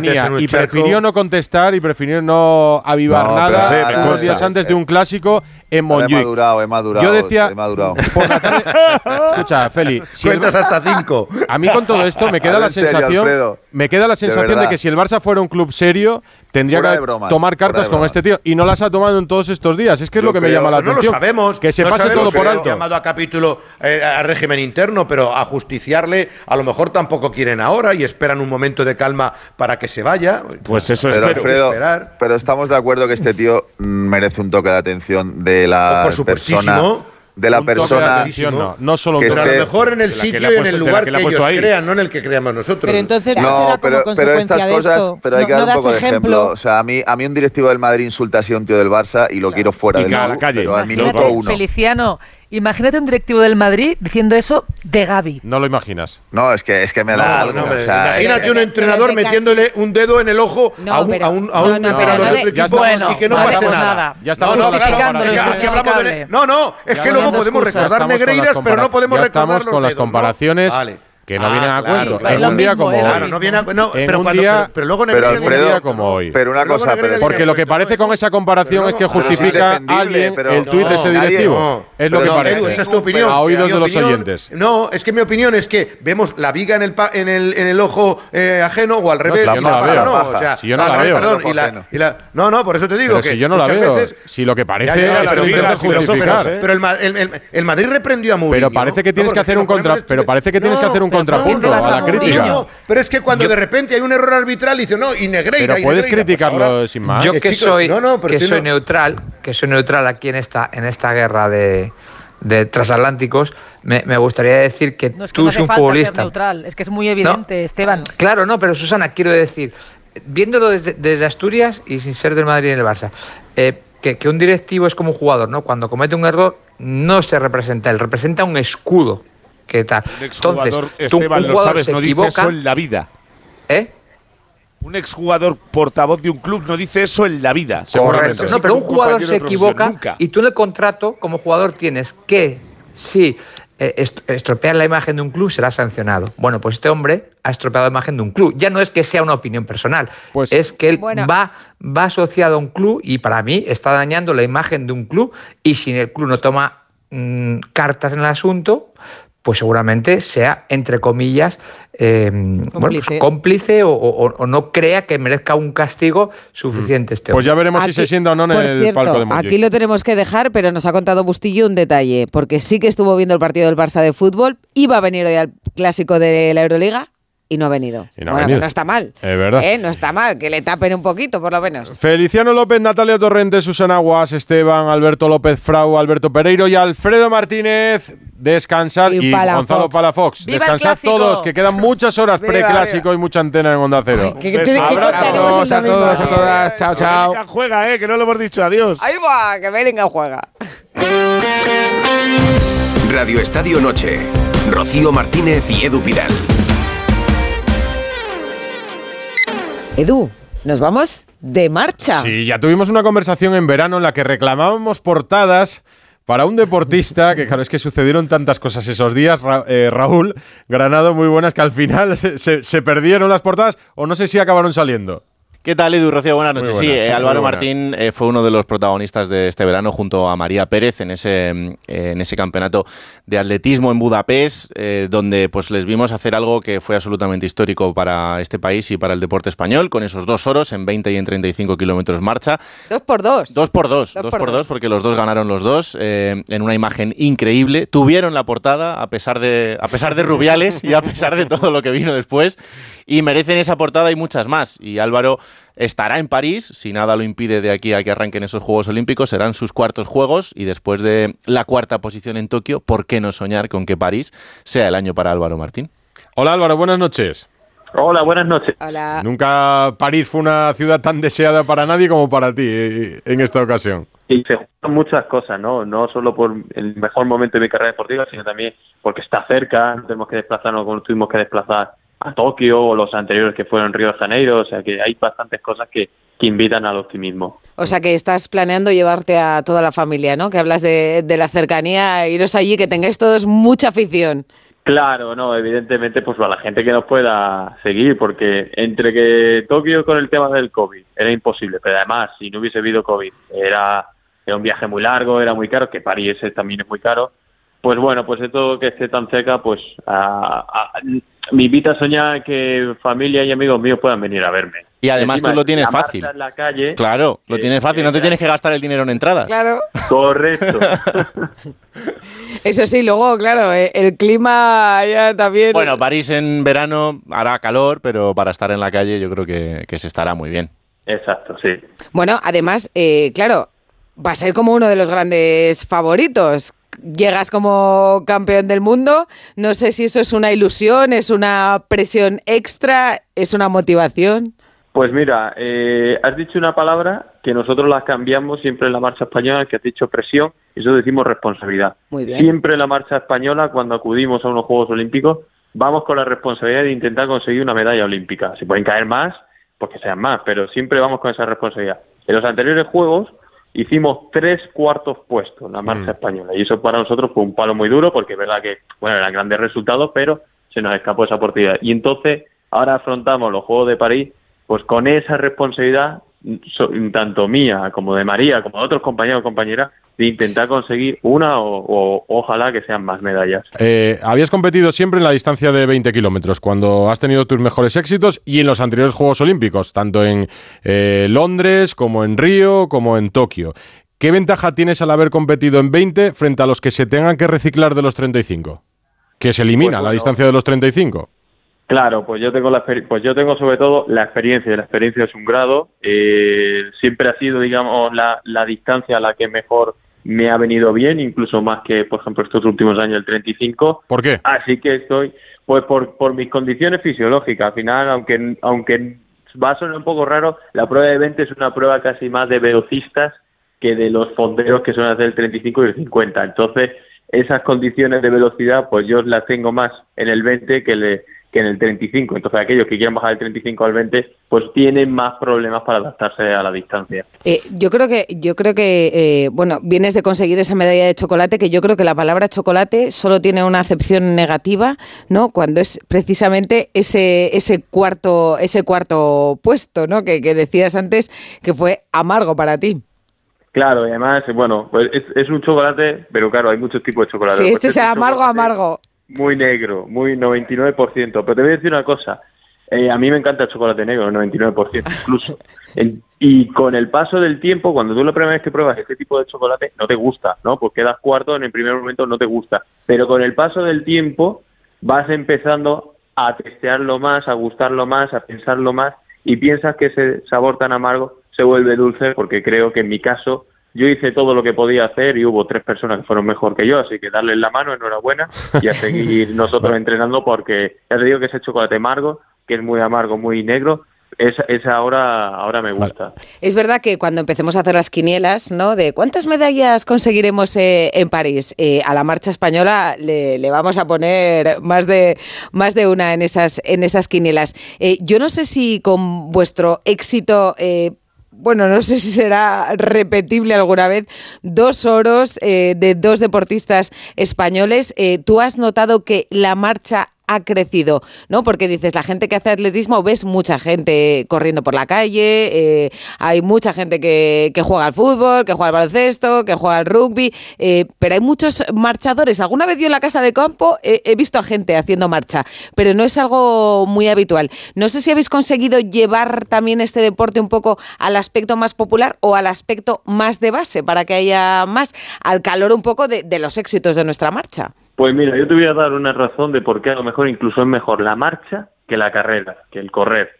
y, y prefirió no contestar y prefirió no avivar nada sí, unos días antes de un clásico en Montjuic. He madurado, he madurado. Yo decía, he [LAUGHS] escucha, Feli, cuentas hasta cinco. A mí con todo esto me queda [LAUGHS] la sensación, me queda la sensación de que si el Barça fuera un club serio, tendría Fuera que tomar cartas con este tío y no las ha tomado en todos estos días. Es que es Yo lo que me creo- llama la no lo atención. sabemos. Que se no pase sabemos todo por alto. llamado a capítulo eh, a régimen interno, pero a justiciarle a lo mejor tampoco quieren ahora y esperan un momento de calma para que se vaya. Pues eso Pero espero. Alfredo, esperar. pero estamos de acuerdo que este tío merece un toque de atención de la Por supuestísimo. persona, de la de persona atención, no, no solo que Pero a de lo esté- mejor en el de sitio y en el de lugar que que, ellos ahí. crean, no en el que creamos nosotros. Pero entonces no, No, será pero, como pero consecuencia estas de cosas, esto. pero hay no, que dar no un das poco de ejemplo. ejemplo. O sea, a mí, a mí un directivo del Madrid insulta así a un tío del Barça y lo quiero fuera Y del a la calle. pero al minuto uno. Feliciano Imagínate un directivo del Madrid diciendo eso de Gaby. No lo imaginas. No, es que, es que me da No, algo. no, hombre, o sea, imagínate un entrenador metiéndole un dedo en el ojo No, a un, pero- a un, a no, un no, pero entrenador de otro equipo Bueno, y que no hacemos nada. Ya estamos no, no, claro, es de-. No, no, es Ya que luego podemos excusas. recordar Negreiras, pero no podemos ya recordar estamos los con las comparaciones Vale. Que no Ah, vienen a claro, cuento. claro. En un día como lo hoy. Claro, no viene a- no, En pero un cuando- día- pero- pero luego pero En un Alfredo, día como hoy. pero una cosa, pero Porque lo que parece con esa comparación es que es justifica alguien pero- el tuit de este directivo. nadie, no. Es lo que no, parece. Edu, esa es tu opinión. A oídos de los oyentes. No, es que mi opinión es que vemos la viga en el, pa- en el, en el ojo eh, ajeno o al revés. si yo y no la veo. no, paja. o sea, Si yo no la veo. no, no, por eso te digo que si yo no la veo. Si lo que parece es pero que intentas justificar. pero- Pero el, Ma- el- el- el Madrid reprendió a Mourinho. Pero parece que tienes que hacer un contra, pero parece que tienes que hacer un contrapunto no, a la crítica. Pero es que cuando de repente hay un error arbitral dice no y Negreira Pero y puedes Negreira, criticarlo sin más. Yo Que que chicos, soy, no, no, pero que si soy no- neutral, que soy neutral aquí en esta, en esta guerra de, de transatlánticos, me, me gustaría decir que No es que tú no eres un falta ser futbolista. neutral, es que es muy evidente, Esteban. Claro, no, pero Susana, quiero decir, viéndolo desde, desde Asturias y sin ser del Madrid y del Barça, eh, que, que un directivo es como un jugador, ¿no? Cuando comete un error, no se representa él, representa un escudo. ¿Qué tal? Un exjugador, Entonces, tú, Esteban, un lo jugador sabes, se no dice equivoca, eso en la vida. ¿eh? Un exjugador portavoz de un club no dice eso en la vida. Correcto. No, pero un jugador se equivoca Nunca. y tú en el contrato, como jugador, tienes que, si eh, est- estropeas la imagen de un club, será sancionado. Bueno, pues este hombre ha estropeado la imagen de un club. Ya no es que sea una opinión personal, Pues- es que él Bueno. va, va asociado a un club y para mí está dañando la imagen de un club y si el club no toma mm, cartas en el asunto, pues seguramente sea, entre comillas, eh, bueno, pues Cómplice. cómplice o, o- o no crea que merezca un castigo suficiente este Pues ya veremos si se sienta o no en por el cierto, palco de Montjuic. Aquí lo tenemos que dejar, pero nos ha contado Bustillo un detalle, porque sí que estuvo viendo el partido del Barça de fútbol, iba a venir hoy al clásico de la Euroliga y no ha venido. Y no ha bueno, venido. que no está mal. Es verdad. ¿eh? No está mal, que le tapen un poquito, por lo menos. Feliciano López, Natalia Torrente, Susana Guas, Esteban, Alberto López Frau, Alberto Pereiro y Alfredo Martínez. Descansad Y y, Palafox. Gonzalo Palafox. ¡Viva el Descansad todos, que quedan muchas horas [LAUGHS] preclásico y mucha antena en Onda Cero. Que- que que a domingo. todos, a todas. Chao, chao. Venga, juega, eh, que no lo hemos dicho. Adiós. Ahí va, que Bellingham juega. Radio Estadio Noche. Rocío Martínez y Edu Pidal. Edu, nos vamos de marcha. Sí, ya tuvimos una conversación en verano en la que reclamábamos portadas para un deportista, que claro, es que sucedieron tantas cosas esos días, eh, Raúl Granado, muy buenas, que al final [LAUGHS] se perdieron las portadas o no sé si acabaron saliendo. ¿Qué tal, Edu Rocío? Buenas noches. buenas, sí, eh, Álvaro. Martín eh, fue uno de los protagonistas de este verano junto a María Pérez en ese, eh, en ese campeonato de atletismo en Budapest, eh, donde pues les vimos hacer algo que fue absolutamente histórico para este país y para el deporte español, con esos dos oros en 20 y en 35 kilómetros marcha. Dos por dos. Dos por dos, Dos dos, por por, dos. dos, porque los dos ganaron los dos eh, en una imagen increíble. Tuvieron la portada a pesar de a pesar de Rubiales y a pesar de todo lo que vino después y merecen esa portada y muchas más. Y Álvaro estará en París, si nada lo impide de aquí a que arranquen esos Juegos Olímpicos, serán sus cuartos Juegos y después de la cuarta posición en Tokio, ¿por qué no soñar con que París sea el año para Álvaro Martín? Hola Álvaro, buenas noches. Hola, buenas noches. Hola. Nunca París fue una ciudad tan deseada para nadie como para ti eh, en esta ocasión. Y se juntan muchas cosas, ¿no? No solo por el mejor momento de mi carrera deportiva, sino también porque está cerca, no tenemos que desplazarnos como tuvimos que desplazar a Tokio o los anteriores que fueron Río de Janeiro, o sea que hay bastantes cosas que, que invitan al optimismo. O sea que estás planeando llevarte a toda la familia, ¿no? Que hablas de, de la cercanía, iros allí, que tengáis todos mucha afición. Claro, no, evidentemente, pues para la gente que nos pueda seguir, porque entre que Tokio con el tema del COVID era imposible, pero además, si no hubiese habido COVID, era, era un viaje muy largo, era muy caro, que París también es muy caro, pues bueno, pues esto que esté tan cerca, pues a- a- me invita a soñar que familia y amigos míos puedan venir a verme. Y además Encima, tú lo tienes fácil. en la calle, Claro, lo tienes fácil, no te tienes que gastar el dinero en entradas. Claro. correcto. [LAUGHS] Eso sí, luego, claro, eh, el clima ya también. Bueno, París en verano hará calor, pero para estar en la calle yo creo que, que se estará muy bien. Exacto, sí. Bueno, además, eh, claro, va a ser como uno de los grandes favoritos. Llegas como campeón del mundo. No sé si eso es una ilusión, es una presión extra, es una motivación. Pues mira, eh, has dicho una palabra que nosotros la cambiamos siempre en la marcha española, que has dicho presión, y eso decimos responsabilidad. Muy bien. Siempre en la marcha española, cuando acudimos a unos Juegos Olímpicos, vamos con la responsabilidad de intentar conseguir una medalla olímpica. Si pueden caer más, pues que sean más, pero siempre vamos con esa responsabilidad. En los anteriores Juegos hicimos tres cuartos puestos en la marcha española, y eso para nosotros fue un palo muy duro, porque es verdad que, bueno, eran grandes resultados, pero se nos escapó esa oportunidad. Y entonces, ahora afrontamos los Juegos de París pues con esa responsabilidad, tanto mía como de María, como de otros compañeros o compañeras, de intentar conseguir una o, o ojalá que sean más medallas. Eh, habías competido siempre en la distancia de 20 kilómetros, cuando has tenido tus mejores éxitos y en los anteriores Juegos Olímpicos, tanto en eh, Londres como en Río, como en Tokio. ¿Qué ventaja tienes al haber competido en 20 frente a los que se tengan que reciclar de los 35? Que se elimina Pues la distancia de los 35. Claro, pues yo tengo la pues yo tengo sobre todo la experiencia, la experiencia es un grado, eh, siempre ha sido digamos la, la distancia a la que mejor me ha venido bien, incluso más que por ejemplo estos últimos años el 35. ¿Por qué? Así que estoy pues por, por mis condiciones fisiológicas, al final aunque aunque va a sonar un poco raro, la prueba de 20 es una prueba casi más de velocistas que de los fonderos que suelen hacer el 35 y el 50. Entonces, esas condiciones de velocidad, pues yo las tengo más en el 20 que, le- que en el 35. Entonces, aquellos que quieran bajar del 35 al 20, pues tienen más problemas para adaptarse a la distancia. Eh, yo creo que, yo creo que eh, bueno, vienes de conseguir esa medalla de chocolate, que yo creo que la palabra chocolate solo tiene una acepción negativa, ¿no? Cuando es precisamente ese, ese cuarto, ese cuarto puesto, ¿no? Que, que decías antes que fue amargo para ti. Claro, y además, bueno, pues es, es un chocolate, pero claro, hay muchos tipos de chocolate. Sí, Pues este es un amargo, chocolate amargo. Muy negro, muy 99%. Pero te voy a decir una cosa. eh, a mí me encanta el chocolate negro, el 99% incluso. [LAUGHS] Y con el paso del tiempo, cuando tú la primera vez que pruebas este tipo de chocolate, no te gusta, ¿no? Porque quedas cuarto, en el primer momento no te gusta. Pero con el paso del tiempo vas empezando a testearlo más, a gustarlo más, a pensarlo más y piensas que ese sabor tan amargo se vuelve dulce porque creo que en mi caso yo hice todo lo que podía hacer y hubo tres personas que fueron mejor que yo, así que darles la mano, enhorabuena, y a [LAUGHS] seguir nosotros entrenando porque ya te digo que ese chocolate amargo, que es muy amargo, muy negro, esa, esa ahora, ahora me gusta. Es verdad que cuando empecemos a hacer las quinielas, ¿no? De cuántas medallas conseguiremos eh, en París, eh, a la marcha española le, le vamos a poner más de más de una en esas en esas quinielas. Eh, yo no sé si con vuestro éxito eh, bueno, no sé si será repetible alguna vez, dos oros eh, de dos deportistas españoles. Eh, ¿Tú has notado que la marcha ha crecido, ¿no? Porque dices, la gente que hace atletismo, ves mucha gente corriendo por la calle, eh, hay mucha gente que, que juega al fútbol, que juega al baloncesto, que juega al rugby, eh, pero hay muchos marchadores. Alguna vez yo en la casa de campo eh, he visto a gente haciendo marcha, pero no es algo muy habitual. No sé si habéis conseguido llevar también este deporte un poco al aspecto más popular o al aspecto más de base, para que haya más, al calor un poco de, de los éxitos de nuestra marcha. Pues mira, yo te voy a dar una razón de por qué a lo mejor incluso es mejor la marcha que la carrera, que el correr.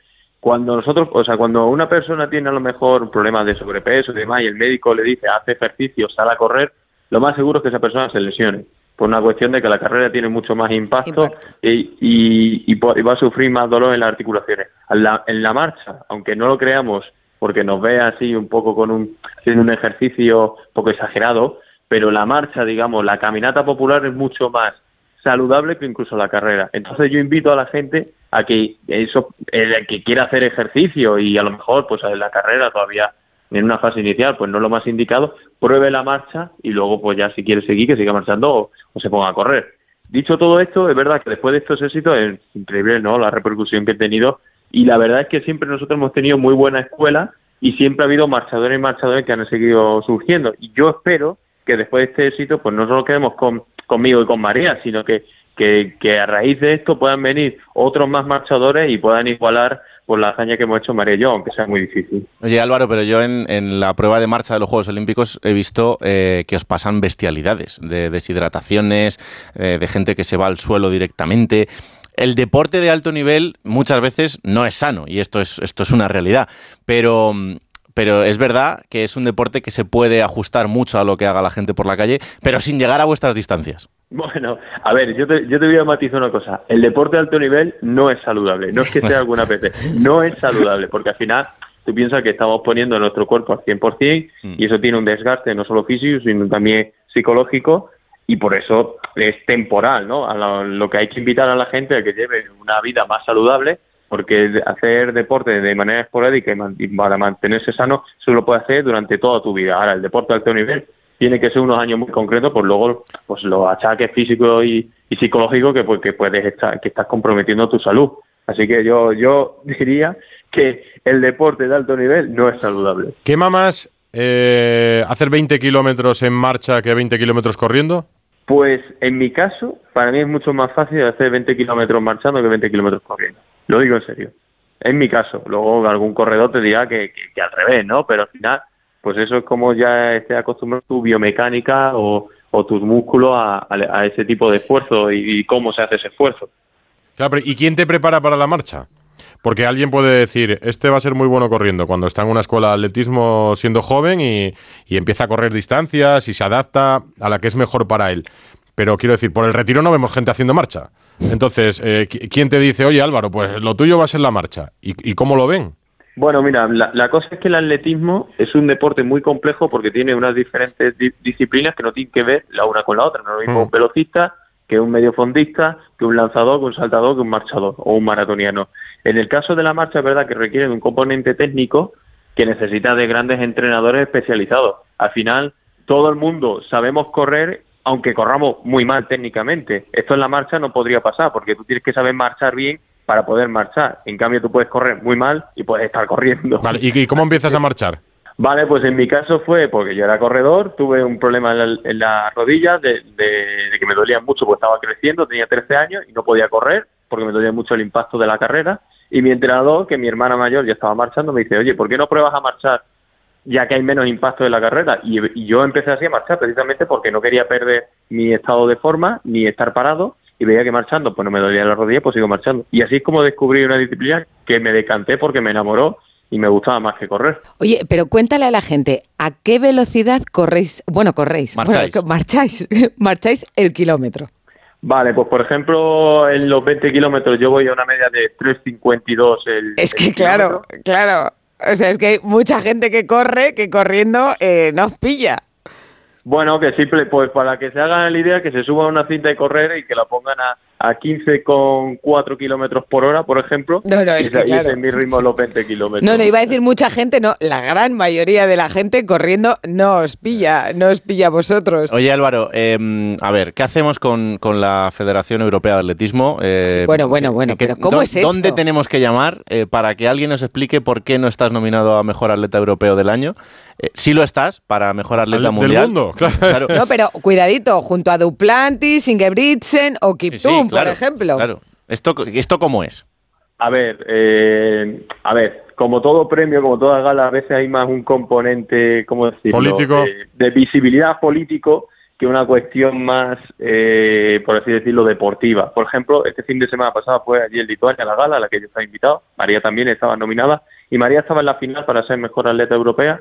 Cuando nosotros, o sea, cuando una persona tiene a lo mejor problemas de sobrepeso y demás y el médico le dice hace ejercicio, sal a correr, lo más seguro es que esa persona se lesione. Por una cuestión de que la carrera tiene mucho más impacto, Y, y- y po- y va a sufrir más dolor en las articulaciones. En la, en la marcha, aunque no lo creamos, porque nos ve así un poco con un, haciendo un ejercicio un poco exagerado, pero la marcha, digamos, la caminata popular es mucho más saludable que incluso la carrera. Entonces yo invito a la gente a que eso, el que quiera hacer ejercicio y a lo mejor pues en la carrera todavía en una fase inicial pues no es lo más indicado, pruebe la marcha y luego pues ya si quiere seguir que siga marchando o, o se ponga a correr. Dicho todo esto, es verdad que después de estos éxitos es increíble ¿no? la repercusión que he tenido y la verdad es que siempre nosotros hemos tenido muy buena escuela y siempre ha habido marchadores y marchadores que han seguido surgiendo y yo espero que después de este éxito pues no solo quedemos con, conmigo y con María, sino que, que, a raíz de esto puedan venir otros más marchadores y puedan igualar por la hazaña que hemos hecho María y yo, aunque sea muy difícil. Oye Álvaro, pero yo en, en la prueba de marcha de los Juegos Olímpicos he visto eh, que os pasan bestialidades, de deshidrataciones, eh, de gente que se va al suelo directamente. El deporte de alto nivel muchas veces no es sano y esto es, esto es una realidad, pero, pero es verdad que es un deporte que se puede ajustar mucho a lo que haga la gente por la calle, pero sin llegar a vuestras distancias. Bueno, a ver, yo te, yo te voy a matizar una cosa. El deporte de alto nivel no es saludable. No es que sea alguna PT. No es saludable, porque al final tú piensas que estamos poniendo nuestro cuerpo al 100% y eso tiene un desgaste no solo físico, sino también psicológico y por eso es temporal, ¿no? A lo, lo que hay que invitar a la gente a que lleve una vida más saludable porque hacer deporte de manera esporádica y, para mantenerse sano solo puede hacer durante toda tu vida. Ahora, el deporte de alto nivel tiene que ser unos años muy concretos, pues luego pues los achaques físicos y, y psicológicos que, pues, que puedes estar, que estás comprometiendo tu salud. Así que yo, yo [LAUGHS] diría que el deporte de alto nivel no es saludable. ¿Quema más eh, hacer 20 kilómetros en marcha que 20 kilómetros corriendo? Pues en mi caso, para mí es mucho más fácil hacer 20 kilómetros marchando que 20 kilómetros corriendo. Lo digo en serio. En mi caso. Luego algún corredor te dirá que, al revés, ¿no? Pero al final, pues eso es como ya esté acostumbrado tu biomecánica o, tus músculos a, a- a ese tipo de esfuerzo y, y cómo se hace ese esfuerzo. Claro, pero ¿y quién te prepara para la marcha? Porque alguien puede decir, este va a ser muy bueno corriendo cuando está en una escuela de atletismo siendo joven y, y empieza a correr distancias y se adapta a la que es mejor para él. Pero quiero decir, por el retiro no vemos gente haciendo marcha. Entonces, eh, ¿qui- ¿quién te dice, oye Álvaro, pues lo tuyo va a ser la marcha? ¿Y, y cómo lo ven? Bueno, mira, la, la cosa es que el atletismo es un deporte muy complejo porque tiene unas diferentes di- disciplinas que no tienen que ver la una con la otra. No es lo mismo Mm. un velocista que un mediofondista, que un lanzador, que un saltador, que un marchador o un maratoniano. En el caso de la marcha es verdad que requiere de un componente técnico que necesita de grandes entrenadores especializados. Al final, todo el mundo sabemos correr, aunque corramos muy mal técnicamente. Esto en la marcha no podría pasar, porque tú tienes que saber marchar bien para poder marchar. En cambio, tú puedes correr muy mal y puedes estar [LAUGHS] corriendo. Vale, ¿y, cómo empiezas a marchar? Vale, pues en mi caso fue porque yo era corredor, tuve un problema en la, en la rodilla de, de- de que me dolían mucho porque estaba creciendo, tenía 13 años y no podía correr porque me dolía mucho el impacto de la carrera. Y mi entrenador, que mi hermana mayor ya estaba marchando, me dice, oye, ¿por qué no pruebas a marchar ya que hay menos impacto de la carrera? Y, y yo empecé así a marchar precisamente porque no quería perder mi estado de forma ni estar parado y veía que marchando pues no me dolía la rodilla, pues sigo marchando. Y así es como descubrí una disciplina que me decanté porque me enamoró y me gustaba más que correr. Oye, pero cuéntale a la gente, ¿a qué velocidad corréis? Bueno, corréis. Marcháis. [LAUGHS] marcháis. [LAUGHS] marcháis el kilómetro. Vale, pues por ejemplo, en los 20 kilómetros yo voy a una media de 3.52 el Es que claro, claro. O sea, es que hay mucha gente que corre que corriendo eh, nos pilla. Bueno, que simple, pues para que se hagan la idea, que se suba una cinta de correr y que la pongan a, a 15,4 kilómetros por hora, por ejemplo. No, no, y es que claro. es mi ritmo los 20 kilómetros. No, no, iba a decir mucha gente, no, la gran mayoría de la gente corriendo no os pilla, no os pilla a vosotros. Oye Álvaro, eh, a ver, ¿qué hacemos con, con la Federación Europea de Atletismo? Eh, Bueno, bueno, bueno, que- pero ¿cómo es esto? ¿Dónde tenemos que llamar eh, para que alguien nos explique por qué no estás nominado a Mejor Atleta Europeo del Año? Eh, sí lo estás, para Mejor Atleta Del Mundial. mundo, claro. No, pero cuidadito, junto a Duplantis, Ingebrigtsen o Kiptum, claro, por ejemplo. Claro. ¿Esto, ¿Esto cómo es? A ver, eh, a ver, como todo premio, como toda gala, a veces hay más un componente, ¿cómo decirlo? Político. De, de visibilidad político que una cuestión más, eh, por así decirlo, deportiva. Por ejemplo, este fin de semana pasado fue allí en Lituania la gala a la que yo estaba invitado. María también estaba nominada y María estaba en la final para ser mejor atleta europea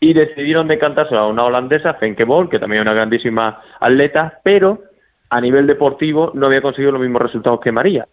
y decidieron decantarse a una holandesa, Fenke Bol, que también es una grandísima atleta, pero a nivel deportivo no había conseguido los mismos resultados que María.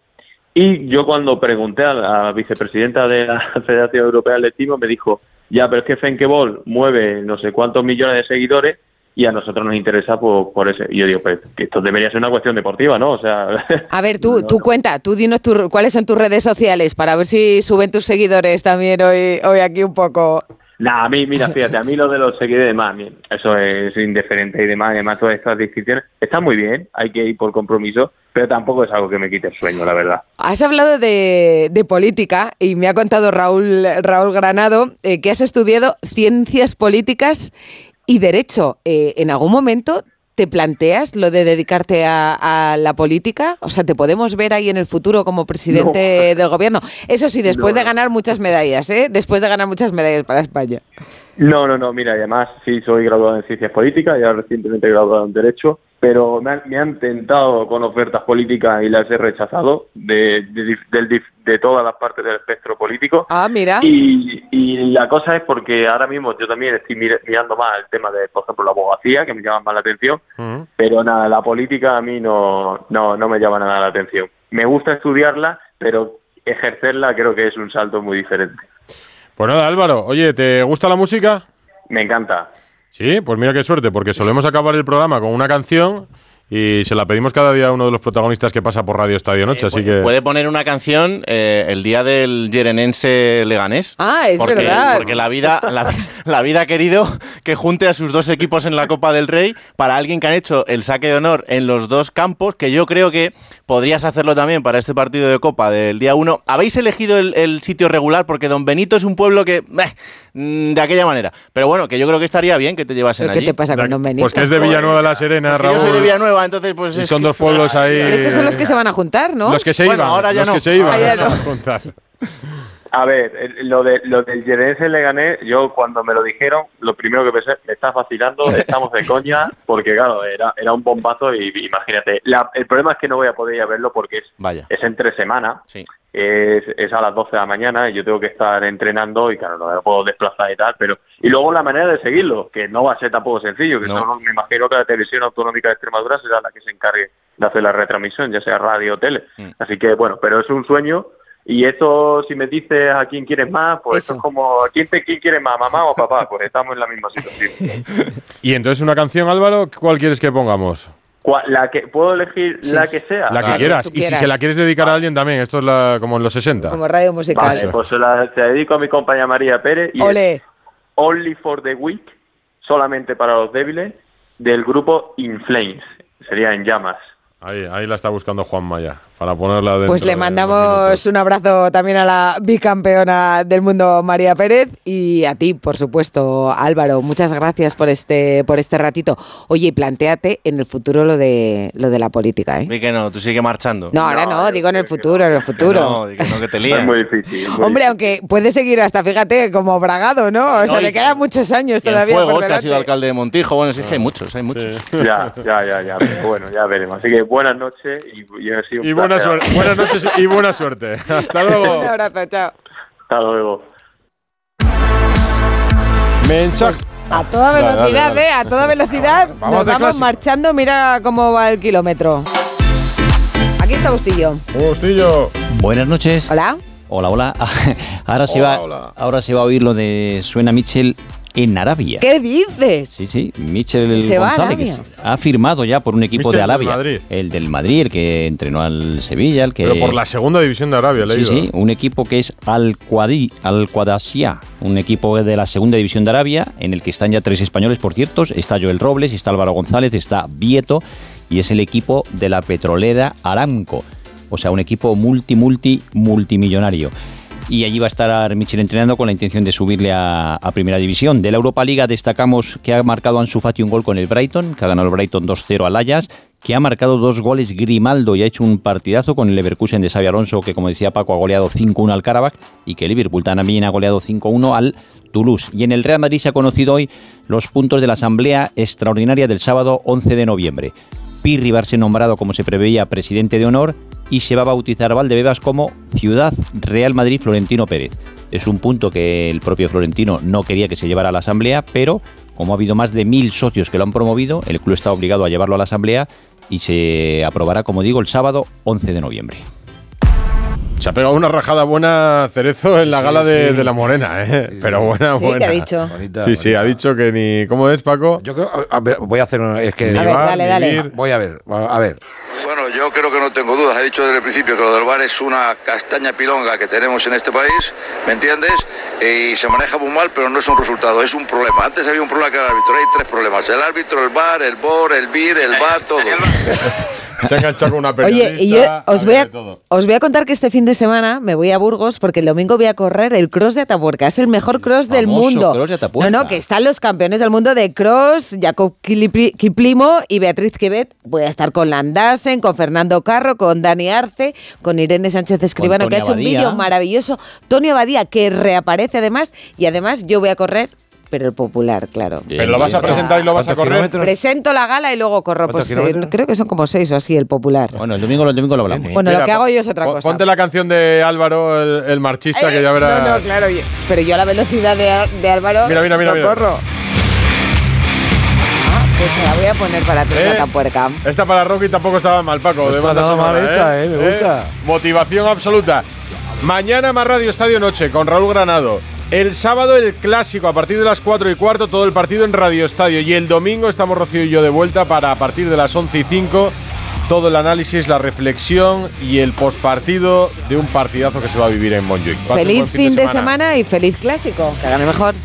Y yo cuando pregunté a la vicepresidenta de la [LAUGHS] Federación Europea de Atletismo me dijo, ya, pero es que Fenke Bol mueve no sé cuántos millones de seguidores y a nosotros nos interesa por, por ese. Y yo digo, pues que esto debería ser una cuestión deportiva, ¿no? O sea, [LAUGHS] A ver, tú, tú cuenta, tú dinos tu- cuáles son tus redes sociales para ver si suben tus seguidores también hoy, hoy aquí un poco. Nah, a mí, mira, [LAUGHS] fíjate, a mí lo de los seguidores demás, eso es indiferente y demás, además todas estas distinciones están muy bien, hay que ir por compromiso, pero tampoco es algo que me quite el sueño, la verdad. Has hablado de, de política y me ha contado Raúl, Raúl Granado eh, que has estudiado ciencias políticas y derecho. Eh, ¿En algún momento te planteas lo de dedicarte a, a la política? O sea, ¿te podemos ver ahí en el futuro como presidente [LAUGHS] del gobierno? Eso sí, después No. de ganar muchas medallas, ¿eh? Después de ganar muchas medallas para España. No, no, no, mira, y además sí soy graduado en ciencias políticas, ya recientemente graduado en Derecho, pero me han, me han tentado con ofertas políticas y las he rechazado de, todas las partes del espectro político. Ah, mira. Y, y la cosa es porque ahora mismo yo también estoy mir- mirando más el tema de, por ejemplo, la abogacía, que me llama más la atención, pero nada, la política a mí no, no, no me llama nada la atención. Me gusta estudiarla, pero ejercerla creo que es un salto muy diferente. Pues nada, Álvaro, oye, ¿te gusta la música? Me encanta. Sí, pues mira qué suerte, porque solemos acabar el programa con una canción y se la pedimos cada día a uno de los protagonistas que pasa por Radio Estadio Noche, así que... Puede poner una canción eh, el día del Yerenense Leganés. Ah, es porque, verdad. Porque la vida, la, la vida ha querido que junte a sus dos equipos en la Copa del Rey para alguien que han hecho el saque de honor en los dos campos, que yo creo que podrías hacerlo también para este partido de Copa del día 1. Habéis elegido el, el sitio regular porque Don Benito es un pueblo que... eh, mm, de aquella manera. Pero bueno, que yo creo que estaría bien que te llevasen ¿Pero qué allí. te pasa con Don Benito? Pues que es de Villanueva de la Serena, Porque Raúl. Yo soy de Villanueva, entonces pues Y es son que- dos pueblos ahí... Pero estos son los que se van a juntar, ¿no? Los que se Bueno, iban, ahora ya los no. que se iban. Ah, ya no. a [LAUGHS] contar. A ver, lo, de, lo del Yerense le gané, yo cuando me lo dijeron, lo primero que pensé, me estás vacilando, estamos de coña, [LAUGHS] porque claro, era, era un bombazo y imagínate. La- el problema es que no voy a poder ir a verlo porque es, Vaya. es entre semana, Sí. Es, es a las 12 de la mañana y yo tengo que estar entrenando y claro, no me puedo desplazar y tal, pero... Y luego la manera de seguirlo, que no va a ser tampoco sencillo, que No. solo me imagino que la televisión autonómica de Extremadura será la que se encargue de hacer la retransmisión, ya sea radio o tele. Mm. Así que bueno, pero es un sueño y esto, si me dices a quién quieres más, pues esto es como, ¿a quién, te, ¿quién quieres más, mamá o papá? Pues estamos en la misma situación. [LAUGHS] Y entonces una canción, Álvaro, ¿cuál quieres que pongamos? La que, ¿Puedo elegir la que sea? La que quieras. Y si se la quieres dedicar a alguien también, esto es la, como en los 60. Como radio musical. Vale, pues se la, se la dedico a mi compañera María Pérez y Ole. Only for the Weak, solamente para los débiles, del grupo In Flames, sería En Llamas. Ahí, ahí la está buscando Juan Maya, para ponerla dentro Pues le de- mandamos un abrazo también a la bicampeona del mundo María Pérez y a ti, por supuesto, Álvaro. Muchas gracias por este por este ratito. Oye, y planteate en el futuro lo de lo de la política, ¿eh? Di que no, tú sigue marchando. No, ahora no, digo en el futuro, en el futuro. No, di que no, que te lías. Es muy difícil. muy Hombre, aunque puede seguir hasta, fíjate, como bragado, ¿no? O sea, No, le y- quedan muchos años todavía Fuegos, por que ha sido alcalde de Montijo. Bueno, sí que hay muchos, hay muchos. Ya, ya, ya, ya. pero bueno, ya veremos. Así que buenas noches y, y ha sido un Y buena suerte, buenas noches y buena suerte. [LAUGHS] Hasta luego. Un abrazo, chao. Hasta luego. Mensaje. A toda Dale, dale, velocidad, dale. ¿eh? A toda velocidad. Vamos nos de vamos clásico. marchando, mira cómo va el kilómetro. Aquí está Bustillo. Bustillo. Buenas noches. Hola. Hola, hola. [LAUGHS] Ahora se Hola, va, hola. ahora se va a oír lo de suena Mitchell en Arabia. ¿Qué dices? Sí, sí, Mitchell Se va a González Arabia. ha firmado ya por un equipo de del Arabia. Madrid. El del Madrid, el que entrenó al Sevilla, el que Pero por la segunda división de Arabia, he Sí, leído. sí, un equipo que es Al Quadi, Al Qadasiyah, un equipo de la segunda división de Arabia, en el que están ya tres españoles, por cierto. Está Joel Robles, está Álvaro González, está Vieto, y es el equipo de la petrolera Aramco. O sea, un equipo multi, multi, multimillonario. Y allí va a estar Michel entrenando con la intención de subirle a, Primera División. De la Europa Liga destacamos que ha marcado Ansu Fati un gol con el Brighton, que ha ganado el Brighton 2-0 al Ajax, que ha marcado dos goles Grimaldo y ha hecho un partidazo con el Leverkusen de Xavi Alonso, que como decía Paco ha goleado 5-1 al Karabakh y que Liverpool también ha goleado 5-1 al Toulouse. Y en el Real Madrid se ha conocido hoy los puntos de la Asamblea Extraordinaria del sábado 11 de noviembre. Pirri va a ser nombrado como se preveía presidente de honor y se va a bautizar Valdebebas como Ciudad Real Madrid Florentino Pérez. Es un punto que el propio Florentino no quería que se llevara a la Asamblea, pero como ha habido más de mil socios que lo han promovido, el club está obligado a llevarlo a la Asamblea y se aprobará, como digo, el sábado 11 de noviembre. Se ha pegado una rajada buena Cerezo en la Sí, gala de, sí. de la Morena, ¿eh? Pero buena, Sí, buena. ¿qué ha dicho? Bonita, Sí, sí, ha dicho que ni. ¿Cómo es, Paco? Yo creo, a ver, voy a hacer una, es que A ver, Llevar, dale, dale. vivir. voy a ver, a ver. Bueno, yo creo que no tengo dudas. He dicho desde el principio que lo del bar es una castaña pilonga que tenemos en este país, ¿me entiendes? Y se maneja muy mal, pero no es un resultado, es un problema. Antes había un problema que era el árbitro, hay tres problemas. El árbitro, el bar, el bor, el bir, el bar, todo. Se ha enganchado con una periodista. Oye, y yo os voy, a, de todo. os voy a contar que este fin de semana me voy a Burgos porque el domingo voy a correr el cross de Atapuerca. Es el mejor cross del mundo. cross de Atapuerca. No, no, que están los campeones del mundo de cross, Jacob Kiplimo y Beatriz Quevet. Voy a estar con Landasen, con Fernando Carro, con Dani Arce, con Irene Sánchez Escribano, que ha hecho un vídeo maravilloso. Tony Abadía, que reaparece además. Y además yo voy a correr pero el popular, claro. Pero lo vas a presentar y lo vas a correr. Presento la gala y luego corro. ¿Cuántos Pues eh, creo que son como seis o así, el popular. Bueno, el domingo, el domingo lo hablamos. Bueno, lo que hago yo es otra cosa. Ponte la canción de Álvaro, el, el marchista, que ya verás. No, no, claro. yo- Pero yo a la velocidad de, de Álvaro. Mira, mira, mira, corro. Pues me la voy a poner para ¿Eh? Teresa Puerca. Esta para Rocky tampoco estaba mal, Paco. No de está banda nada mal sonora, esta, eh, me gusta. Motivación absoluta. Mañana más Radio Estadio Noche con Raúl Granado. El sábado el clásico a partir de las 4 y cuarto, todo el partido en Radio Estadio. Y el domingo estamos Rocío y yo de vuelta para a partir de las 11 y 5 todo el análisis, la reflexión y el postpartido de un partidazo que se va a vivir en Montjuic. Pase Feliz fin de semana y feliz clásico. Que gane mejor.